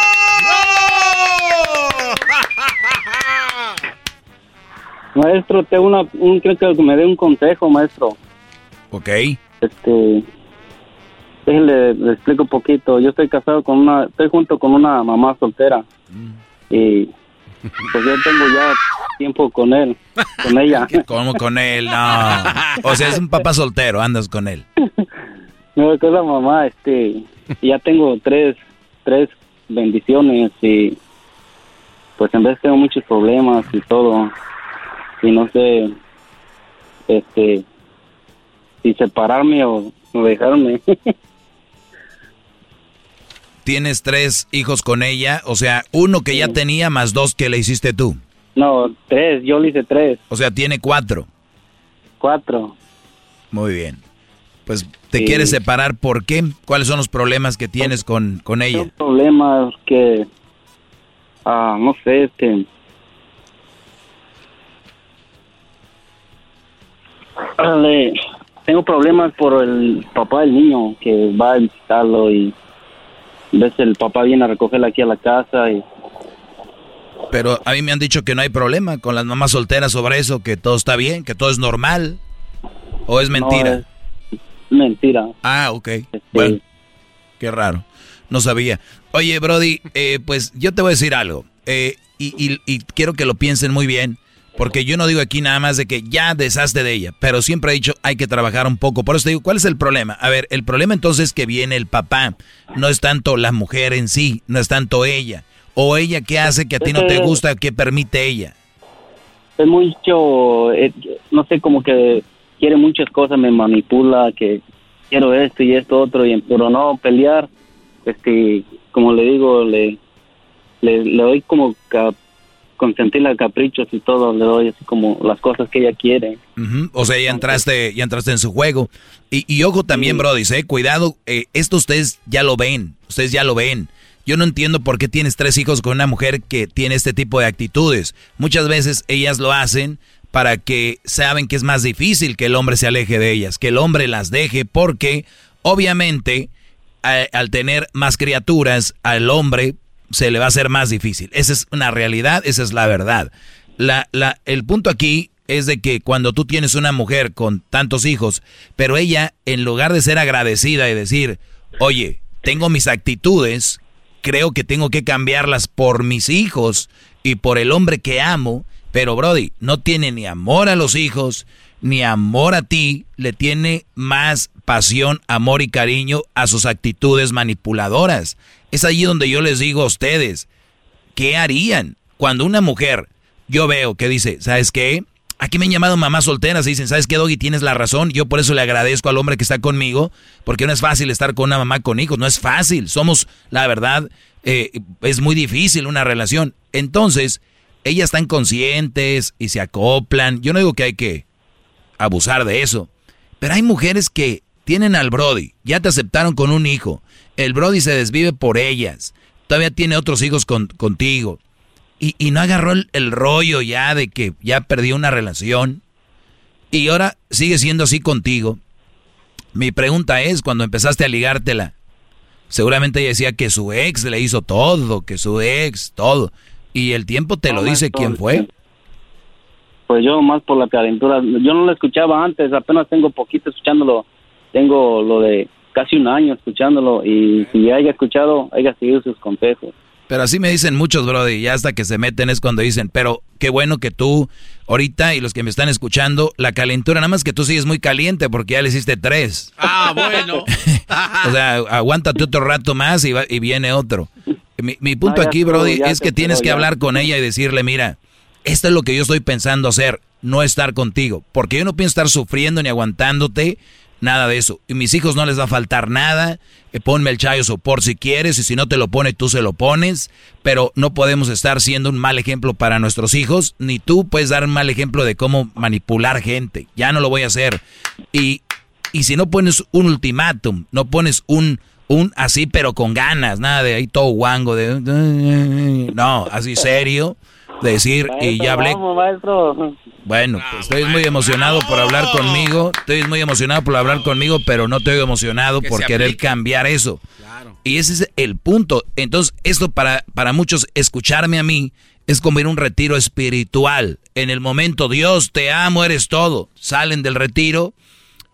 Maestro, tengo una, un, creo que me dé un consejo, maestro. Ok. Este, déjele, le explico un poquito. Yo estoy casado con una, estoy junto con una mamá soltera. Y pues yo tengo ya tiempo con él, con ella. ¿Cómo con él? No. O sea, es un papá soltero, andas con él. No, con la mamá, este, ya tengo tres, tres bendiciones y pues en vez tengo muchos problemas y todo y no sé, este, si separarme o, o dejarme. Tienes tres hijos con ella, o sea, uno que ya tenía más dos que le hiciste tú. no, tres, yo le hice tres, O sea, tiene cuatro. cuatro. Muy bien. Pues te Sí. quieres separar, ¿por qué? ¿Cuáles son los problemas que tienes con, con ella? problemas que, ah, no sé, este, Órale, tengo problemas por el papá del niño que va a visitarlo y ves el papá viene a recogerla aquí a la casa y Pero a mí me han dicho que no hay problema con las mamás solteras sobre eso, que todo está bien, que todo es normal. ¿O es mentira? mentira. Ah, ok. Bueno, qué raro. No sabía. Oye, Brody, eh, pues yo te voy a decir algo. eh, y, y- y quiero que lo piensen muy bien. Porque yo no digo aquí nada más de que ya deshazte de ella. Pero siempre he dicho, hay que trabajar un poco. Por eso te digo, ¿cuál es el problema? A ver, el problema entonces es que viene el papá. No es tanto la mujer en sí, no es tanto ella. O ella qué hace que a ti no te gusta, que permite ella. es mucho, eh, no sé, como que quiere muchas cosas, me manipula, que quiero esto y esto otro, y pero no pelear, este, como le digo, le, le, le doy como ca- consentirle a caprichos y todo, le doy así como las cosas que ella quiere. O sea, ya entraste, ya entraste en su juego. Y, y ojo también, Brody, ¿eh? cuidado, eh, esto ustedes ya lo ven, ustedes ya lo ven. Yo no entiendo por qué tienes tres hijos con una mujer que tiene este tipo de actitudes. Muchas veces ellas lo hacen para que saben que es más difícil que el hombre se aleje de ellas, que el hombre las deje, porque obviamente a- al tener más criaturas, al hombre se le va a hacer más difícil. Esa es una realidad, esa es la verdad. La, la, el punto aquí es de que cuando tú tienes una mujer con tantos hijos, pero ella, en lugar de ser agradecida y decir, oye, tengo mis actitudes, creo que tengo que cambiarlas por mis hijos y por el hombre que amo, pero Brody, no tiene ni amor a los hijos, ni amor a ti, le tiene más pasión, amor y cariño a sus actitudes manipuladoras. Es allí donde yo les digo a ustedes, ¿qué harían cuando una mujer, yo veo que dice, ¿sabes qué? Aquí me han llamado mamás solteras y dicen, ¿sabes qué, Doggy? Tienes la razón. Yo por eso le agradezco al hombre que está conmigo, porque no es fácil estar con una mamá con hijos, no es fácil. Somos, la verdad, eh, es muy difícil una relación. Entonces, ellas están conscientes y se acoplan. Yo no digo que hay que abusar de eso, pero hay mujeres que tienen al Brody, ya te aceptaron con un hijo, el Brody se desvive por ellas, todavía tiene otros hijos con- contigo, y, y no agarró el, el rollo ya de que ya perdió una relación, y ahora sigue siendo así contigo. Mi pregunta es, cuando empezaste a ligártela, seguramente ella decía que su ex le hizo todo, que su ex, todo, y el tiempo te lo dice quién fue. pues yo más por la calentura. Yo no lo escuchaba antes, apenas tengo poquito escuchándolo. Tengo lo de casi un año escuchándolo y si haya escuchado, haya seguido sus consejos. Pero así me dicen muchos, Brody, y hasta que se meten es cuando dicen, pero qué bueno que tú, ahorita, y los que me están escuchando, la calentura, nada más que tú sigues muy caliente porque ya le hiciste tres. Ah, bueno. o sea, aguántate otro rato más y, va- y viene otro. Mi, mi punto Ah, aquí, Brody, es que tienes que ya. hablar con ella y decirle, mira, esto es lo que yo estoy pensando hacer, no estar contigo, porque yo no pienso estar sufriendo ni aguantándote, nada de eso. Y mis hijos no les va a faltar nada, eh, ponme el chayo sopor si quieres, y si no te lo pone, tú se lo pones, pero no podemos estar siendo un mal ejemplo para nuestros hijos, ni tú puedes dar un mal ejemplo de cómo manipular gente, ya no lo voy a hacer. Y, y si no pones un ultimátum, no pones un, un así pero con ganas, nada de ahí todo guango, de... No, así serio, de decir, y ya hablé... Vamos, maestro. Bueno, pues estoy muy emocionado por hablar conmigo, estoy muy emocionado por hablar conmigo, pero no estoy emocionado Que por querer aplique. cambiar eso. Y ese es el punto. Entonces, esto para, para muchos, escucharme a mí, es como ir a un retiro espiritual. En el momento, Dios, te amo, eres todo. Salen del retiro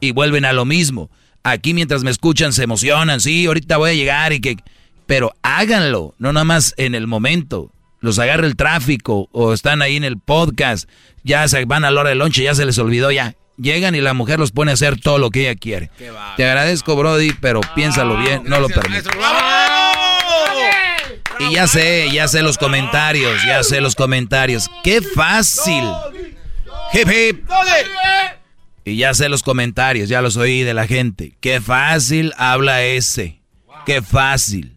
y vuelven a lo mismo. Aquí mientras me escuchan se emocionan, sí, ahorita voy a llegar y que... Pero háganlo, no nada más en el momento. Los agarra el tráfico o están ahí en el podcast, ya se van a la hora del lonche, ya se les olvidó, ya. Llegan y la mujer los pone a hacer todo lo que ella quiere. Te agradezco, Brody, pero piénsalo bien, no lo permito. Y ya sé, ya sé los comentarios, ya sé los comentarios. ¡Qué fácil! Hip hip. Y ya sé los comentarios, ya los oí de la gente. Qué fácil habla ese. Qué fácil.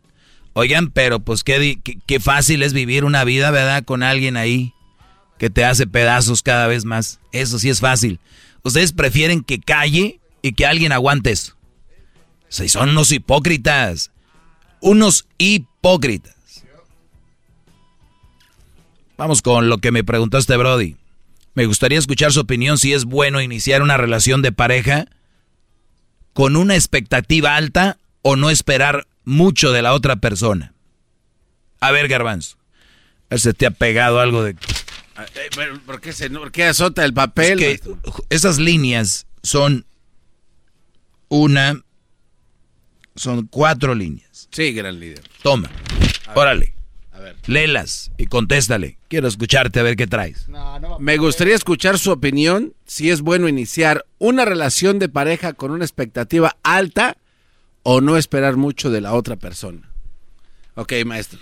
Oigan, pero pues qué, fácil es vivir una vida, ¿verdad? Con alguien ahí que te hace pedazos cada vez más. Eso sí es fácil. Ustedes prefieren que calle y que alguien aguante eso. Son unos hipócritas. Unos hipócritas. Vamos con lo que me preguntaste, Brody. Me gustaría escuchar su opinión si es bueno iniciar una relación de pareja con una expectativa alta o no esperar mucho de la otra persona. A ver, Garbanzo. Si te ha pegado algo de... Eh, pero, ¿Por qué, se, por qué azota el papel? Es que esas líneas son una... Son cuatro líneas. Sí, gran líder. Toma. Órale. A ver. Léelas y contéstale. Quiero escucharte a ver qué traes. Me gustaría escuchar su opinión si es bueno iniciar una relación de pareja con una expectativa alta o no esperar mucho de la otra persona. Ok, maestro.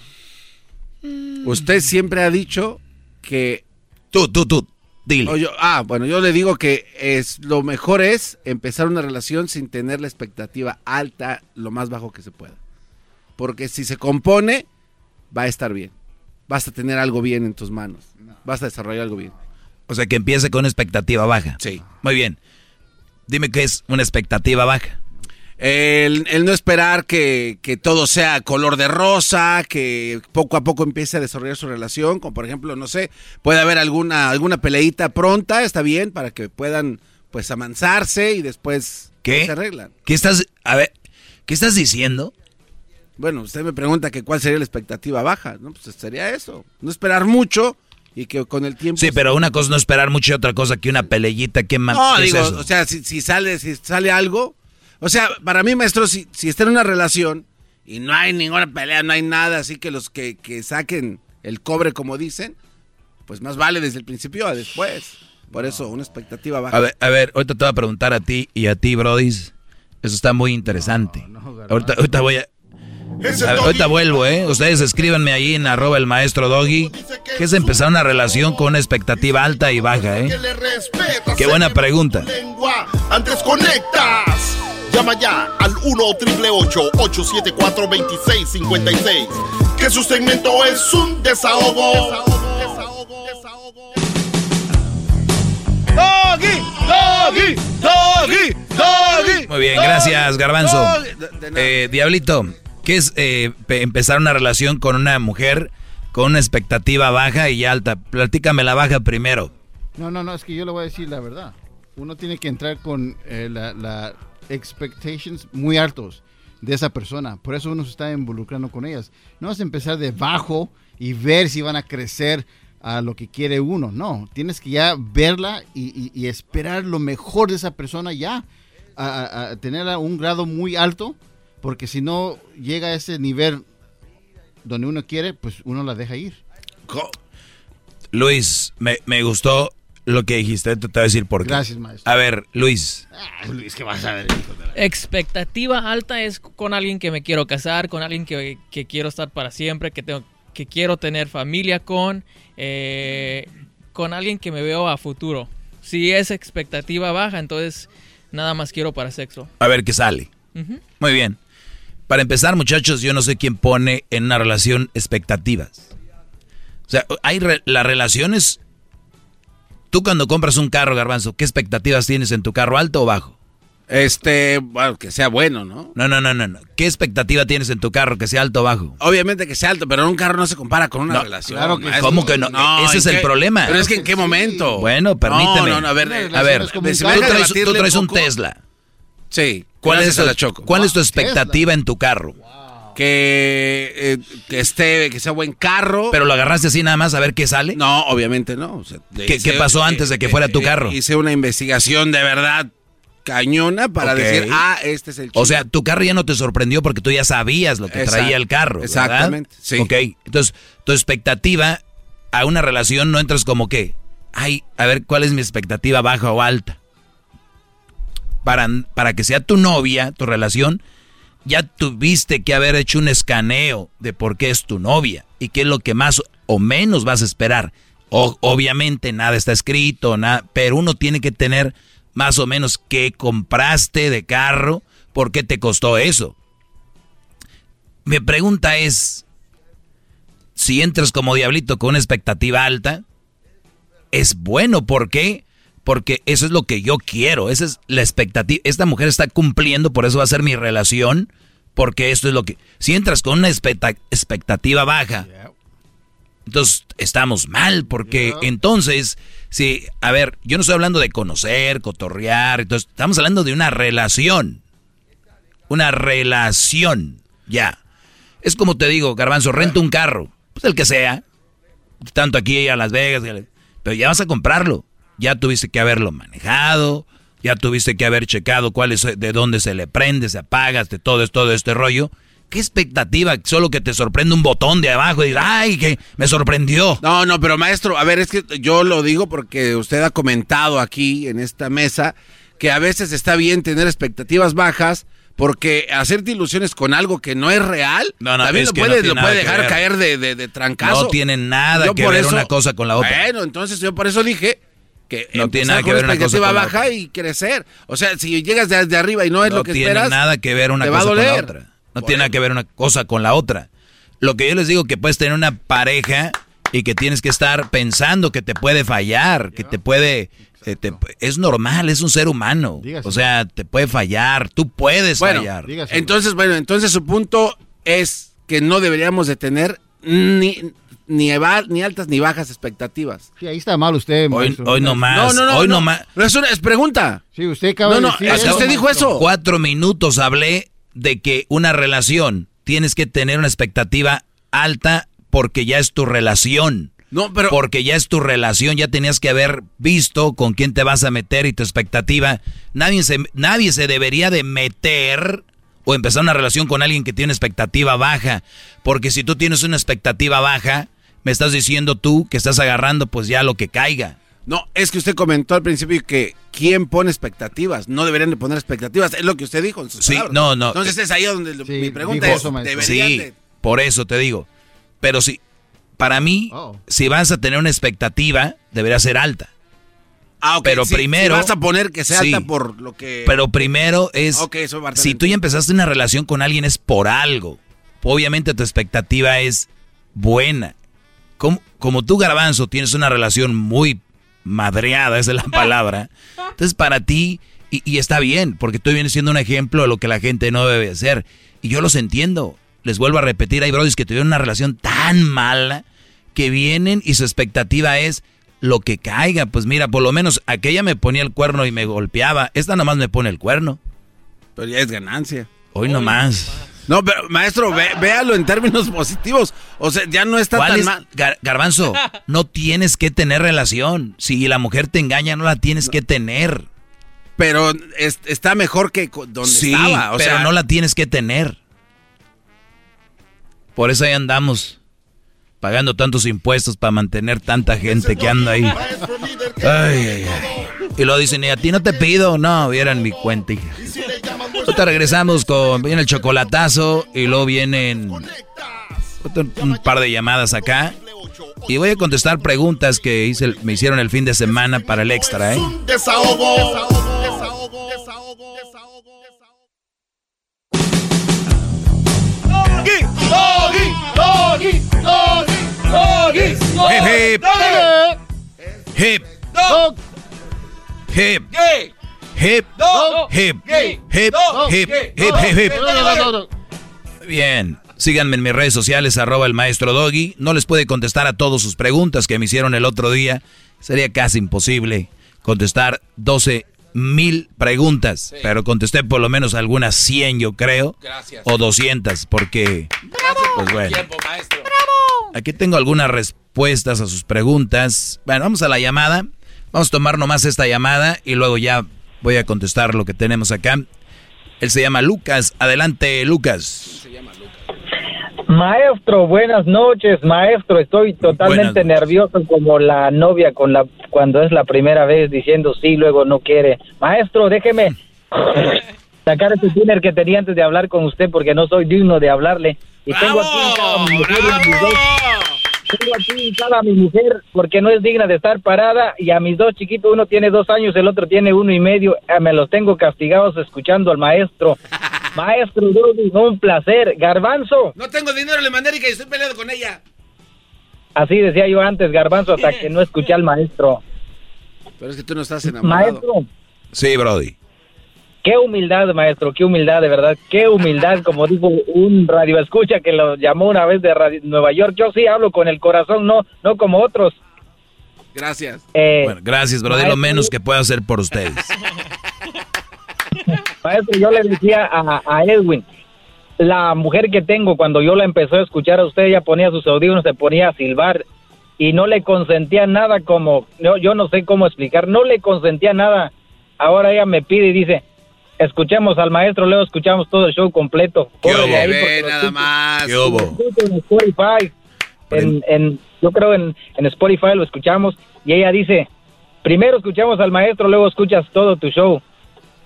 Usted siempre ha dicho que... Tú, tú, tú, dile. O yo- ah, bueno, yo le digo que es lo mejor es empezar una relación sin tener la expectativa alta, lo más bajo que se pueda. Porque si se compone, va a estar bien. Vas a tener algo bien en tus manos. Vas a desarrollar algo bien. O sea, que empiece con una expectativa baja. Sí. Muy bien. Dime qué es una expectativa baja. El, el no esperar que, que todo sea color de rosa, que poco a poco empiece a desarrollar su relación, como por ejemplo, no sé, puede haber alguna, alguna peleita pronta, está bien, para que puedan pues amansarse y después ¿Qué? se arreglan. ¿Qué estás... A ver, ¿qué estás diciendo? Bueno, usted me pregunta que cuál sería la expectativa baja, ¿no? Pues sería eso, no esperar mucho y que con el tiempo... Sí, pero una cosa no esperar mucho y otra cosa que una peleillita. ¿Qué, ma- No, es digo, eso? o sea, si, si sale, si sale algo, o sea, para mí, maestro, si, si está en una relación y no hay ninguna pelea, no hay nada, así que los que, que saquen el cobre, como dicen, pues más vale desde el principio a después. Por eso, una expectativa baja. A ver, a ver, ahorita te voy a preguntar a ti y a ti, Brodis. Eso está muy interesante. ahorita, ahorita voy a... ahorita vuelvo, ¿eh? Ustedes escríbanme ahí en arroba el maestro Doggy. ¿Qué es empezar una relación con una expectativa alta y baja, eh? Qué buena pregunta. Antes conectas. Llama ya al 1 874 2656 Que su segmento es un desahogo. ¡Doggy! ¡Doggy! ¡Doggy! ¡Doggy! Muy bien, gracias, Garbanzo. Eh, Diablito, ¿qué es eh, pe- empezar una relación con una mujer con una expectativa baja y alta? Platícame la baja primero. No, no, no, es que yo le voy a decir la verdad. Uno tiene que entrar con eh, la, la expectations muy altos de esa persona. Por eso uno se está involucrando con ellas. No a empezar de bajo y ver si van a crecer a lo que quiere uno. No, tienes que ya verla y, esperar lo mejor de esa persona ya, a, a- a tenerla a un grado muy alto, porque si no llega a ese nivel donde uno quiere, pues uno la deja ir. Luis, me, me gustó lo que dijiste, te, voy a decir por qué. Gracias, maestro. A ver, Luis. Luis, ¿qué vas a ver? Expectativa alta es con alguien que me quiero casar, con alguien que, que quiero estar para siempre, que, tengo, que quiero tener familia con, eh, con alguien que me veo a futuro. Si es expectativa baja, entonces nada más quiero para sexo. A ver qué sale. Muy bien. Para empezar, muchachos, yo no sé quién pone en una relación expectativas. O sea, hay re- las relaciones. Tú cuando compras un carro, Garbanzo, ¿qué expectativas tienes en tu carro, alto o bajo? Este, bueno, que sea bueno, ¿no? No, no, no, no, no. ¿Qué expectativa tienes en tu carro, que sea alto o bajo? Obviamente que sea alto, pero un carro no se compara con una No, relación. claro que. ¿Cómo que no? Ese ¿en es el problema. Pero es que en qué momento. Bueno, permíteme. No, no, no, a ver, a ver, tú traes, tú traes un. Tesla. Sí. ¿Cuál, es la Choco. ¿Cuál es tu expectativa en tu carro? Que, eh, que esté, que sea buen carro. ¿Pero lo agarraste así nada más a ver qué sale? No, obviamente no. O sea, ¿Qué, hice- qué pasó antes de que eh, fuera tu eh, carro? Hice una investigación de verdad cañona para decir, ah, este es el O sea, tu carro ya no te sorprendió porque tú ya sabías lo que Exacto. traía el carro. ¿verdad? Exactamente, sí. Ok, entonces tu expectativa a una relación no entras como que, ay, a ver, ¿cuál es mi expectativa baja o alta? Para, para que sea tu novia, tu relación, ya tuviste que haber hecho un escaneo de por qué es tu novia y qué es lo que más o menos vas a esperar. Obviamente nada está escrito, nada, pero uno tiene que tener más o menos qué compraste de carro, por qué te costó eso. Mi pregunta es, si entras como diablito con una expectativa alta, es bueno, ¿por qué? Porque eso es lo que yo quiero, esa es la expectativa. Esta mujer está cumpliendo, por eso va a ser mi relación, porque esto es lo que... Si entras con una expecta- expectativa baja, entonces estamos mal, porque entonces, si, a ver, yo no estoy hablando de conocer, cotorrear, entonces estamos hablando de una relación. Una relación, ya. Es como te digo, Garbanzo, renta un carro, pues el que sea, tanto aquí a Las Vegas, pero ya vas a comprarlo. Ya tuviste que haberlo manejado, ya tuviste que haber checado cuál es, de dónde se le prende, se apaga, de todo, todo este rollo. ¿Qué expectativa? Solo que te sorprende un botón de abajo y ay, que me sorprendió. No, no, pero maestro, a ver, es que yo lo digo porque usted ha comentado aquí en esta mesa que a veces está bien tener expectativas bajas porque hacerte ilusiones con algo que no es real, No, no, también lo que no puede, tiene lo puede dejar caer de, de, de trancazo. No tiene nada Yo que ver eso- una cosa con la otra. Bueno, entonces yo por eso dije que No tiene nada que ver una cosa con la baja otra. y crecer. O sea, si llegas desde arriba y no es no lo que tiene esperas, nada que ver una cosa con la otra. No tiene nada que ver una cosa con la otra. Lo que yo les digo que puedes tener una pareja y que tienes que estar pensando que te puede fallar, que te puede eh, te- es normal, es un ser humano. O sea, te puede fallar, tú puedes Bueno, fallar. entonces, bueno, entonces su punto es que no deberíamos de tener ni, ni, eva- ni altas ni bajas expectativas. Sí, ahí está mal usted, Hoy, maestro. hoy no más, No, no, no, hoy no, no. más. No, es, una, es pregunta. Sí, usted acaba No, no, de decir es que eso, usted dijo eso. Cuatro minutos hablé de que una relación tienes que tener una expectativa alta porque ya es tu relación. No, pero Porque ya es tu relación, ya tenías que haber visto con quién te vas a meter y tu expectativa. Nadie se, nadie se debería de meter o empezar una relación con alguien que tiene expectativa baja. Porque si tú tienes una expectativa baja, me estás diciendo tú que estás agarrando pues ya lo que caiga. No, es que usted comentó al principio que quién pone expectativas. No deberían de poner expectativas. Es lo que usted dijo en sus Sí, palabras. no, no. Entonces es ahí donde mi pregunta es, eso, maestro. ¿deberían Sí, de- por eso te digo. Pero si, para mí, Oh. si vas a tener una expectativa, debería ser alta. Ah, ok, pero sí, primero- sí vas a poner que sea Sí. alta por lo que... Pero primero es, Ok, eso va a si tú ya empezaste una relación con alguien es por algo. Obviamente tu expectativa es buena. Como, como tú, Garbanzo, tienes una relación muy madreada, esa es la palabra. Entonces para ti, y, y está bien, porque tú vienes siendo un ejemplo de lo que la gente no debe hacer. Y yo los entiendo. Les vuelvo a repetir, hay brodis que tuvieron una relación tan mala que vienen y su expectativa es lo que caiga. Pues mira, por lo menos aquella me ponía el cuerno y me golpeaba. Esta nomás me pone el cuerno. Pero ya es ganancia. Hoy nomás. No, pero maestro, ve- véalo en términos positivos. O sea, ya no está ¿Cuál tan es? mal. Gar- Garbanzo, no tienes que tener relación. Si la mujer te engaña, no la tienes que tener. Pero es- está mejor que donde sí, estaba. O pero sea, no la tienes que tener. Por eso ahí andamos. Pagando tantos impuestos para mantener tanta gente que anda ahí. Y lo dicen, y a ti no te pido. No, vieran mi cuenta. Ahorita regresamos con. Viene el chocolatazo y luego vienen. un par de llamadas acá. Y voy a contestar preguntas que hice me hicieron el fin de semana para el extra, ¿eh? Desahogo. Doggy, doggy, doggy, doggy, Hip, hip. doggy. Hip, Dog. hip, Gay. hip, Dog. hip, Gay. hip, Dog. hip, Gay. hip, Dog. hip, hip. Dog. Bien, síganme en mis redes sociales, arroba el maestro Doggy. No les puede contestar a todas sus preguntas que me hicieron el otro día. Sería casi imposible contestar 12 mil preguntas, pero contesté por lo menos algunas 100 yo creo, Gracias. o 200, porque, pues bueno. Aquí tengo algunas respuestas a sus preguntas. Bueno, vamos a la llamada. Vamos a tomar nomás esta llamada y luego ya voy a contestar lo que tenemos acá. Él se llama Lucas. Adelante, Lucas. Maestro, buenas noches, maestro. Estoy totalmente nervioso como la novia con la cuando es la primera vez diciendo sí, luego no quiere. Maestro, déjeme sacar ese tiner que tenía antes de hablar con usted porque no soy digno de hablarle. Y tengo aquí hincada a mi mujer mis dos- tengo aquí mi mujer porque no es digna de estar parada y a mis dos chiquitos, uno tiene dos años, el otro tiene uno y medio. Eh, Me los tengo castigados escuchando al maestro. Maestro Doggy, un placer. Garbanzo. No tengo dinero en la América y estoy peleado con ella. Así decía yo antes, Garbanzo, hasta que no escuché al maestro. Pero es que tú no estás enamorado. Maestro, Sí, Brody. qué humildad, maestro, qué humildad, de verdad, qué humildad, como dijo un radio escucha que lo llamó una vez de Radio- Nueva York. Yo sí hablo con el corazón, no, no como otros. Gracias. Eh, Bueno, gracias, Brody. Lo menos que puedo hacer por ustedes. Maestro, yo le decía a, a Edwin, la mujer que tengo, cuando yo la empezó a escuchar a usted, ella ponía sus audífonos, se ponía a silbar y no le consentía nada como, yo, yo no sé cómo explicar, no le consentía nada. Ahora ella me pide y dice, escuchemos al maestro, luego escuchamos todo el show completo. Porque lo nada más. ¿Qué hubo? en Spotify. En, en- yo creo en, en Spotify lo escuchamos y ella dice, primero escuchamos al maestro, luego escuchas todo tu show.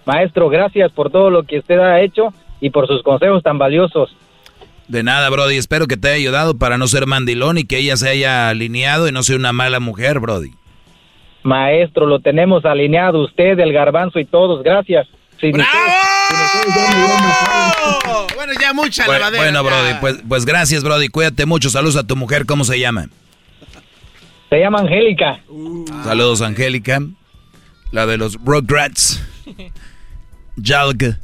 Maestro, gracias por todo lo que usted ha hecho y por sus consejos tan valiosos. De nada, Brody. Espero que te haya ayudado para no ser mandilón y que ella se haya alineado y no sea una mala mujer, Brody. Maestro, lo tenemos alineado, usted, el garbanzo y todos, gracias. Sin usted- Bueno, ya mucha Bueno, lavadera. bueno, ya. Brody, pues, pues gracias, Brody. Cuídate mucho. Saludos a tu mujer. ¿Cómo se llama? Se llama Angélica. Saludos, Angélica. La de los Rugrats. Jalg.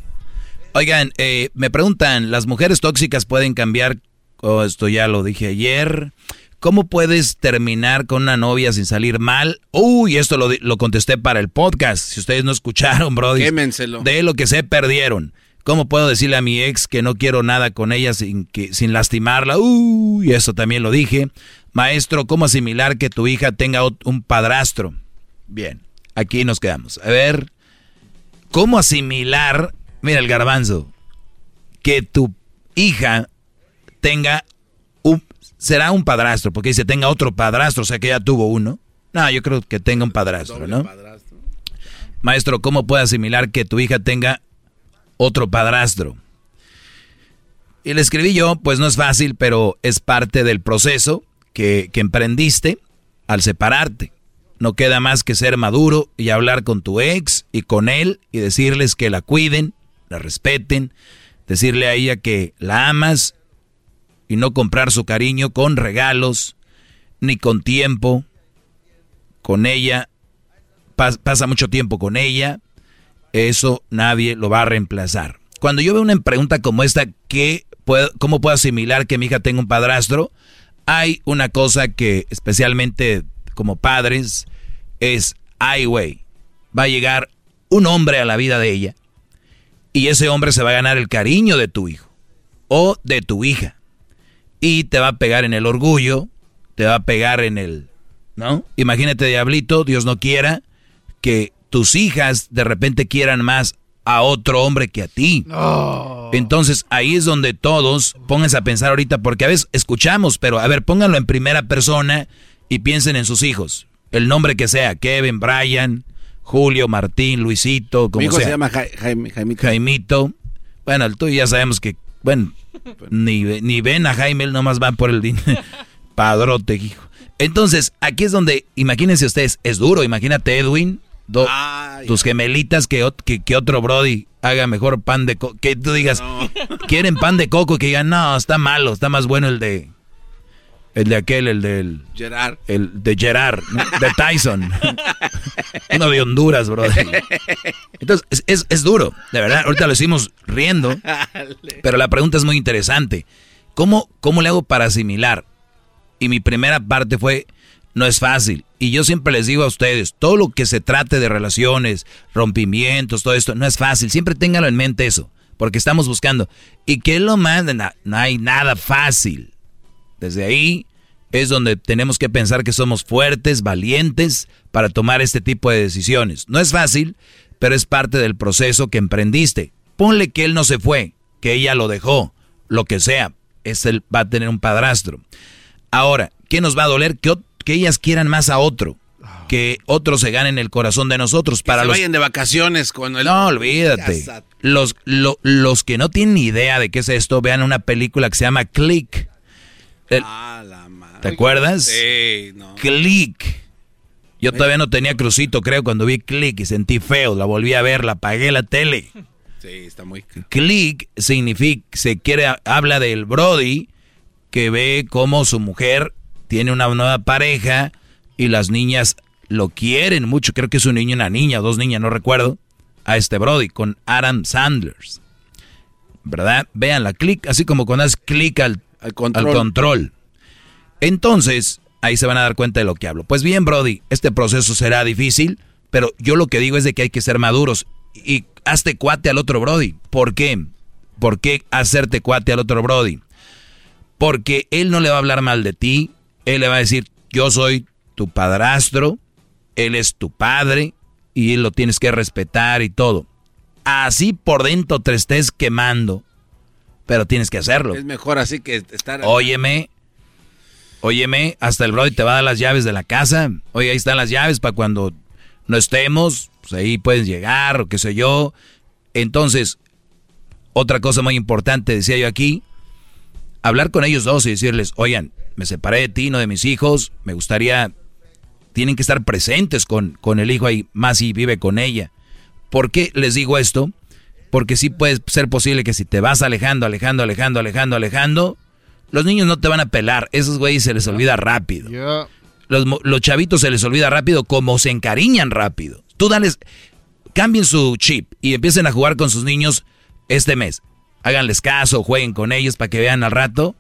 Oigan, eh, me preguntan, ¿las mujeres tóxicas pueden cambiar? Oh, esto ya lo dije ayer. ¿Cómo puedes terminar con una novia sin salir mal? Uy, esto lo, lo contesté para el podcast. Si ustedes no escucharon, Brody. Quémenselo. De lo que se perdieron. ¿Cómo puedo decirle a mi ex que no quiero nada con ella sin, que, sin lastimarla? Uy, eso también lo dije. Maestro, ¿cómo asimilar que tu hija tenga un padrastro? Bien, aquí nos quedamos. A ver, ¿cómo asimilar, mira el garbanzo, que tu hija tenga un, será un padrastro? Porque dice tenga otro padrastro, o sea que ya tuvo uno. No, yo creo que tenga un padrastro, ¿no? Maestro, ¿cómo puede asimilar que tu hija tenga otro padrastro? Y le escribí yo, pues no es fácil, pero es parte del proceso que, que emprendiste al separarte. No queda más que ser maduro y hablar con tu ex y con él y decirles que la cuiden, la respeten, decirle a ella que la amas y no comprar su cariño con regalos ni con tiempo con ella. Pas- pasa mucho tiempo con ella. Eso nadie lo va a reemplazar. Cuando yo veo una pregunta como esta, ¿qué puedo, ¿cómo puedo asimilar que mi hija tenga un padrastro? Hay una cosa que especialmente como padres es, ay güey, va a llegar un hombre a la vida de ella y ese hombre se va a ganar el cariño de tu hijo. o de tu hija. Y te va a pegar en el orgullo, te va a pegar en el... ¿No? Imagínate, diablito, Dios no quiera que tus hijas de repente quieran más a otro hombre que a ti. Entonces ahí es donde todos pónganse a pensar ahorita, porque a veces escuchamos, pero a ver, pónganlo en primera persona y piensen en sus hijos. El nombre que sea, Kevin, Brian, Julio, Martín, Luisito, como Mi hijo sea. se llama Ja- Jaime, Jaimito. Jaimito. Bueno, el tuyo ya sabemos que, bueno, ni, ni ven a Jaime, él nomás va por el dinero. Padrote, hijo. Entonces, aquí es donde, imagínense ustedes, es duro, imagínate Edwin, do- tus gemelitas, que, que otro Brody haga mejor pan de coco, que tú digas, quieren pan de coco, que digan, no, está malo, está más bueno el de, el de aquel, el del... Gerard. El de Gerard, de Tyson. Uno de Honduras, brother. Entonces, es, es- es duro, de verdad. Ahorita lo hicimos riendo, pero la pregunta es muy interesante. ¿Cómo, ¿Cómo le hago para asimilar? Y mi primera parte fue, no es fácil. Y yo siempre les digo a ustedes, todo lo que se trate de relaciones, rompimientos, todo esto, no es fácil. Siempre téngalo en mente eso, porque estamos buscando. ¿Y qué es lo más? No hay nada fácil. Desde ahí es donde tenemos que pensar que somos fuertes, valientes para tomar este tipo de decisiones. No es fácil, pero es parte del proceso que emprendiste. Ponle que él no se fue, que ella lo dejó, lo que sea. Es él va a tener un padrastro. Ahora, ¿qué nos va a doler? Que, que ellas quieran más a otro. Que otro se gane en el corazón de nosotros. Para se los vayan de vacaciones con el... no, olvídate. Los, lo- los que no tienen ni idea de qué es esto, vean una película que se llama Click. El- ¿Te acuerdas? Sí, no. Click. Yo todavía no tenía crucito, creo, cuando vi Click y sentí feo. La volví a ver, la apagué la tele. Sí, está muy... Click significa, se quiere, habla del Brody que ve cómo su mujer tiene una nueva pareja y las niñas lo quieren mucho. Creo que es un niño y una niña, o dos niñas, no recuerdo. A este Brody con Adam Sanders. ¿Verdad? Vean la click, así como cuando das clic al, al control. Entonces, ahí se van a dar cuenta de lo que hablo. Pues bien, Brody, este proceso será difícil, pero yo lo que digo es de que hay que ser maduros. Y hazte cuate al otro Brody. ¿Por qué? ¿Por qué hacerte cuate al otro Brody? Porque él no le va a hablar mal de ti. Él le va a decir, yo soy tu padrastro, él es tu padre y él lo tienes que respetar y todo. Así por dentro te estés quemando, pero tienes que hacerlo. Es mejor así que estar... Óyeme, óyeme, hasta el Brody te va a dar las llaves de la casa. Oye, ahí están las llaves para cuando no estemos, pues ahí puedes llegar o qué sé yo. Entonces, otra cosa muy importante, decía yo aquí, hablar con ellos dos y decirles, oigan, me separé de ti, no de mis hijos, me gustaría, tienen que estar presentes con, con el hijo ahí, más si vive con ella. ¿Por qué les digo esto? Porque sí puede ser posible que si te vas alejando, alejando, alejando, alejando, alejando, los niños no te van a pelar. Esos güeyes se les olvida rápido. Los, los chavitos se les olvida rápido como se encariñan rápido. Tú dales, cambien su chip y empiecen a jugar con sus niños este mes. Háganles caso, jueguen con ellos para que vean al rato.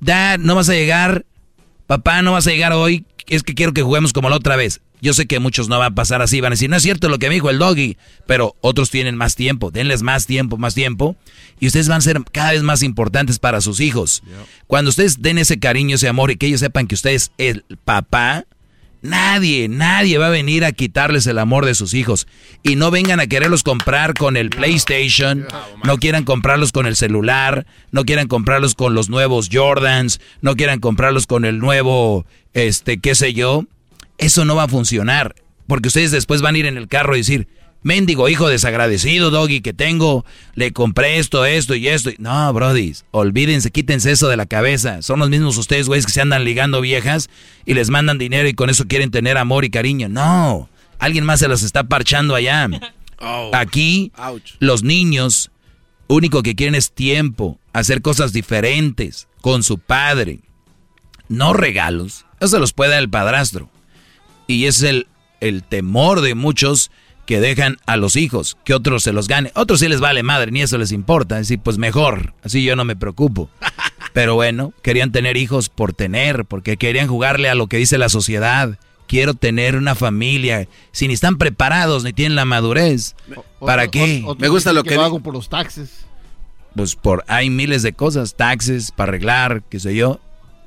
Dad, no vas a llegar. Papá, no vas a llegar hoy. Es que quiero que juguemos como la otra vez. Yo sé que muchos no van a pasar así, van a decir, no es cierto lo que me dijo el doggy, pero otros tienen más tiempo, denles más tiempo, más tiempo, y ustedes van a ser cada vez más importantes para sus hijos. Cuando ustedes den ese cariño, ese amor, y que ellos sepan que ustedes el papá, nadie, nadie va a venir a quitarles el amor de sus hijos. Y no vengan a quererlos comprar con el PlayStation, no quieran comprarlos con el celular, no quieran comprarlos con los nuevos Jordans, no quieran comprarlos con el nuevo, este, qué sé yo. Eso no va a funcionar, porque ustedes después van a ir en el carro y decir, mendigo hijo desagradecido, doggy, que tengo, le compré esto, esto y esto. No, brodis, olvídense, quítense eso de la cabeza. Son los mismos ustedes, güeyes, que se andan ligando viejas y les mandan dinero y con eso quieren tener amor y cariño. No, alguien más se los está parchando allá. Aquí, los niños, único que quieren es tiempo, hacer cosas diferentes con su padre. No regalos, eso se los puede dar el padrastro. Y es el, el temor de muchos que dejan a los hijos, que otros se los gane. Otros sí les vale madre, ni eso les importa. Decir, pues mejor, así yo no me preocupo. Pero bueno, querían tener hijos por tener, porque querían jugarle a lo que dice la sociedad. Quiero tener una familia. Si ni están preparados ni tienen la madurez, ¿para qué? otro dice lo hago por los taxes. Pues por hay miles de cosas, taxes para arreglar, qué sé yo.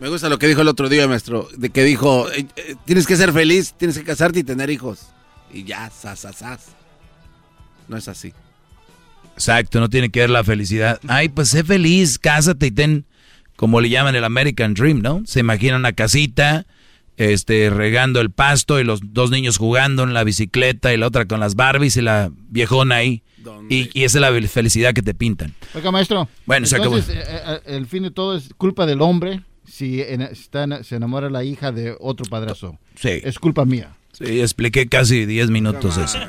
Me gusta lo que dijo el otro día, maestro, de que dijo, eh, eh, tienes que ser feliz, tienes que casarte y tener hijos. Y ya, sas, sas, sas. No es así. Exacto, no tiene que ver la felicidad. Ay, pues sé feliz, cásate y ten, como le llaman el American Dream, ¿no? Se imagina una casita, este, regando el pasto y los dos niños jugando en la bicicleta y la otra con las Barbies y la viejona ahí. Y, y esa es la felicidad que te pintan. Oiga, maestro. Bueno, se acabó. entonces, eh, eh, el fin de todo es culpa del hombre si en- está en- se enamora la hija de otro padrazo. Sí. Es culpa mía. Sí, expliqué casi 10 minutos eso.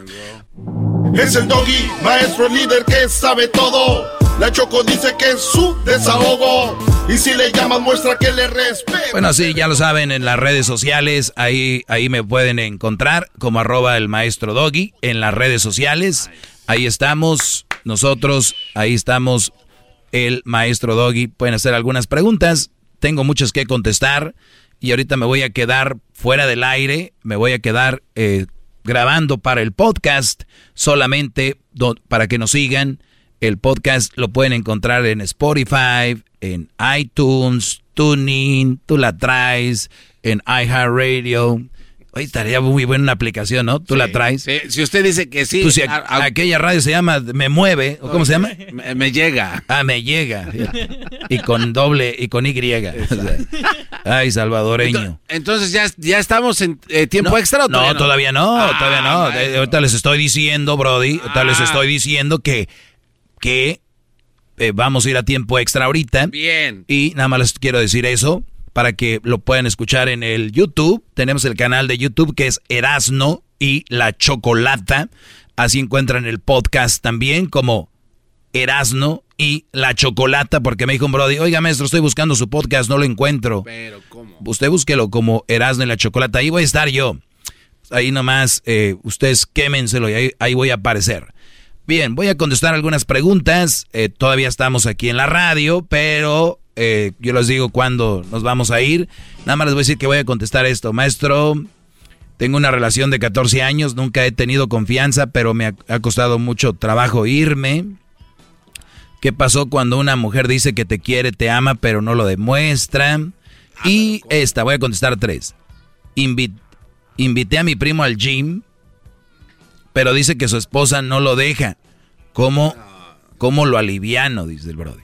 Es el doggy, maestro líder que sabe todo. La Choco dice que es su desahogo. Y si le llamas, muestra que le respeta. Bueno, sí, ya lo saben en las redes sociales, ahí, ahí me pueden encontrar como arroba el maestro Doggy en las redes sociales. Ahí estamos, nosotros, ahí estamos el maestro Doggy. Pueden hacer algunas preguntas, tengo muchas que contestar y ahorita me voy a quedar fuera del aire, me voy a quedar eh, grabando para el podcast solamente para que nos sigan. El podcast lo pueden encontrar en Spotify, en iTunes, TuneIn, tú la traes, en iHeartRadio. Oye, estaría muy buena una aplicación, ¿no? Tú la traes. Sí, si usted dice que sí, Pues si a- a- aquella radio se llama Me Mueve, ¿o cómo se llama? me, me llega. Ah, me llega. Y con doble, y con Y. Ay, salvadoreño. Entonces ya, ya estamos en eh, tiempo No, extra o no, todavía no, Ah, todavía no. Eh, ahorita les estoy diciendo, Brody, ahorita les Ah. estoy diciendo que, que eh, vamos a ir a tiempo extra ahorita. Bien. Y nada más les quiero decir eso para que lo puedan escuchar en el YouTube. Tenemos el canal de YouTube que es Erasno y la Chocolata. Así encuentran el podcast también como Erasno y la Chocolata, porque me dijo un Brody, oiga maestro, estoy buscando su podcast, no lo encuentro. Pero, ¿cómo? Usted búsquelo como Erasno y la Chocolata, ahí voy a estar yo. Ahí nomás, eh, ustedes quémenselo y ahí, ahí voy a aparecer. Bien, voy a contestar algunas preguntas. Eh, todavía estamos aquí en la radio, pero eh, yo les digo cuándo nos vamos a ir. Nada más les voy a decir que voy a contestar esto. Maestro, tengo una relación de 14 años, nunca he tenido confianza, pero me ha, ha costado mucho trabajo irme. ¿Qué pasó cuando una mujer dice que te quiere, te ama, pero no lo demuestra? Y esta, voy a contestar tres. Invi- invité a mi primo al gym, pero dice que su esposa no lo deja. ¿Cómo, cómo lo aliviano? Dice el Brody.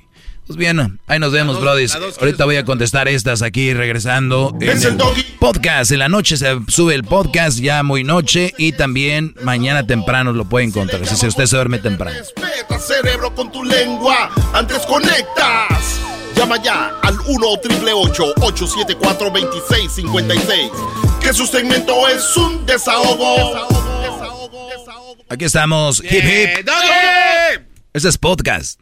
Pues bien, ahí nos vemos, Brody. Ahorita voy a contestar estas aquí regresando. En el podcast, en la noche se sube el podcast, ya muy noche, y también mañana temprano lo puede encontrar, si usted se duerme temprano. Respeta cerebro con tu lengua. Antes conectas. Llama ya al 1-888-874-2656. Que su segmento es un desahogo. Aquí estamos, hip hip. Este es podcast.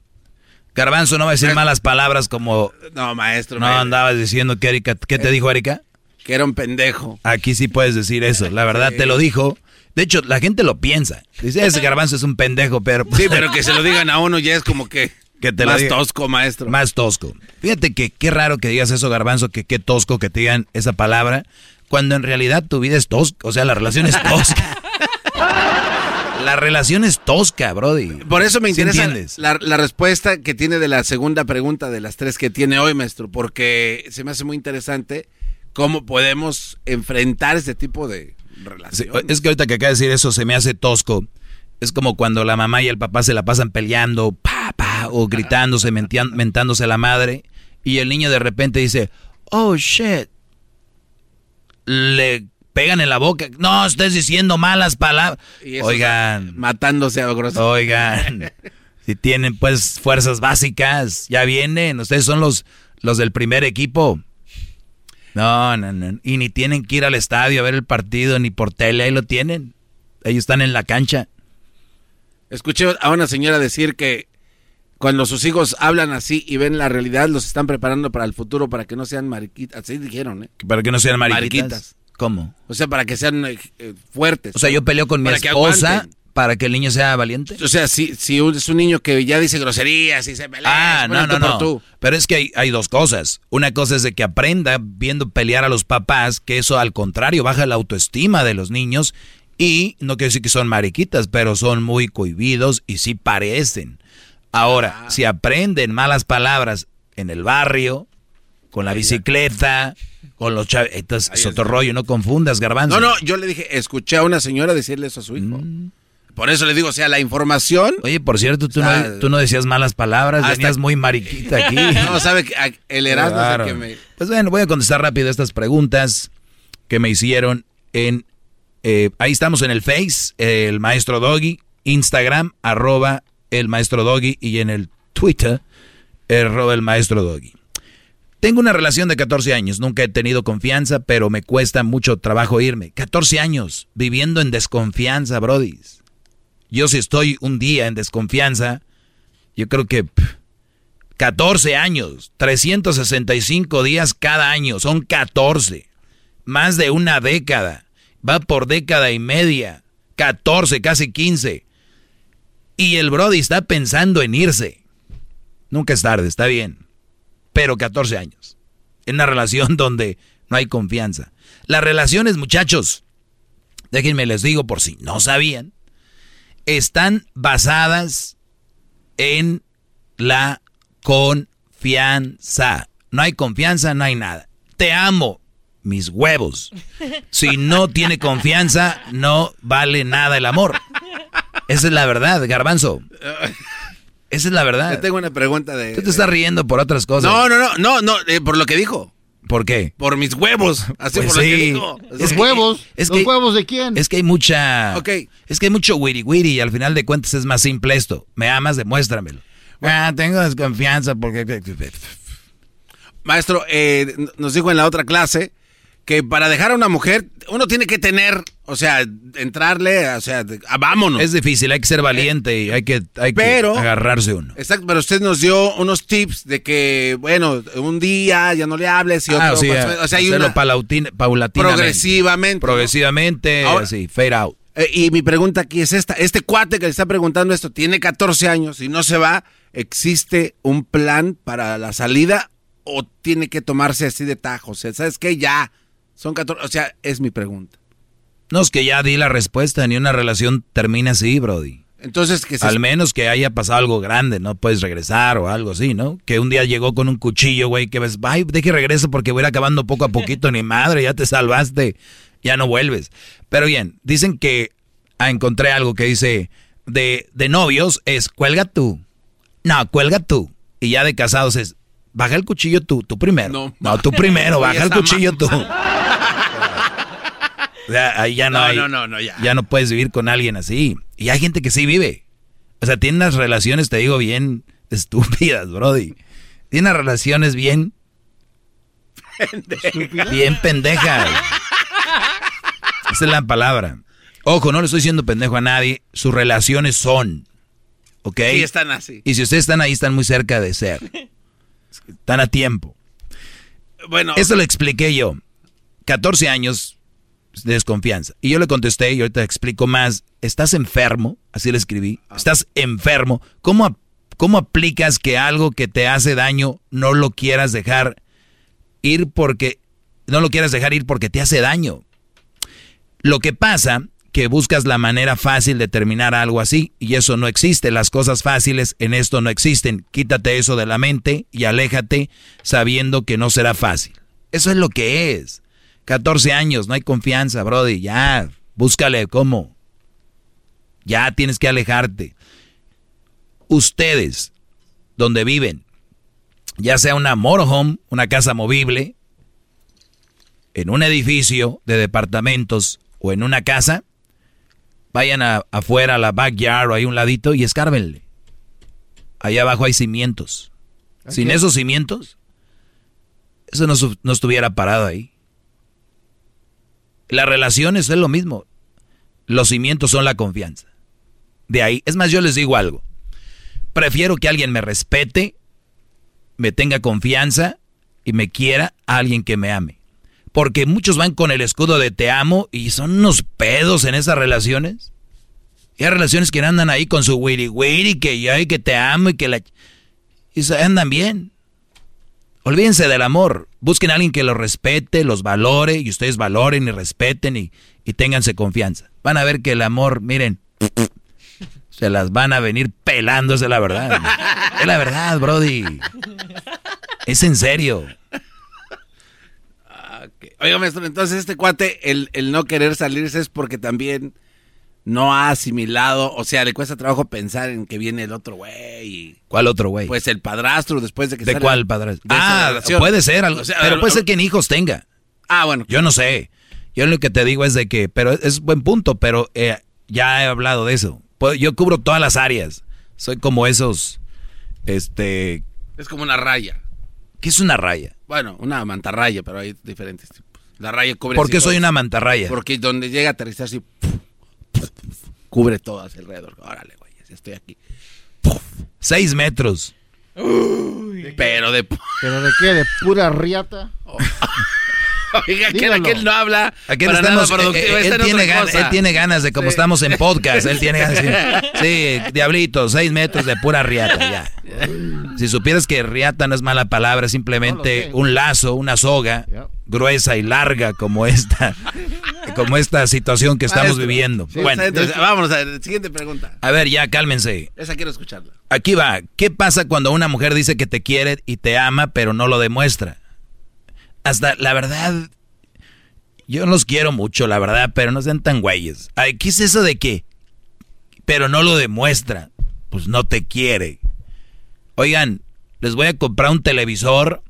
Garbanzo no va a decir malas palabras como... No, maestro. No andabas diciendo que Erika... ¿Qué te dijo Erika? Que era un pendejo. Aquí sí puedes decir eso. La verdad te lo dijo. De hecho, la gente lo piensa. Dice, ese garbanzo es un pendejo, pero... Sí, pero que se lo digan a uno ya es como que... Que te lo más tosco, maestro. Más tosco. Fíjate que qué raro que digas eso, garbanzo, que qué tosco que te digan esa palabra, cuando en realidad tu vida es tosca. O sea, la relación es tosca. la relación es tosca, Brody. Por eso me ¿Sí interesa la, la respuesta que tiene de la segunda pregunta de las tres que tiene hoy, maestro, porque se me hace muy interesante cómo podemos enfrentar este tipo de Sí, relación. es que ahorita que acaba de decir eso se me hace tosco. Es como cuando la mamá y el papá se la pasan peleando, pa, pa, o gritándose, mentándose a la madre, y el niño de repente dice, oh shit. Le pegan en la boca. No, estés diciendo malas palabras. Oigan. Matándose a grosso. Oigan. si tienen pues fuerzas básicas, ya vienen. Ustedes son los, los del primer equipo. No, no, no. Y ni tienen que ir al estadio a ver el partido, ni por tele, ahí lo tienen. Ellos están en la cancha. Escuché a una señora decir que cuando sus hijos hablan así y ven la realidad, los están preparando para el futuro para que no sean mariquitas. Así dijeron, ¿eh? Para que no sean mariquitas. ¿Cómo? O sea, para que sean eh, eh, fuertes. O sea, yo peleo con mi Para esposa para que el niño sea valiente. O sea, si, si es un niño que ya dice groserías y se pelea, Ah, no, no, no. tú. Pero es que hay, hay dos cosas. Una cosa es de que aprenda viendo pelear a los papás, que eso al contrario baja la autoestima de los niños. Y no quiero decir que son mariquitas, pero son muy cohibidos y sí parecen. Ahora, Ah. si aprenden malas palabras en el barrio, con la bicicleta, con los chavos, entonces es otro rollo, no confundas, garbanzo. No, no, yo le dije, escuché a una señora decirle eso a su hijo. Por eso le digo, o sea, la información. Mm. Oye, por cierto, tú, no, tú no decías malas palabras, hasta- venías muy mariquita aquí. No, sabe el Erasmo Claro. es el que me. Pues bueno, voy a contestar rápido estas preguntas que me hicieron en... eh, ahí estamos en el Face, el Maestro Doggy, Instagram, arroba el Maestro Doggy, y en el Twitter, arroba el Maestro Doggy. Tengo una relación de 14 años, nunca he tenido confianza, pero me cuesta mucho trabajo irme. 14 años viviendo en desconfianza, brodis. Yo si estoy un día en desconfianza, yo creo que pff, 14 años, 365 días cada año, son 14. Más de una década. Va por década y media. 14, casi 15. Y el Brody está pensando en irse. Nunca es tarde, está bien. Pero 14 años. En una relación donde no hay confianza. Las relaciones, muchachos, déjenme les digo por si no sabían, están basadas en la confianza. No hay confianza, no hay nada. Te amo, mis huevos. Si no tiene confianza, no vale nada el amor. Esa es la verdad, garbanzo. Esa es la verdad. Yo tengo una pregunta de. Tú te estás riendo por otras cosas. No, no, no, no, no, eh, por lo que dijo. ¿Por qué? Por mis huevos. Así Pues por lo que dijo. Los huevos. ¿Los huevos de quién? Es que hay mucha. Ok. Es que hay mucho wiri wiri y al final de cuentas es más simple esto. Me amas, demuéstramelo. Ah, tengo desconfianza porque. Maestro, eh, nos dijo en la otra clase que para dejar a una mujer uno tiene que tener, o sea, entrarle, o sea, ah, vámonos. Es difícil, hay que ser valiente y hay que, hay que Pero- agarrarse uno. Exacto, pero usted nos dio unos tips de que, bueno, un día ya no le hables y otro. Ah, o sea, pues, o sea, hay una palautin- paulatinamente. progresivamente. ¿no? Progresivamente, Ahora- así, fade out. Eh, y mi pregunta aquí es esta: este cuate que le está preguntando esto tiene 14 años y no se va. ¿Existe un plan para la salida o tiene que tomarse así de tajo? O sea, ¿sabes qué? Ya. Son 14. O sea, es mi pregunta. No, es que ya di la respuesta, ni una relación termina así, Brody. Entonces, que se. Al menos que haya pasado algo grande, no puedes regresar o algo así, ¿no? Que un día llegó con un cuchillo, güey, que ves, ay, de que regreso porque voy a ir acabando poco a poquito, ni madre, ya te salvaste, ya no vuelves. Pero bien, dicen que ah, encontré algo que dice de, de novios es cuelga tú. No, cuelga tú. Y ya de casados es baja el cuchillo tú, tú primero. No, tú primero, baja el cuchillo tú. O sea, ahí ya no, No, hay, no, no, no, ya. no puedes vivir con alguien así. Y hay gente que sí vive. O sea, tiene unas relaciones, te digo, bien estúpidas, Brody. Tiene unas relaciones bien, bien pendejas. Esa es la palabra. Ojo, no le estoy diciendo pendejo a nadie. Sus relaciones son. ¿Ok? Sí, están así. Y si ustedes están ahí, están muy cerca de ser. Están a tiempo. Bueno. Eso lo expliqué yo. 14 años desconfianza. Y yo le contesté, y ahorita explico más. ¿Estás enfermo? Así le escribí. ¿Estás enfermo? ¿Cómo, ¿Cómo aplicas que algo que te hace daño no lo quieras dejar ir porque... No lo quieras dejar ir porque te hace daño? Lo que pasa que buscas la manera fácil de terminar algo así y eso no existe. Las cosas fáciles en esto no existen. Quítate eso de la mente y aléjate sabiendo que no será fácil. Eso es lo que es. 14 años, no hay confianza, Brody. Ya, búscale cómo. Ya tienes que alejarte. Ustedes, donde viven, ya sea una motorhome, una casa movible, en un edificio de departamentos o en una casa, vayan a- afuera a la backyard o ahí un ladito y escárbenle. Allá abajo hay cimientos. Sin esos cimientos, eso no, no estuviera parado ahí. Las relaciones es lo mismo. Los cimientos son la confianza. De ahí, es más, yo les digo algo. Prefiero que alguien me respete, me tenga confianza y me quiera a alguien que me ame. Porque muchos van con el escudo de te amo y son unos pedos en esas relaciones. Y hay relaciones que andan ahí con su wiri wiri, que yo que te amo y que la... Y andan bien. Olvídense del amor. Busquen a alguien que los respete, los valore y ustedes valoren y respeten y, y ténganse confianza. Van a ver que el amor, miren, Se las van a venir es la verdad. es la verdad, Brody. Es en serio. Oiga, maestro, entonces este cuate, el, el no querer salirse es porque también no ha asimilado, o sea, le cuesta trabajo pensar en que viene el otro güey. ¿Cuál otro güey? Pues el padrastro después de que ¿De sale cuál padrastro? de Ah, puede ser, algo, O sea, pero puede ser que ni hijos tenga. Ah, bueno. Yo no sé. Yo lo que te digo es de que, pero es, buen punto, pero eh, ya he hablado de eso. Puedo- Yo cubro todas las áreas. Soy como esos, este, Es como una raya. ¿qué es una raya? Bueno, una mantarraya, pero hay diferentes tipos. La raya cubre ¿Por qué soy una mantarraya? Porque donde llega a aterrizar así, cubre todo hacia alrededor. Órale, güey, ya estoy aquí. Seis metros. Pero de... ¿Pero de qué? ¿De pura riata? Oiga, que aquel no habla Aquí para estamos, nada productivo, eh, eh, él, en tiene él tiene ganas de, como Sí. estamos en podcast, él tiene ganas de sí, diablito, seis metros de pura riata, ya. Si supieras que riata no es mala palabra, simplemente un lazo, una soga, gruesa y larga como esta, como esta situación que estamos Maestro, viviendo. sí, bueno, interesante. vámonos a la siguiente pregunta. a ver, ya cálmense. Esa quiero escucharla. Aquí va. ¿Qué pasa cuando una mujer dice que te quiere y te ama, pero no lo demuestra? Hasta, la verdad, yo los quiero mucho, la verdad, pero no sean tan güeyes. Ay, ¿Qué es eso de qué? Pero no lo demuestra. Pues no te quiere. Oigan, les voy a comprar un televisor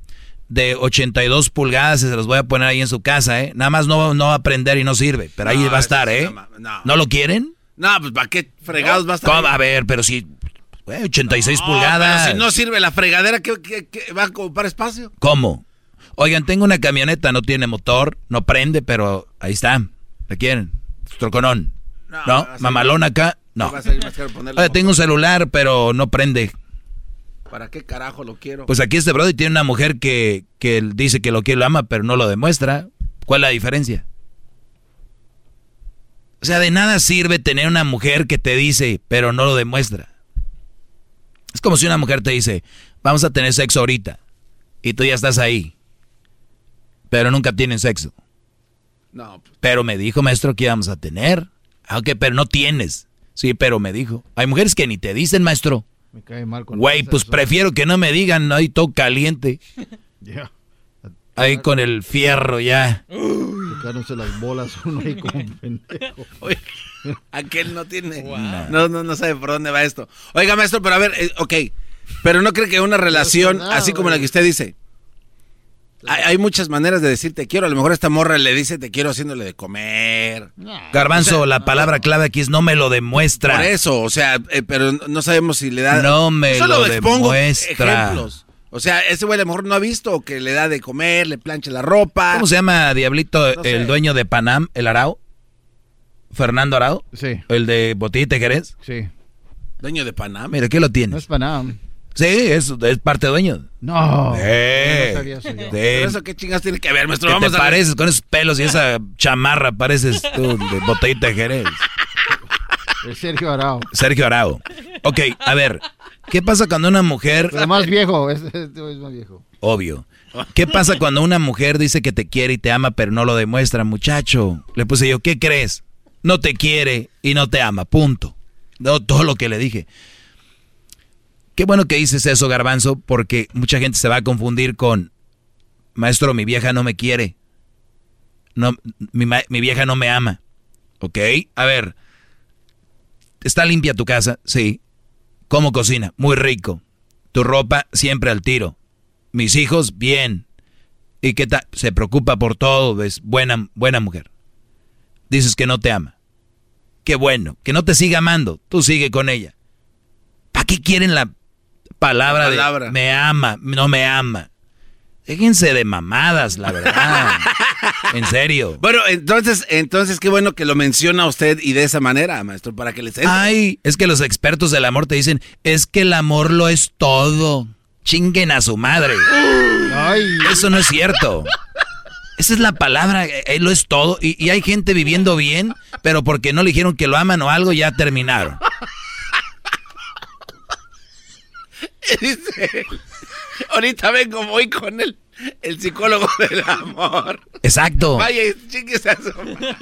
de 82 pulgadas y se los voy a poner ahí en su casa, ¿eh? Nada más no, no va a prender y no sirve, pero ahí va a estar, ¿eh? no mames, no. ¿No lo quieren? No, pues ¿para qué fregados va a estar? ¿Cómo? A ver, pero si... güey, 86 No, pulgadas. pero si no sirve la fregadera, ¿qué, qué- qué- va a ocupar espacio? ¿Cómo? Oigan, tengo una camioneta, no tiene motor, no prende, pero ahí está. ¿La quieren? Troconón. No, ¿No? Mamalón acá. No. Oye, tengo un celular, pero no prende. ¿Para qué carajo lo quiero? Pues aquí este brother tiene una mujer que, que dice que lo quiere, lo ama, pero no lo demuestra. ¿Cuál es la diferencia? O sea, de nada sirve tener una mujer que te dice, pero no lo demuestra. Es como si una mujer te dice, vamos a tener sexo ahorita. Y tú ya estás ahí. Pero nunca tienen sexo. No, pues, Pero me dijo, maestro, que íbamos a tener. Ah, ok, pero no tienes. Sí, pero me dijo. Hay mujeres que ni te dicen, maestro. Me cae mal con Güey, pues prefiero que no me digan, ahí todo caliente. Ya. Ahí con el fierro ya. Tocándose las bolas uno ahí como un pendejo. Oye, aquel no tiene. No, no, no sabe por dónde va esto. Oiga, maestro, pero a ver, eh, ok. Pero no cree que una relación, así como la que usted dice. Hay, hay muchas maneras de decir te quiero. A lo mejor esta morra le dice te quiero haciéndole de comer. Garbanzo, O sea, la palabra clave aquí es no me lo demuestra. Por eso, o sea, eh, pero no sabemos si le da. No me Solo lo expongo demuestra. ejemplos. O sea, ese güey a lo mejor no ha visto que le da de comer, le plancha la ropa. ¿Cómo se llama, Diablito, No sé. el dueño de Panam, el Arao? ¿Fernando Arao? Sí. ¿El de Botellita Jerez? Sí. Dueño de Panam. Mira, ¿qué lo No tienes? es Panam. Sí, es, es parte dueño. No. Eh, No sabía eso yo. sí. Pero eso qué chingas tiene que ver, maestro. ¿Qué Vamos te a ver. pareces con esos pelos y esa chamarra? Pareces tú de Botellita Jerez. Es Sergio Arao. Sergio Arao. Ok, a ver. ¿Qué pasa cuando una mujer... Pero más viejo. Es, es, es más viejo. Obvio. ¿Qué pasa cuando una mujer dice que te quiere y te ama, pero no lo demuestra, muchacho? Le puse yo, ¿qué crees? No te quiere y no te ama, punto. No, todo lo que le dije. Qué bueno que dices eso, garbanzo, porque mucha gente se va a confundir con, maestro, mi vieja no me quiere. No, mi, vieja no me ama. ¿Ok? A ver, ¿está limpia tu casa? Sí. ¿Cómo cocina? Muy rico. Tu ropa siempre al tiro. Mis hijos, bien. ¿Y qué tal? Se preocupa por todo, es buena, buena mujer. Dices que no te ama. Qué bueno, que no te siga amando, tú sigue con ella. ¿Para qué quieren la palabra, La palabra. de me ama, no me ama? Déjense de mamadas, la verdad. en serio. Bueno, entonces, entonces qué bueno que lo menciona usted y de esa manera, maestro, para que les entre. Ay, es que los expertos del amor te dicen, es que el amor lo es todo. Chinguen a su madre. Eso no es cierto. Esa es la palabra, eh, eh, lo es todo. Y, y hay gente viviendo bien, pero porque no le dijeron que lo aman o algo, ya terminaron. Dice, ahorita vengo, voy con el, el psicólogo del amor. Exacto. Vaya, chingues a su madre.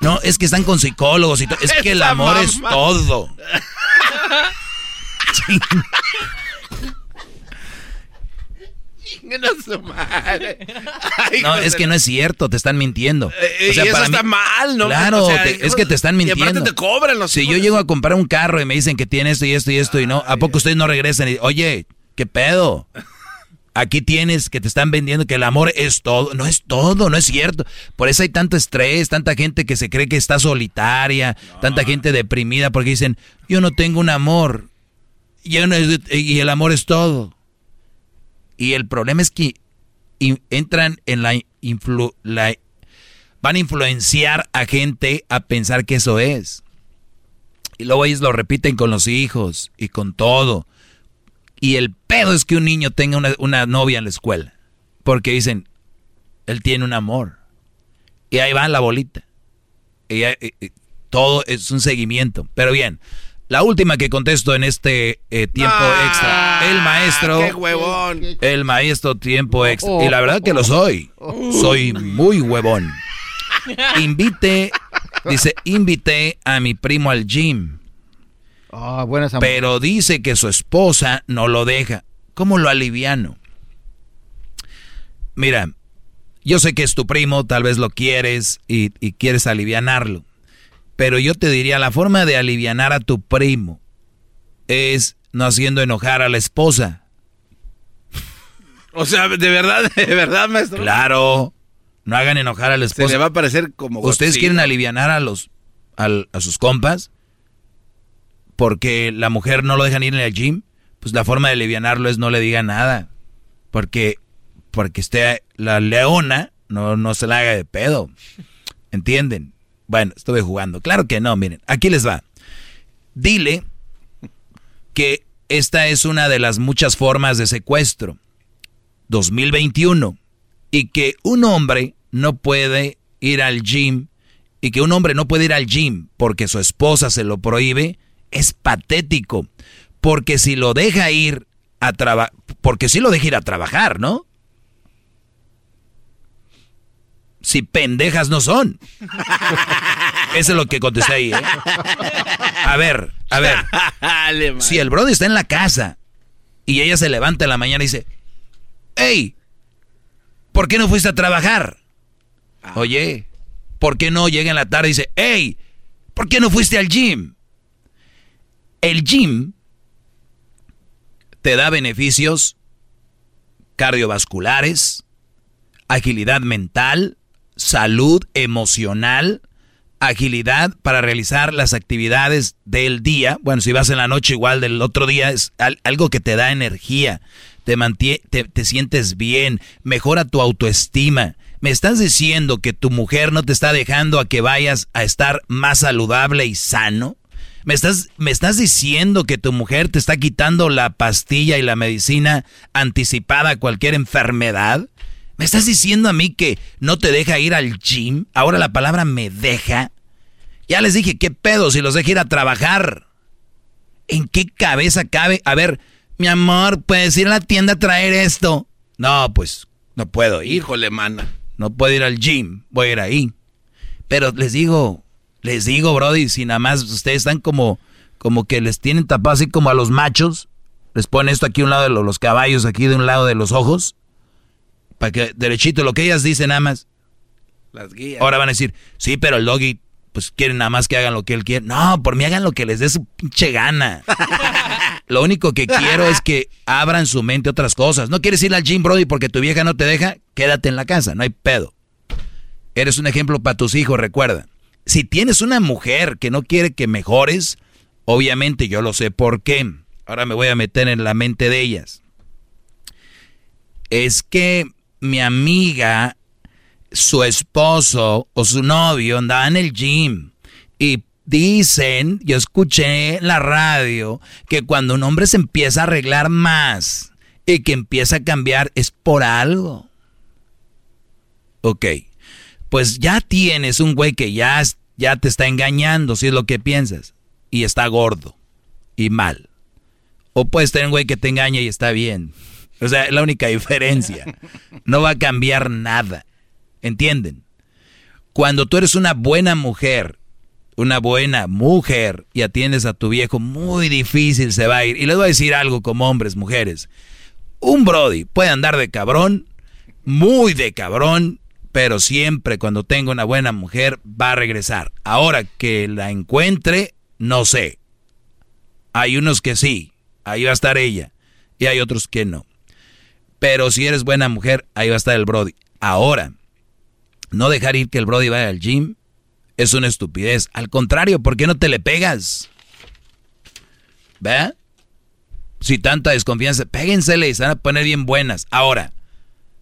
No, es que están con psicólogos y todo. Es que el amor es mamá. todo. no, es que no es cierto, te están mintiendo. Eh, y eso está mal, ¿no? Claro, O sea, te- es que te están y aparte mintiendo. te cobran los Si hijos yo llego a comprar un carro y me dicen que tiene esto y esto y esto y no, ¿a poco ustedes no regresan? Y, Oye, ¿qué pedo? Aquí tienes que te están vendiendo que el amor es todo. No es todo, no es cierto. Por eso hay tanto estrés, tanta gente que se cree que está solitaria, tanta gente deprimida porque dicen, yo no tengo un amor. Yo no y el amor es todo. Y el problema es que entran en la, influ- la van a influenciar a gente a pensar que eso es. Y luego ellos lo repiten con los hijos y con todo. Y el pedo es que un niño tenga una, novia en la escuela. Porque dicen, él tiene un amor. Y ahí va la bolita. Y todo es un seguimiento. Pero bien, la última que contesto en este eh, tiempo extra. El maestro. ¡Qué huevón! El maestro tiempo extra. Y la verdad que lo soy. Soy muy huevón. Invite, dice, invité a mi primo al gym. Ah, buenas Pero dice que su esposa no lo deja. ¿Cómo lo aliviano? Mira, yo sé que es tu primo, tal vez lo quieres y, y quieres alivianarlo. Pero yo te diría, la forma de alivianar a tu primo es no haciendo enojar a la esposa. O sea, de verdad, de verdad, maestro. Claro, no hagan enojar a la Se esposa. le va a parecer como ¿Ustedes Godzilla. quieren alivianar a los a sus compas? Porque la mujer no lo dejan ir en el gym, pues la forma de alivianarlo es no le diga nada. Porque porque esté la leona no no se la haga de pedo. ¿Entienden? Bueno, estuve jugando. Claro que no, miren, aquí les va. Dile que esta es una de las muchas formas de secuestro. 2021 y que un hombre no puede ir al gym y que un hombre no puede ir al gym porque su esposa se lo prohíbe es patético porque si lo deja ir a trabajar porque si lo deja ir a trabajar ¿no? Si pendejas no son eso es lo que contesté ahí ¿eh? a ver a ver Dale, si el brother está en la casa y ella se levanta en la mañana y dice, hey, ¿por qué no fuiste a trabajar? Oye, ¿por qué no llega en la tarde y dice, hey, ¿por qué no fuiste al gym? El gym te da beneficios cardiovasculares, agilidad mental, salud emocional, agilidad para realizar las actividades del día. Bueno, si vas en la noche igual del otro día, es al- algo que te da energía, te, mantie- te, te sientes bien, mejora tu autoestima. ¿Me estás diciendo que tu mujer no te está dejando a que vayas a estar más saludable y sano? ¿Me estás, ¿Me estás diciendo que tu mujer te está quitando la pastilla y la medicina anticipada a cualquier enfermedad? ¿Me estás diciendo a mí que no te deja ir al gym? Ahora la palabra me deja. Ya les dije, ¿qué pedo si los deja ir a trabajar? ¿En qué cabeza cabe? A ver, mi amor, ¿puedes ir a la tienda a traer esto? No, pues no puedo. Híjole, mana. No puedo ir al gym, voy a ir ahí. Pero les digo, les digo, Brody, si nada más ustedes están como, como que les tienen tapado así como a los machos, les ponen esto aquí a un lado de lo- los caballos, aquí de un lado de los ojos, para que derechito, lo que ellas dicen nada más. Las guías. Ahora van a decir, sí, pero el doggy, pues quieren nada más que hagan lo que él quiere. No, por mí hagan lo que les dé su pinche gana. Lo único que quiero es que abran su mente a otras cosas. No quieres ir al gym, Brody, porque tu vieja no te deja, quédate en la casa, no hay pedo. Eres un ejemplo para tus hijos, recuerda. Si tienes una mujer que no quiere que mejores, obviamente yo lo sé por qué. Ahora me voy a meter en la mente de ellas. Es que mi amiga, su esposo o su novio andaba en el gym y dicen, yo escuché en la radio, que cuando un hombre se empieza a arreglar más y que empieza a cambiar es por algo. Ok, pues ya tienes un güey que ya, ya te está engañando, si es lo que piensas, y está gordo y mal. O puedes tener un güey que te engaña y está bien. O sea, es la única diferencia. No va a cambiar nada. ¿Entienden? Cuando tú eres una buena mujer, una buena mujer y atiendes a tu viejo, muy difícil se va a ir. Y les voy a decir algo como hombres, mujeres. Un Brody puede andar de cabrón, muy de cabrón, pero siempre cuando tenga una buena mujer va a regresar. Ahora que la encuentre, no sé. Hay unos que sí, ahí va a estar ella, y hay otros que no. Pero si eres buena mujer, ahí va a estar el Brody. Ahora, no dejar ir que el Brody vaya al gym es una estupidez. Al contrario, ¿por qué no te le pegas? ¿Ve? Si tanta desconfianza, péguensele y se van a poner bien buenas. Ahora,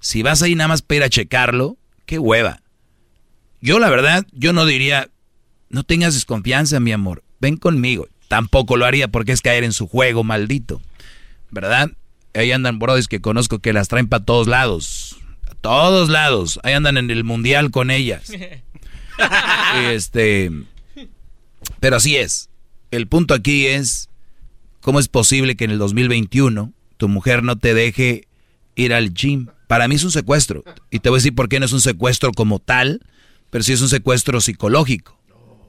si vas ahí nada más para ir a checarlo, qué hueva. Yo la verdad, yo no diría, no tengas desconfianza, mi amor, ven conmigo. Tampoco lo haría porque es caer en su juego maldito. ¿Verdad? Ahí andan brodis que conozco que las traen para todos lados. A todos lados. Ahí andan en el mundial con ellas. este. Pero así es. El punto aquí es: ¿cómo es posible que en el 2021 tu mujer no te deje ir al gym? Para mí es un secuestro. Y te voy a decir por qué no es un secuestro como tal, pero sí es un secuestro psicológico.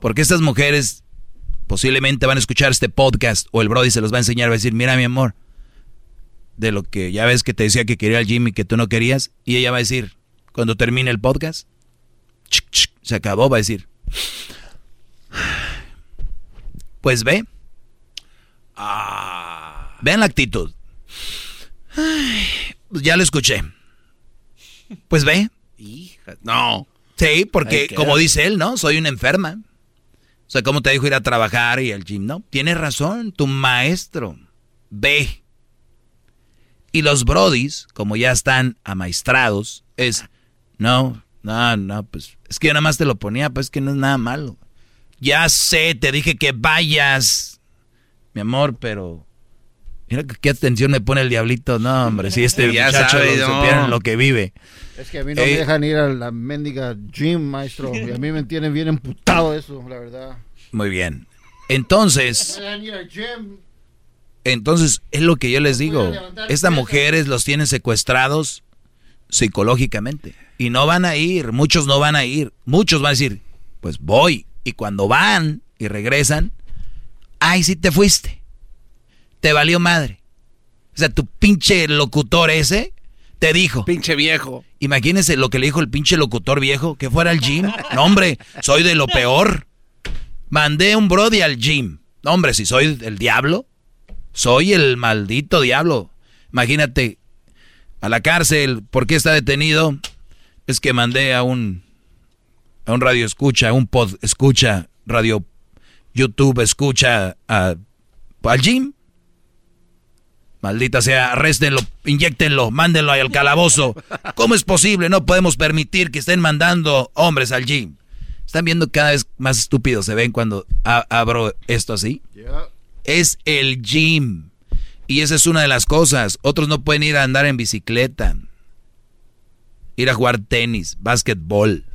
Porque estas mujeres posiblemente van a escuchar este podcast o el Brody se los va a enseñar, va a decir, mira mi amor, de lo que ya ves que te decía que quería al gym y que tú no querías, y ella va a decir, cuando termine el podcast, se acabó, va a decir, pues ve, vean la actitud, pues ya lo escuché, pues ve, no, sí, porque como dice él, ¿no? Soy una enferma. O sea, ¿cómo te dijo ir a trabajar y al gym? No, tienes razón, tu maestro. Ve. Y los brodis, como ya están amaestrados, es, no, no, no, pues, es que yo nada más te lo ponía, pues que no es nada malo. Ya sé, te dije que vayas, mi amor, pero... Mira qué atención me pone el diablito. No, hombre, si este Ya muchacho sabe, lo no. lo que vive. Es que a mí no Eh, me dejan ir a la mendiga gym, maestro. Y a mí me tienen bien emputado eso, la verdad. Muy bien. Entonces... Me dejan ir al gym. Entonces, es lo que yo les digo. Estas mujeres los tienen secuestrados psicológicamente. Y no van a ir, muchos no van a ir. Muchos van a decir, pues voy. Y cuando van y regresan, ay, sí te fuiste. Te valió madre. O sea, tu pinche locutor ese te dijo. Pinche viejo. Imagínense lo que le dijo el pinche locutor viejo, que fuera al gym. No, hombre, soy de lo peor. Mandé un brody al gym. No, hombre, si soy el diablo, soy el maldito diablo. Imagínate, a la cárcel, ¿por qué está detenido? Es que mandé a un, a un radio escucha, a un pod escucha, radio YouTube escucha a, al gym. Maldita sea, arréstenlo, inyectenlo, mándenlo al calabozo. ¿Cómo es posible? No podemos permitir que estén mandando hombres al gym. ¿Están viendo cada vez más estúpidos se ven cuando abro esto así? Es el gym. Y esa es una de las cosas. Otros no pueden ir a andar en bicicleta. Ir a jugar tenis, básquetbol.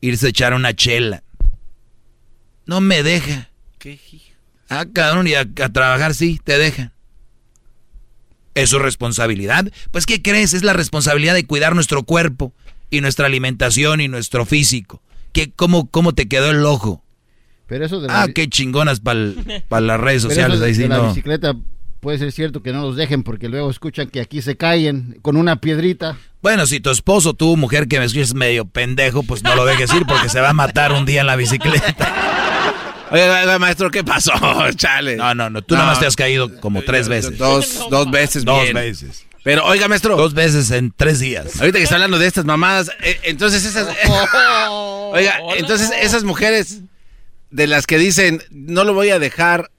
Irse a echar una chela. No me deja. Ah, cabrón, y a, a trabajar sí, te dejan. ¿Es su responsabilidad? Pues, ¿qué crees? Es la responsabilidad de cuidar nuestro cuerpo y nuestra alimentación y nuestro físico. ¿Qué, cómo, ¿Cómo te quedó el ojo? Pero eso de la, Ah, qué chingonas para las redes pero sociales. eso de- Ahí sí, de la no. bicicleta puede ser cierto que no los dejen porque luego escuchan que aquí se caen con una piedrita. Bueno, si tu esposo, tu mujer que me escuches medio pendejo, pues no lo dejes ir porque se va a matar un día en la bicicleta. Oiga, oiga, maestro, ¿qué pasó? Chale. No, no, no. Tú nada más te has caído como tres veces. Dos, dos veces Dos bien. veces. Pero, oiga, maestro. Dos veces en tres días. Ahorita que está hablando de estas mamadas, eh, entonces esas... oiga, entonces esas mujeres de las que dicen, no lo voy a dejar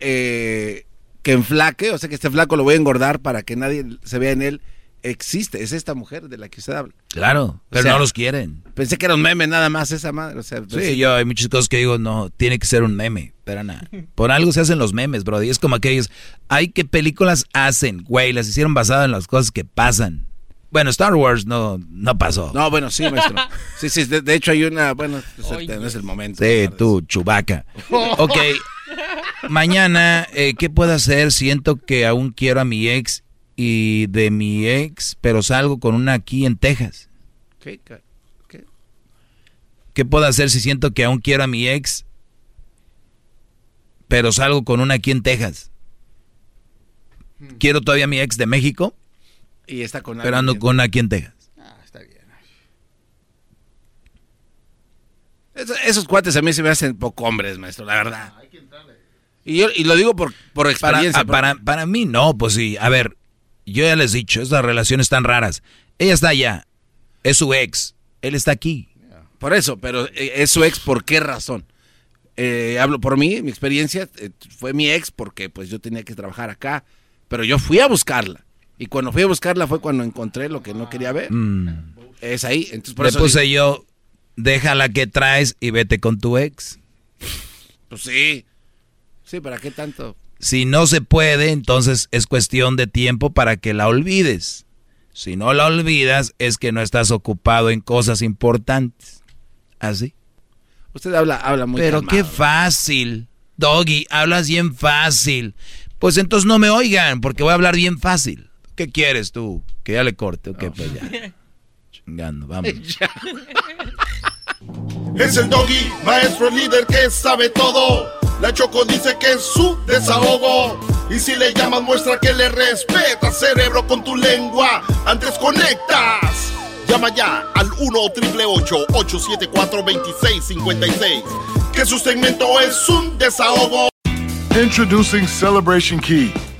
eh, que enflaque, o sea, que este flaco lo voy a engordar para que nadie se vea en él, existe, es esta mujer de la que usted habla. Claro, pero O sea, no los quieren. Pensé que era un meme nada más esa madre, o sea, pues, Sí, yo hay muchas cosas que digo, no, tiene que ser un meme, pero nada. Por algo se hacen los memes, bro. Y es como aquellos, ay, ¿qué películas hacen? Güey, las hicieron basadas en las cosas que pasan. Bueno, Star Wars no, no pasó. No, bueno, sí, maestro. Sí, sí, de, de hecho hay una, bueno, no es el momento. Sí, tú, chubaca. Ok, mañana, eh, ¿qué puedo hacer? Siento que aún quiero a mi ex y de mi ex, pero salgo con una aquí en Texas. ¿Qué? qué? ¿Qué puedo hacer si siento que aún quiero a mi ex, pero salgo con una aquí en Texas? Quiero todavía a mi ex de México, Y está con pero ando con aquí en Texas. Ah, está bien. Esos, esos cuates a mí se me hacen poco hombres, maestro, la verdad. Y, yo, y lo digo por, por Para, experiencia. ah, para, para mí no, pues sí. A ver, yo ya les he dicho, estas relaciones tan raras. Ella está allá, es su ex, él está aquí. Por eso, pero eh, es su ex, ¿por qué razón? Eh, hablo por mí, mi experiencia eh, fue mi ex porque pues yo tenía que trabajar acá, pero yo fui a buscarla. Y cuando fui a buscarla fue cuando encontré lo que no quería ver. Mm. Es ahí, entonces por Le eso puse digo, yo, déjala que traes y vete con tu ex. pues sí. Sí, ¿para qué tanto? Si no se puede, entonces es cuestión de tiempo para que la olvides. Si no la olvidas, es que no estás ocupado en cosas importantes. ¿Así? Usted habla, habla muy Pero calmado. qué fácil. Doggy, hablas bien fácil. Pues entonces no me oigan, porque voy a hablar bien fácil. ¿Qué quieres tú? Que ya le corte, ok, pues ya. Chingando, vamos. Es el doggy, maestro líder que sabe todo. La Choco dice que es su desahogo. Y si le llamas, muestra que le respeta, cerebro, con tu lengua. Antes conectas. Llama ya al 1-888-874-2656. Que su segmento es un desahogo. Introducing Celebration Key,